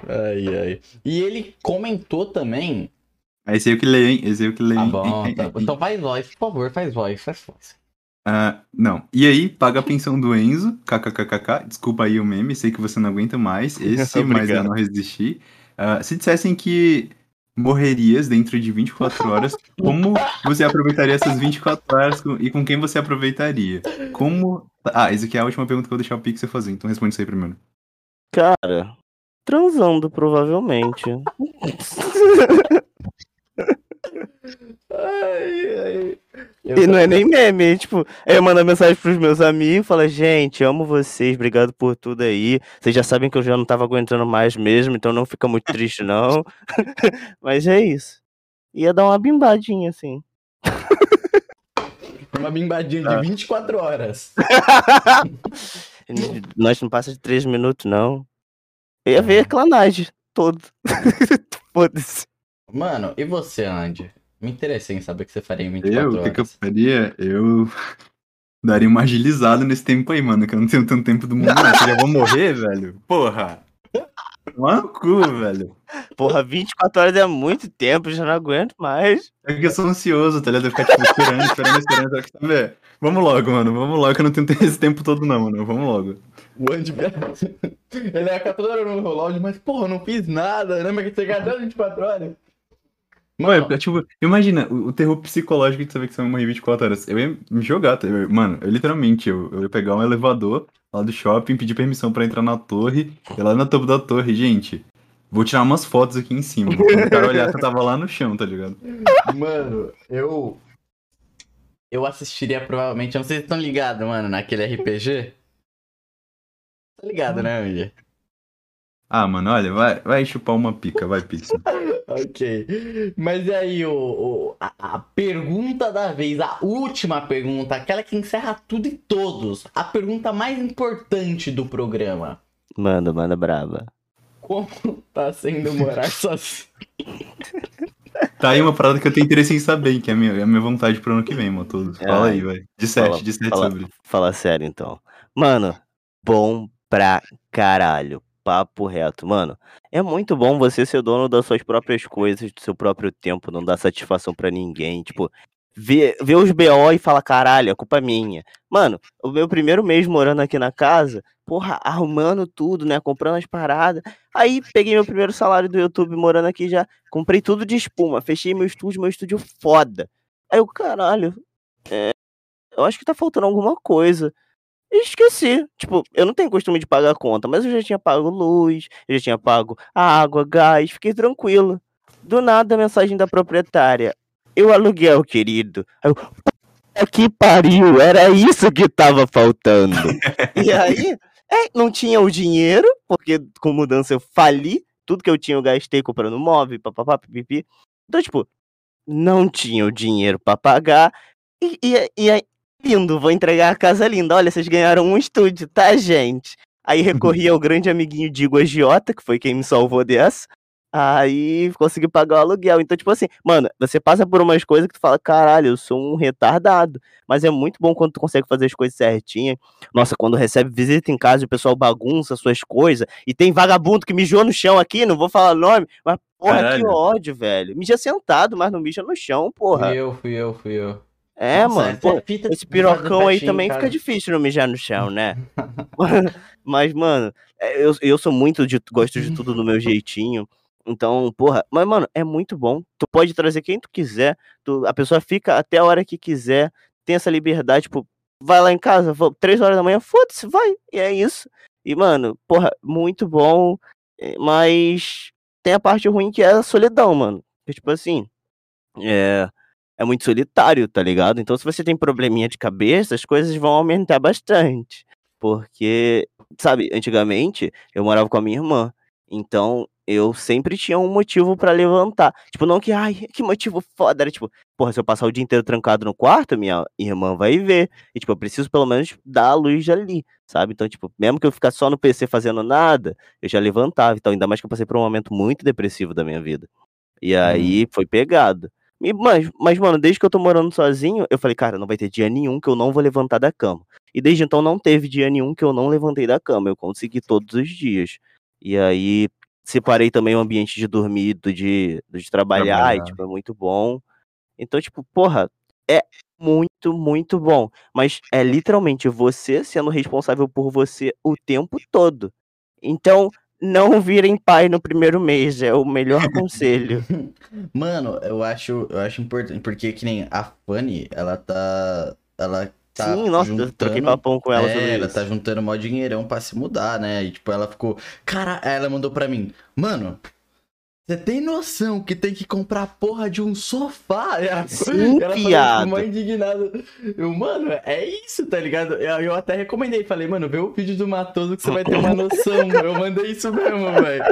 A: Ai, ai. E ele comentou também.
B: É esse aí o que lê, hein? Esse aí o que lê,
A: Tá bom, tá bom. Então faz voz, por favor, faz voz, faz voz.
B: Ah, não. E aí, paga a pensão do Enzo, kkkk. Desculpa aí o meme, sei que você não aguenta mais. Esse, mas eu não resisti. Ah, se dissessem que morrerias dentro de 24 horas, como você aproveitaria essas 24 horas com- e com quem você aproveitaria? Como. Ah, essa aqui é a última pergunta que eu vou deixar o Pixel fazer, então responde isso aí primeiro.
C: Cara, transando, provavelmente.
A: Ai, ai.
C: E não é nem meme, é tipo, aí eu mando mensagem pros meus amigos, fala, gente, amo vocês, obrigado por tudo aí. Vocês já sabem que eu já não tava aguentando mais mesmo, então não fica muito triste não. Mas é isso. Ia dar uma bimbadinha assim.
A: Uma bimbadinha
B: Ah.
A: de 24 horas.
C: Nós não passa de três minutos não. Eu ia ver clanagem todo. Foda-se.
A: Mano, e você, Andy? Me interessei em saber o que você faria em 24
B: Eu, o
A: horas.
B: que, que eu faria? Eu daria uma agilizada nesse tempo aí, mano, que eu não tenho tanto tempo do mundo, não. Eu já vou morrer, velho. Porra. Tomar no cu, velho.
C: Porra, 24 horas é muito tempo, já não aguento mais.
B: É que eu sou ansioso, tá ligado? Eu ficar, tipo, esperando, esperando, esperando. Só que, sabe? Vamos logo, mano. Vamos logo, que eu não tenho esse tempo todo, não, mano. Vamos logo.
A: O Andy, ele vai ficar toda hora no relógio, mas porra, eu não fiz nada, né? Mas você ganhou 24 horas.
B: Mano, é, tipo, imagina o, o terror psicológico de saber que você vai morrer 24 horas. Eu ia me jogar, tá? Eu- mano, eu literalmente, eu, eu ia pegar um elevador lá do shopping, pedir permissão pra entrar na torre, e lá na topo da torre, gente, vou tirar umas fotos aqui em cima. O cara olhar que eu tava lá no chão, tá ligado?
A: Mano, eu. Eu assistiria provavelmente. Eu não sei se estão ligados, mano, naquele RPG. Tá ligado, né, Andy?
B: Ah, mano, olha, vai, vai chupar uma pica, vai, Pixel.
A: Ok. Mas e aí, o, o- a, a pergunta da vez, a última pergunta, aquela que encerra tudo e todos. A pergunta mais importante do programa.
C: Manda, manda braba.
A: Como tá sendo morar sozinho?
B: Tá aí uma parada que eu tenho interesse em saber, que é a minha, é a minha vontade pro ano que vem, mano. Todos. Fala
C: Ah,
B: aí, vai. De sete,
C: fala-
B: de sete
C: fala-
B: sobre.
C: Fala sério então. Mano, bom pra caralho. Papo reto. Mano, é muito bom você ser dono das suas próprias coisas, do seu próprio tempo, não dar satisfação pra ninguém. Tipo, ver, ver os BO e falar, caralho, a culpa é minha. Mano, o meu primeiro mês morando aqui na casa, porra, arrumando tudo, né? Comprando as paradas. Aí peguei meu primeiro salário do YouTube morando aqui já. Comprei tudo de espuma. Fechei meu estúdio, meu estúdio foda. Aí eu, caralho, é, eu acho que tá faltando alguma coisa. E esqueci. Tipo, eu não tenho costume de pagar conta, mas eu já tinha pago luz, eu já tinha pago água, gás, fiquei tranquilo. Do nada, a mensagem da proprietária. Eu aluguel, querido. Aí eu, "Puta que pariu, era isso que tava faltando. e aí, é, não tinha o dinheiro, porque com mudança eu fali. Tudo que eu tinha eu gastei comprando móvel, papapá, pipipi. Então, tipo, não tinha o dinheiro pra pagar. E, e, e lindo, vou entregar a casa linda. Olha, vocês ganharam um estúdio, tá, gente? Aí recorri ao grande amiguinho Digo Agiota, que foi quem me salvou dessa. Aí consegui pagar o aluguel. Então, tipo assim, mano, você passa por umas coisas que tu fala, caralho, eu sou um retardado. Mas é muito bom quando tu consegue fazer as coisas certinhas. Nossa, quando recebe visita em casa o pessoal bagunça suas coisas. E tem vagabundo que mijou no chão aqui, não vou falar nome, mas porra, que
B: Caralho.
C: ódio, velho. Mija sentado, mas não mija no chão, porra.
A: Fui eu, fui eu, fui eu.
C: É,
A: Nossa,
C: mano. pô, esse
A: de
C: pirocão aí também
A: casa.
C: fica difícil não mijar no chão, né? mas, mano, é, eu, eu sou muito de. Gosto de tudo do meu jeitinho. Então, porra, mas, mano, é muito bom. Tu pode trazer quem tu quiser. Tu, a pessoa fica até a hora que quiser. Tem essa liberdade, tipo, vai lá em casa, vou, três horas da manhã, foda-se, vai. E é isso. E, mano, porra, muito bom. eh, Mas tem a parte ruim que é a solidão, mano. Que, tipo assim, é, é muito solitário, tá ligado? Então, se você tem probleminha de cabeça, as coisas vão aumentar bastante. Porque, sabe, antigamente eu morava com a minha irmã. Então, eu sempre tinha um motivo pra levantar. Tipo, não que, ai, que motivo foda. Era tipo, porra, se eu passar o dia inteiro trancado no quarto, minha irmã vai ver. E, tipo, eu preciso pelo menos dar a luz ali, sabe? Então, tipo, mesmo que eu ficasse só no PC fazendo nada, eu já levantava. Então, ainda mais que eu passei por um momento muito depressivo da minha vida. E aí foi pegado. E, mas, mas, mano, desde que eu tô morando sozinho, eu falei, cara, não vai ter dia nenhum que eu não vou levantar da cama. E desde então não teve dia nenhum que eu não levantei da cama. Eu consegui todos os dias. E aí separei também o ambiente de dormir do de, do de trabalhar,
B: Trabalhar.
C: e tipo, é muito bom. Então, tipo, porra, é muito, muito bom. Mas é literalmente você sendo responsável por você o tempo todo. Então, não virem pai no primeiro mês, é o melhor conselho.
A: Mano, eu acho, eu acho importante, porque que nem a Fanny, ela tá. Ela tá.
C: Sim, nossa, eu troquei
A: juntando-
C: papão com ela
A: é,
C: sobre
A: ela
C: isso.
A: tá juntando mó dinheirão pra se mudar, né? E tipo, ela ficou. Cara, aí ela mandou pra mim, mano. Você tem noção que tem que comprar a porra de um sofá? Ela,
C: Sim,
A: ela
C: piada.
A: mó indignada. Eu, mano, é isso, tá ligado? Eu, eu até recomendei, falei, mano, vê o vídeo do Matoso que você vai ter uma noção. eu mandei isso mesmo, velho.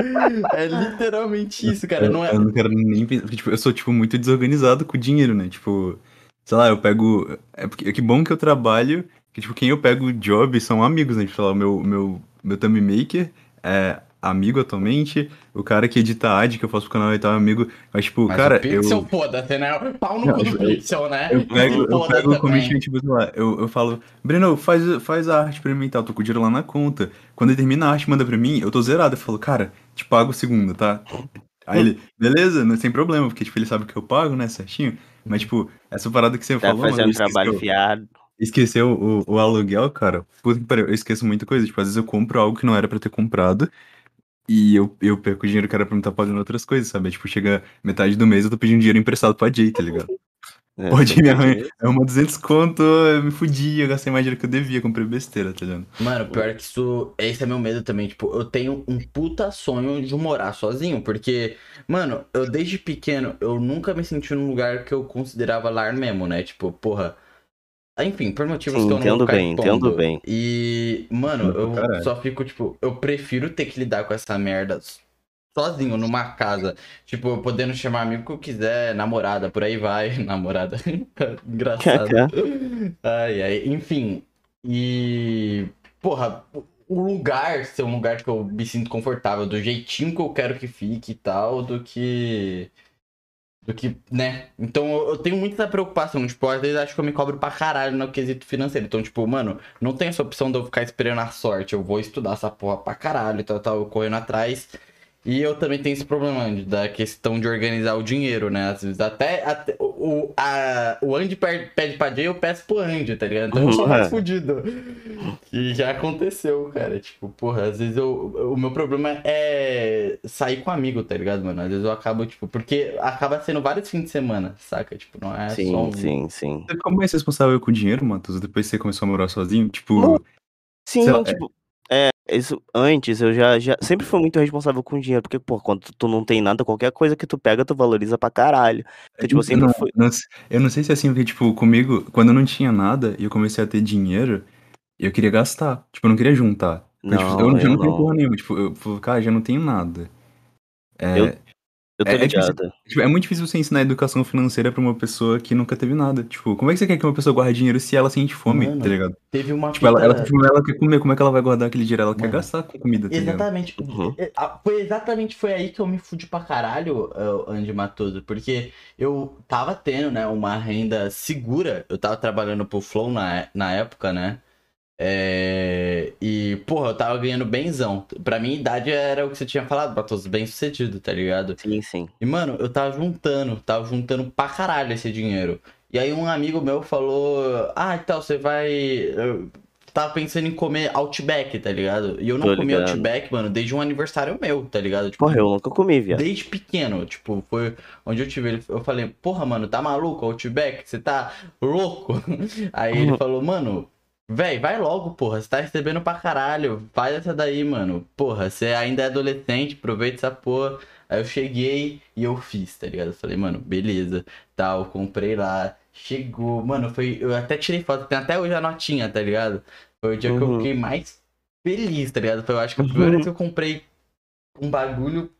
A: É literalmente isso, cara.
B: eu,
A: Não é.
B: eu não quero nem pensar. porque, tipo, eu sou, tipo, muito desorganizado com o dinheiro, né? Tipo, sei lá, eu pego. É porque que bom que eu trabalho. Que, tipo, quem eu pego job são amigos, né? Tipo, sei lá, o meu, meu, meu thumb maker, é, amigo atualmente, o cara que edita ad, que eu faço pro canal e tal, é amigo. Mas, tipo,
A: Mas
B: cara,
A: o Pixel,
B: eu.
A: foda-se, né? Pau no cu do
B: eu-
A: Pixel, né?
B: Eu pego, eu pego o commission, tipo, sei lá, eu, eu falo, Breno, faz, faz a arte pra mim e tal, tô com o dinheiro lá na conta. Quando ele termina a arte, manda pra mim, eu tô zerado. Eu falo, cara, te pago segunda, tá? Aí ele, beleza, não sem problema, porque, tipo, ele sabe que eu pago, né, certinho. Mas, tipo, essa parada que você
C: Tá
B: falou, mano,
C: fazendo
B: eu
C: trabalho
B: esqueci-
C: fiado.
B: Esqueceu o, o aluguel, cara. Puta que pariu, eu esqueço muita coisa. Tipo, às vezes eu compro algo que não era pra ter comprado. E eu, eu perco o dinheiro que era pra me estar pagando outras coisas, sabe? Tipo, chega metade do mês eu tô pedindo dinheiro emprestado pra Jay, tá ligado?
C: É,
B: Pode
C: que-
B: arranjar. É uma 200 conto, eu me fudi, eu gastei mais dinheiro que eu devia, comprei besteira, tá ligado?
A: Mano, pior que isso. Esse é meu medo também. Tipo, eu tenho um puta sonho de morar sozinho. Porque, mano, eu desde pequeno, eu nunca me senti num lugar que eu considerava lar mesmo, né? Tipo, porra. Enfim, por motivos
C: Sim,
A: que eu não vou
C: entendo
A: ficar
C: bem, entendo bem.
A: E, mano, eu
B: Caralho.
A: só fico, tipo, eu prefiro ter que lidar com essa merda sozinho, numa casa. Tipo, podendo chamar amigo que eu quiser, namorada, por aí vai. Namorada. Engraçado. Ai, ai, enfim. E. Porra, o lugar ser um lugar que eu me sinto confortável, do jeitinho que eu quero que fique e tal, do que. Do que, né? Então eu tenho muita preocupação. Tipo, às vezes acho que eu me cobro pra caralho no quesito financeiro. Então, tipo, mano, não tem essa opção de eu ficar esperando a sorte. Eu vou estudar essa porra pra caralho tal, tal, correndo atrás. E eu também tenho esse problema de- da questão de organizar o dinheiro, né? Às vezes até, até o, a, o Andy pede pra Jay, eu peço pro Andy, tá ligado? Então eu sou mais
C: É.
A: fudido. E já aconteceu, cara. Tipo, porra, às vezes eu, o meu problema é sair com amigo, tá ligado, mano? Às vezes eu acabo, tipo, porque acaba sendo vários fins de semana, saca? Tipo, não é só
C: Sim,
A: um...
C: sim, sim.
B: Você ficou mais responsável com o dinheiro, Matheus, depois que você começou a morar sozinho? Tipo,
C: Não. Sim,
B: lá, é-
C: tipo, é, isso, antes eu já, já sempre fui muito responsável com dinheiro, porque, pô, quando tu, não tem nada, qualquer coisa que tu pega, tu valoriza pra caralho. Então, tipo, eu sempre
B: não,
C: fui.
B: não sei- eu não sei se é assim, porque, tipo, comigo, quando eu não tinha nada e eu comecei a ter dinheiro, eu queria gastar. Tipo, eu não queria juntar. Porque, tipo,
C: Não,
B: eu já
C: eu
B: não tenho
C: não.
B: porra nenhuma. Tipo, eu cara, já não tenho nada. É,
C: Eu- Eu tô
B: É- é difícil-
C: ligado.
B: tipo, é muito difícil você ensinar educação financeira pra uma pessoa que nunca teve nada. Tipo, como é que você quer que uma pessoa guarde dinheiro se ela sente fome,
A: Mano,
B: tá ligado?
A: Teve uma
B: Tipo, ela, ela,
A: fita-
B: tipo, ela quer comer, como é que ela vai guardar aquele dinheiro? Ela quer
A: Mano,
B: gastar com comida, tá ligado?
A: Exatamente.
C: Uhum.
A: É, a- Foi exatamente foi aí que eu me fudi pra caralho, eh, Andy Matoso, porque eu tava tendo, né, uma renda segura. Eu tava trabalhando pro Flow na, na época, né? É, e, porra, eu tava ganhando benzão. Pra minha idade era o que você tinha falado, Matoso, bem sucedido, tá ligado?
C: Sim, sim.
A: E, mano, eu tava juntando, tava juntando pra caralho esse dinheiro. E aí um amigo meu falou, ah, então, você vai... Eu tava pensando em comer Outback, tá ligado? E eu não
C: Tô
A: comi
C: ligado.
A: Outback, mano, desde um aniversário meu, tá ligado? Tipo,
C: Porra, eu nunca comi, viado.
A: Desde pequeno, tipo, foi onde eu tive. Eu falei, porra, mano, tá maluco, Outback? Você tá louco? Aí ele falou, mano, véi, vai logo, porra, você tá recebendo pra caralho, faz essa daí, mano. Porra, você ainda é adolescente, aproveita essa porra. Aí eu cheguei e eu fiz, tá ligado? Eu falei, mano, beleza, tal, comprei lá. Chegou, mano, foi. Eu até tirei foto, tem até hoje a notinha, tá ligado? Foi o dia que eu
C: Uhum.
A: fiquei mais feliz, tá ligado? Foi, eu acho que a primeira vez que eu comprei um bagulho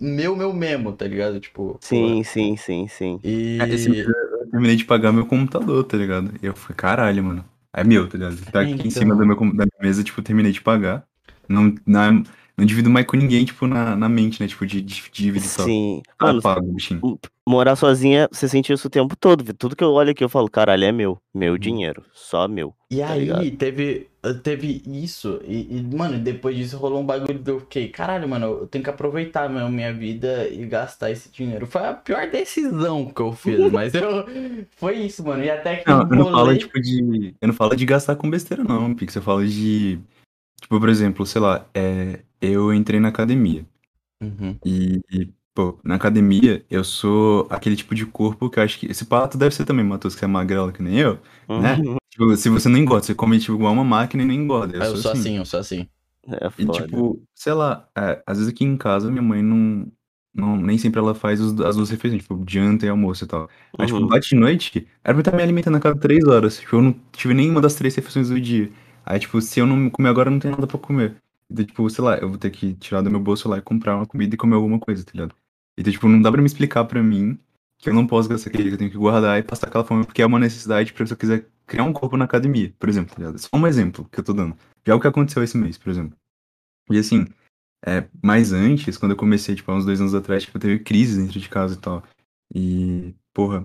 A: meu, meu mesmo, tá ligado? Tipo.
C: Sim, sim, sim, sim.
A: E.
B: É, esse dia eu terminei de pagar meu computador, tá ligado? E eu fui, caralho, mano. É meu, tá ligado? Tá aqui em
A: Então.
B: cima do meu, da minha mesa, tipo, terminei de pagar. Não, na, não divido mais com ninguém, tipo, na, na mente, né? Tipo, de, de dívida e tal.
C: Sim.
B: Ah,
C: Mano,
B: pago, bichinho.
C: morar sozinha, você sente isso o tempo todo. viu? Tudo que eu olho aqui, eu falo, caralho, é meu. Meu
B: Uhum.
C: dinheiro. Só meu.
A: E
C: tá
A: aí,
C: ligado?
A: teve, teve isso, e, e, mano, depois disso rolou um bagulho que eu fiquei, caralho, mano, eu tenho que aproveitar mesmo minha vida e gastar esse dinheiro. Foi a pior decisão que eu fiz, mas eu. Foi isso, mano. E até que
B: Não, eu não falo, tipo, de. Eu não falo de gastar com besteira, não, Pix. Eu falo de. Tipo, por exemplo, sei lá, é, eu entrei na academia.
A: Uhum.
B: E, e, pô, na academia, eu sou aquele tipo de corpo que eu acho que. Esse pato deve ser também, Matheus, que é magrelo que nem eu. Né?
C: Uhum.
B: Tipo, se você não engorda, você come tipo igual uma máquina e não engorda. Eu,
A: Eu,
B: sou,
A: sou
B: assim.
A: assim, eu sou assim.
C: É
B: E tipo, sei lá, é, às vezes aqui em casa minha mãe não. não nem sempre ela faz os- as duas refeições, tipo, janta e almoço e tal. Aí, tipo,
C: Uhum.
B: bate de noite, era pra estar me alimentando a cada três horas. Tipo, eu não tive nenhuma das três refeições do dia. Aí, tipo, se eu não comer agora, não tem nada pra comer. Então, tipo, sei lá, eu vou ter que tirar do meu bolso lá e comprar uma comida e comer alguma coisa, tá ligado? Então, tipo, não dá pra me explicar pra mim que eu não posso gastar aquele que eu tenho que guardar e passar aquela fome, porque é uma necessidade pra se eu quiser criar um corpo na academia, por exemplo, tá ligado? Só um exemplo que eu tô dando. Já é o que aconteceu esse mês, por exemplo. E assim, É, mas antes, quando eu comecei, tipo, há uns dois anos atrás, tipo, teve crise dentro de casa e tal. E, porra,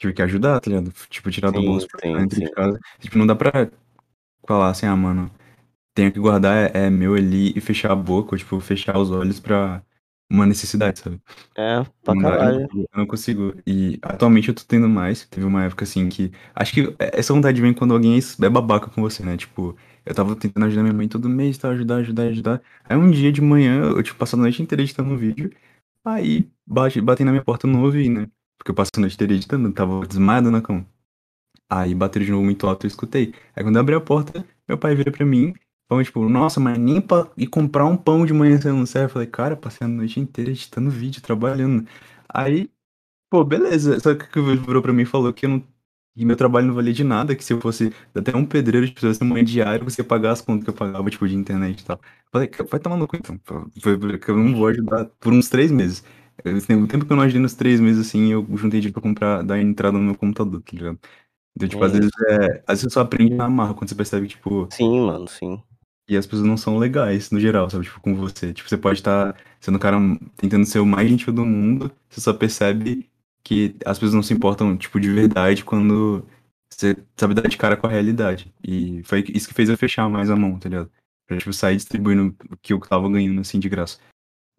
B: tive que ajudar, tá ligado? Tipo, tirar do
C: Sim,
B: bolso pra
C: sim,
B: dentro
C: sim.
B: de casa. Tipo, não dá pra falar assim, ah, mano, tenho que guardar, é, é meu ali e fechar a boca, ou, tipo, fechar os olhos pra uma necessidade, sabe?
C: É, pra
B: Não dá,
C: caralho.
B: não, eu não consigo. E atualmente eu tô tendo mais. Teve uma época assim que. Acho que essa vontade vem quando alguém é babaca com você, né? Tipo, eu tava tentando ajudar minha mãe todo mês, tá? Ajudar, ajudar, ajudar. Aí um dia de manhã, eu, tipo, passando a noite inteira editando um vídeo. Aí bate, na minha porta, eu não ouvi, né? Porque eu passei a noite inteira editando, tava desmaiado na cama. Aí bateram de novo muito alto, eu escutei. Aí quando eu abri a porta, meu pai vira pra mim. Falou, tipo, nossa, mas nem pra ir comprar um pão de manhã você não serve. Eu falei, cara, passei a noite inteira editando vídeo, trabalhando. Aí, pô, beleza. Só que ele virou pra mim e falou que eu não. Que meu trabalho não valia de nada, que se eu fosse até um pedreiro de pessoas ter manhã diário, você ia pagar as contas que eu pagava, tipo, de internet e tal. Eu falei, vai tomar no cu então. Eu não vou ajudar por uns três meses. Eu- O tempo que eu não ajudei nos três meses, assim, eu juntei dinheiro pra comprar, dar entrada no meu computador, tá ligado? Então, tipo,
C: É
B: às vezes é. Às vezes você só aprende na marra quando você percebe que, tipo,
C: Sim, mano, sim.
B: E as pessoas não são legais, no geral, sabe? Tipo, com você. Tipo, você pode estar sendo um cara tentando ser o mais gentil do mundo, você só percebe que as pessoas não se importam, tipo, de verdade quando você sabe dar de cara com a realidade. E foi isso que fez eu fechar mais a mão, tá ligado? Pra, tipo, sair distribuindo o que eu tava ganhando, assim, de graça.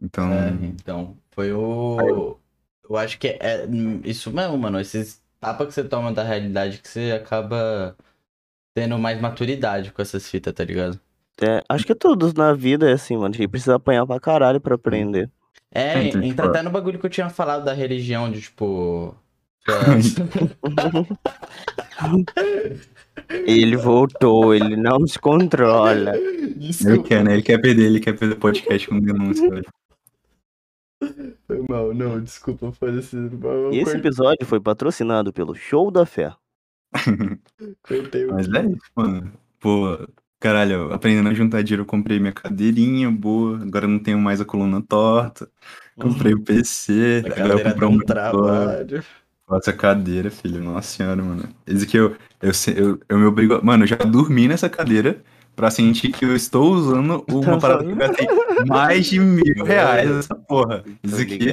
B: Então,
A: É, então, foi o. Eu acho que é isso mesmo, mano. Esses tapas que você toma da realidade que você acaba tendo mais maturidade com essas fitas, tá ligado?
C: É, acho que tudo na vida é assim, mano. A gente precisa apanhar pra caralho pra aprender.
A: É,
B: Então, tipo,
A: entra até no bagulho que eu tinha falado da religião, de tipo.
C: Ele voltou, ele não se controla.
B: ele
A: Desculpa,
B: quer, né? Ele quer perder, ele quer perder podcast com denúncia, velho.
A: foi mal, não, desculpa, foi esse. Eu
C: E esse
A: cortei-
C: episódio foi patrocinado pelo Show da Fé.
A: o-
B: Mas é isso, mano. Pô, caralho, aprendendo a juntar dinheiro, eu comprei minha cadeirinha boa. Agora eu não tenho mais a coluna torta. Comprei o PC.
A: A
B: Agora eu comprei um
A: trabalho.
B: Nossa, cadeira, filho. Nossa senhora, mano. Esse aqui eu, eu, eu, eu me obrigo. Mano, eu já dormi nessa cadeira pra sentir que eu estou usando uma parada que eu gastei mais de mil reais nessa porra. Isso aqui,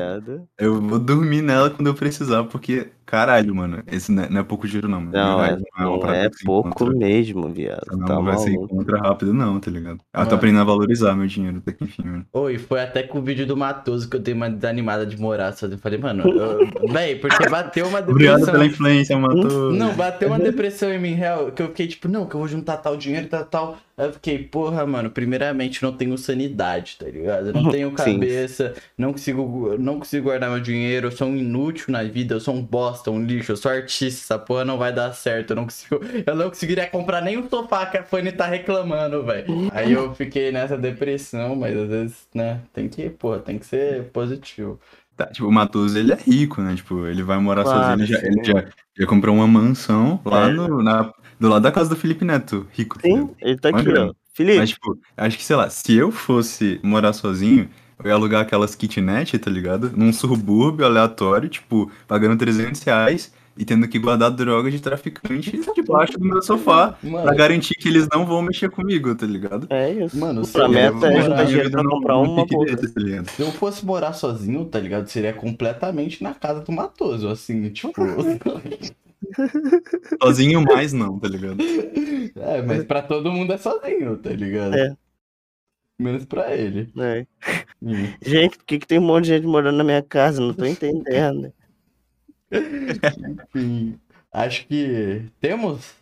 B: eu vou dormir nela quando eu precisar, porque, caralho, mano, esse não é, não é pouco dinheiro, não. mano.
C: Não, é, não
B: parada
C: é
B: se
C: pouco
B: encontra.
C: mesmo, viado.
B: Não
C: Tá
B: vai se
C: maluco.
B: encontra rápido, não, tá ligado? Eu
A: Mano.
B: tô aprendendo a valorizar meu dinheiro até que enfim, mano.
A: Oi, foi até com o vídeo do Matoso que eu dei uma desanimada de morar sozinho. Eu falei, mano, eu... véi, porque bateu uma
B: Obrigado
A: depressão.
B: pela influência, Matou.
A: Não, bateu uma depressão em mim, real, que eu fiquei tipo, não, que eu vou juntar tal dinheiro e tal, tal. Aí eu fiquei, porra, mano, primeiramente não tenho sanidade, tá ligado? Eu não tenho
C: Sim.
A: cabeça, não consigo, não consigo guardar meu dinheiro, eu sou um inútil na vida, eu sou um bosta, um lixo, eu sou artista, essa porra não vai dar certo, eu não consigo, eu não conseguiria comprar nem o sofá que a Fanny tá reclamando, velho. Aí eu fiquei nessa depressão, mas às vezes, né, tem que, porra, tem que ser positivo.
B: Tá, tipo, o Matoso, ele é rico, né? Tipo, ele vai morar
C: Claro,
B: sozinho, ele já, ele já, já comprou uma mansão lá
C: É.
B: no, na, do lado da casa do Felipe Neto, rico.
C: Sim,
B: ligado?
C: ele tá aqui, ó. Felipe,
B: Mas, tipo, acho que, sei lá, se eu fosse morar sozinho, eu ia alugar aquelas kitnet, tá ligado? Num subúrbio aleatório, tipo, pagando 300 reais e tendo que guardar drogas de traficante debaixo do meu sofá pra
A: Mano,
B: garantir que eles não vão mexer comigo, tá ligado?
C: é isso.
A: Mano, se
C: a
A: eu
C: meta é juntar dinheiro pra comprar uma
B: desse, tá?
A: Se eu fosse morar sozinho, tá ligado? Seria completamente na casa do Matoso, assim, tipo.
B: Sozinho mais não, tá ligado?
A: é, mas pra todo mundo é sozinho, tá ligado?
C: É.
A: Menos pra ele.
C: É.
A: Hum.
C: Gente, por que, que tem um monte de gente morando na minha casa? Não tô entendendo.
A: Enfim, acho que temos.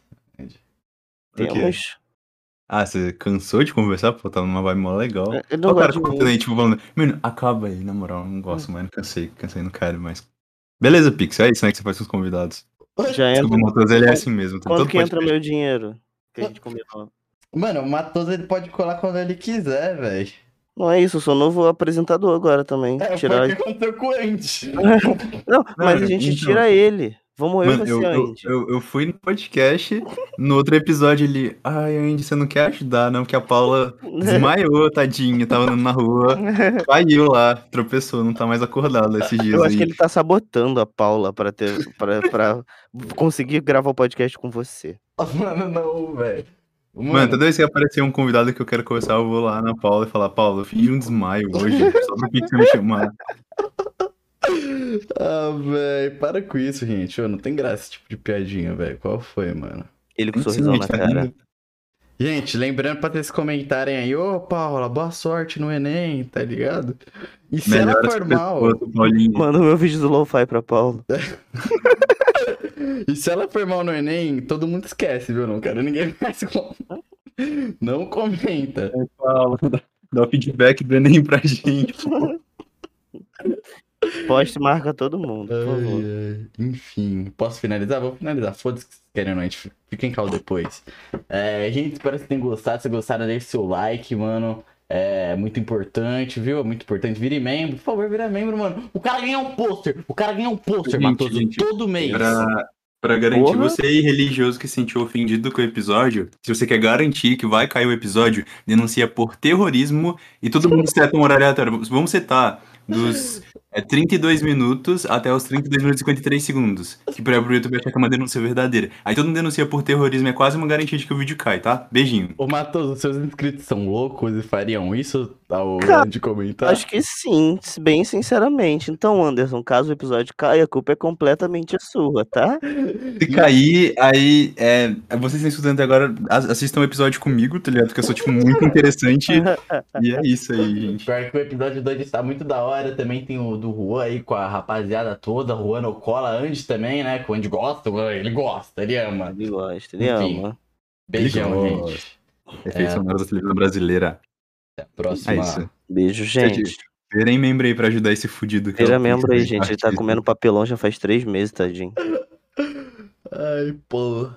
C: Temos.
B: Ah, você cansou de conversar? Pô, tá numa vibe mó legal.
C: Eu não
B: o cara
C: gosto de
B: contando aí, tipo, falando, mano, acaba aí, na moral, não gosto, mano, cansei, cansei, não quero mais. Beleza, Pix, é isso, né, que você faz com os convidados.
C: Já entra.
B: Matheus, ele é assim mesmo. Todo
C: que entra meu dinheiro? Que a gente combinou.
A: Mano, o Matoso ele pode colar quando ele quiser, velho.
C: Não é isso, eu sou novo apresentador agora também.
A: É,
C: Tirar...
A: foi o que aconteceu com o Andy.
C: Não, mas a gente
B: então.
C: tira ele. Vamos eu
B: Mano,
C: você,
B: eu, eu,
C: Andy.
B: eu, eu fui no podcast, no outro episódio ele, ai, Andy, você não quer ajudar, não, porque a Paula desmaiou, tadinha, tava andando na rua, caiu lá, tropeçou, não tá mais acordada esses dias
C: Eu
B: aí.
C: acho que ele tá sabotando a Paula pra, ter, pra, pra conseguir gravar o podcast com você.
A: Mano, não, velho.
B: Mano, toda vez que aparecer um convidado que eu quero conversar, eu vou lá na Paula e falar, Paula, eu fiz um desmaio hoje, só pra que você me chamar.
A: Ah, velho, para com isso, gente. Ô, não tem graça esse tipo de piadinha, velho. Qual foi, mano?
C: Ele com um sorrisão na
B: Tá
C: cara.
B: rindo?
A: Gente, lembrando pra vocês comentarem aí, ô Paula, boa sorte no Enem, tá ligado? E se ela for mal.
C: Manda o meu vídeo do Lo-Fi pra Paulo.
A: e se ela for mal no Enem, todo mundo esquece, viu? Não quero ninguém mais com... Não comenta.
B: Paula, dá- dá o feedback do Enem pra gente.
C: Poste marca todo mundo, por favor.
A: Ai, ai. Enfim, posso finalizar? Vou finalizar. Foda-se que vocês querem ou não, a gente fica em calma depois. É, gente, espero que vocês tenham gostado. Se gostaram, deixe seu like, mano. É muito importante, viu? É muito importante. Vire membro. Por favor, vira membro, mano. O cara ganha um pôster. O cara ganha um pôster, Matoso,
B: gente,
A: todo mês.
B: Pra, pra garantir
C: Porra.
B: você aí, religioso que se sentiu ofendido com o episódio, se você quer garantir que vai cair o episódio, denuncia por terrorismo e todo mundo seta um horário aleatório. Vamos setar dos é, 32 minutos até os 32 minutos e 53 segundos. Que pra pro YouTube achar que é uma denúncia verdadeira. Aí todo mundo denuncia por terrorismo, é quase uma garantia de que o vídeo cai, tá? Beijinho.
A: Ô, Matoso, seus inscritos são loucos e fariam isso ao
C: Cara,
A: de comentar?
C: Acho que sim, bem sinceramente. Então, Anderson, caso o episódio caia, a culpa é completamente sua, tá?
B: Se cair, aí é, vocês estão escutando até agora, as- assistam o episódio comigo, tá ligado? Porque eu sou, tipo, muito interessante. e é isso aí, gente.
A: Pior que o episódio 2 está muito da hora. Também tem o do Juan aí com a rapaziada toda. Juan no cola, Andy também, né? Que o Andy gosta, ele gosta, ele ama.
C: Ele gosta, ele
A: Enfim.
C: ama.
A: Beijão,
B: Ele
A: gente.
B: Efeitos
A: É.
B: sonoros da televisão brasileira.
A: Até a próxima.
B: É isso.
C: Beijo, gente.
B: Virem membro aí pra ajudar esse fudido. que é o
C: membro aí, gente. Ele tá comendo papelão já faz três meses, tadinho.
A: Ai, pô.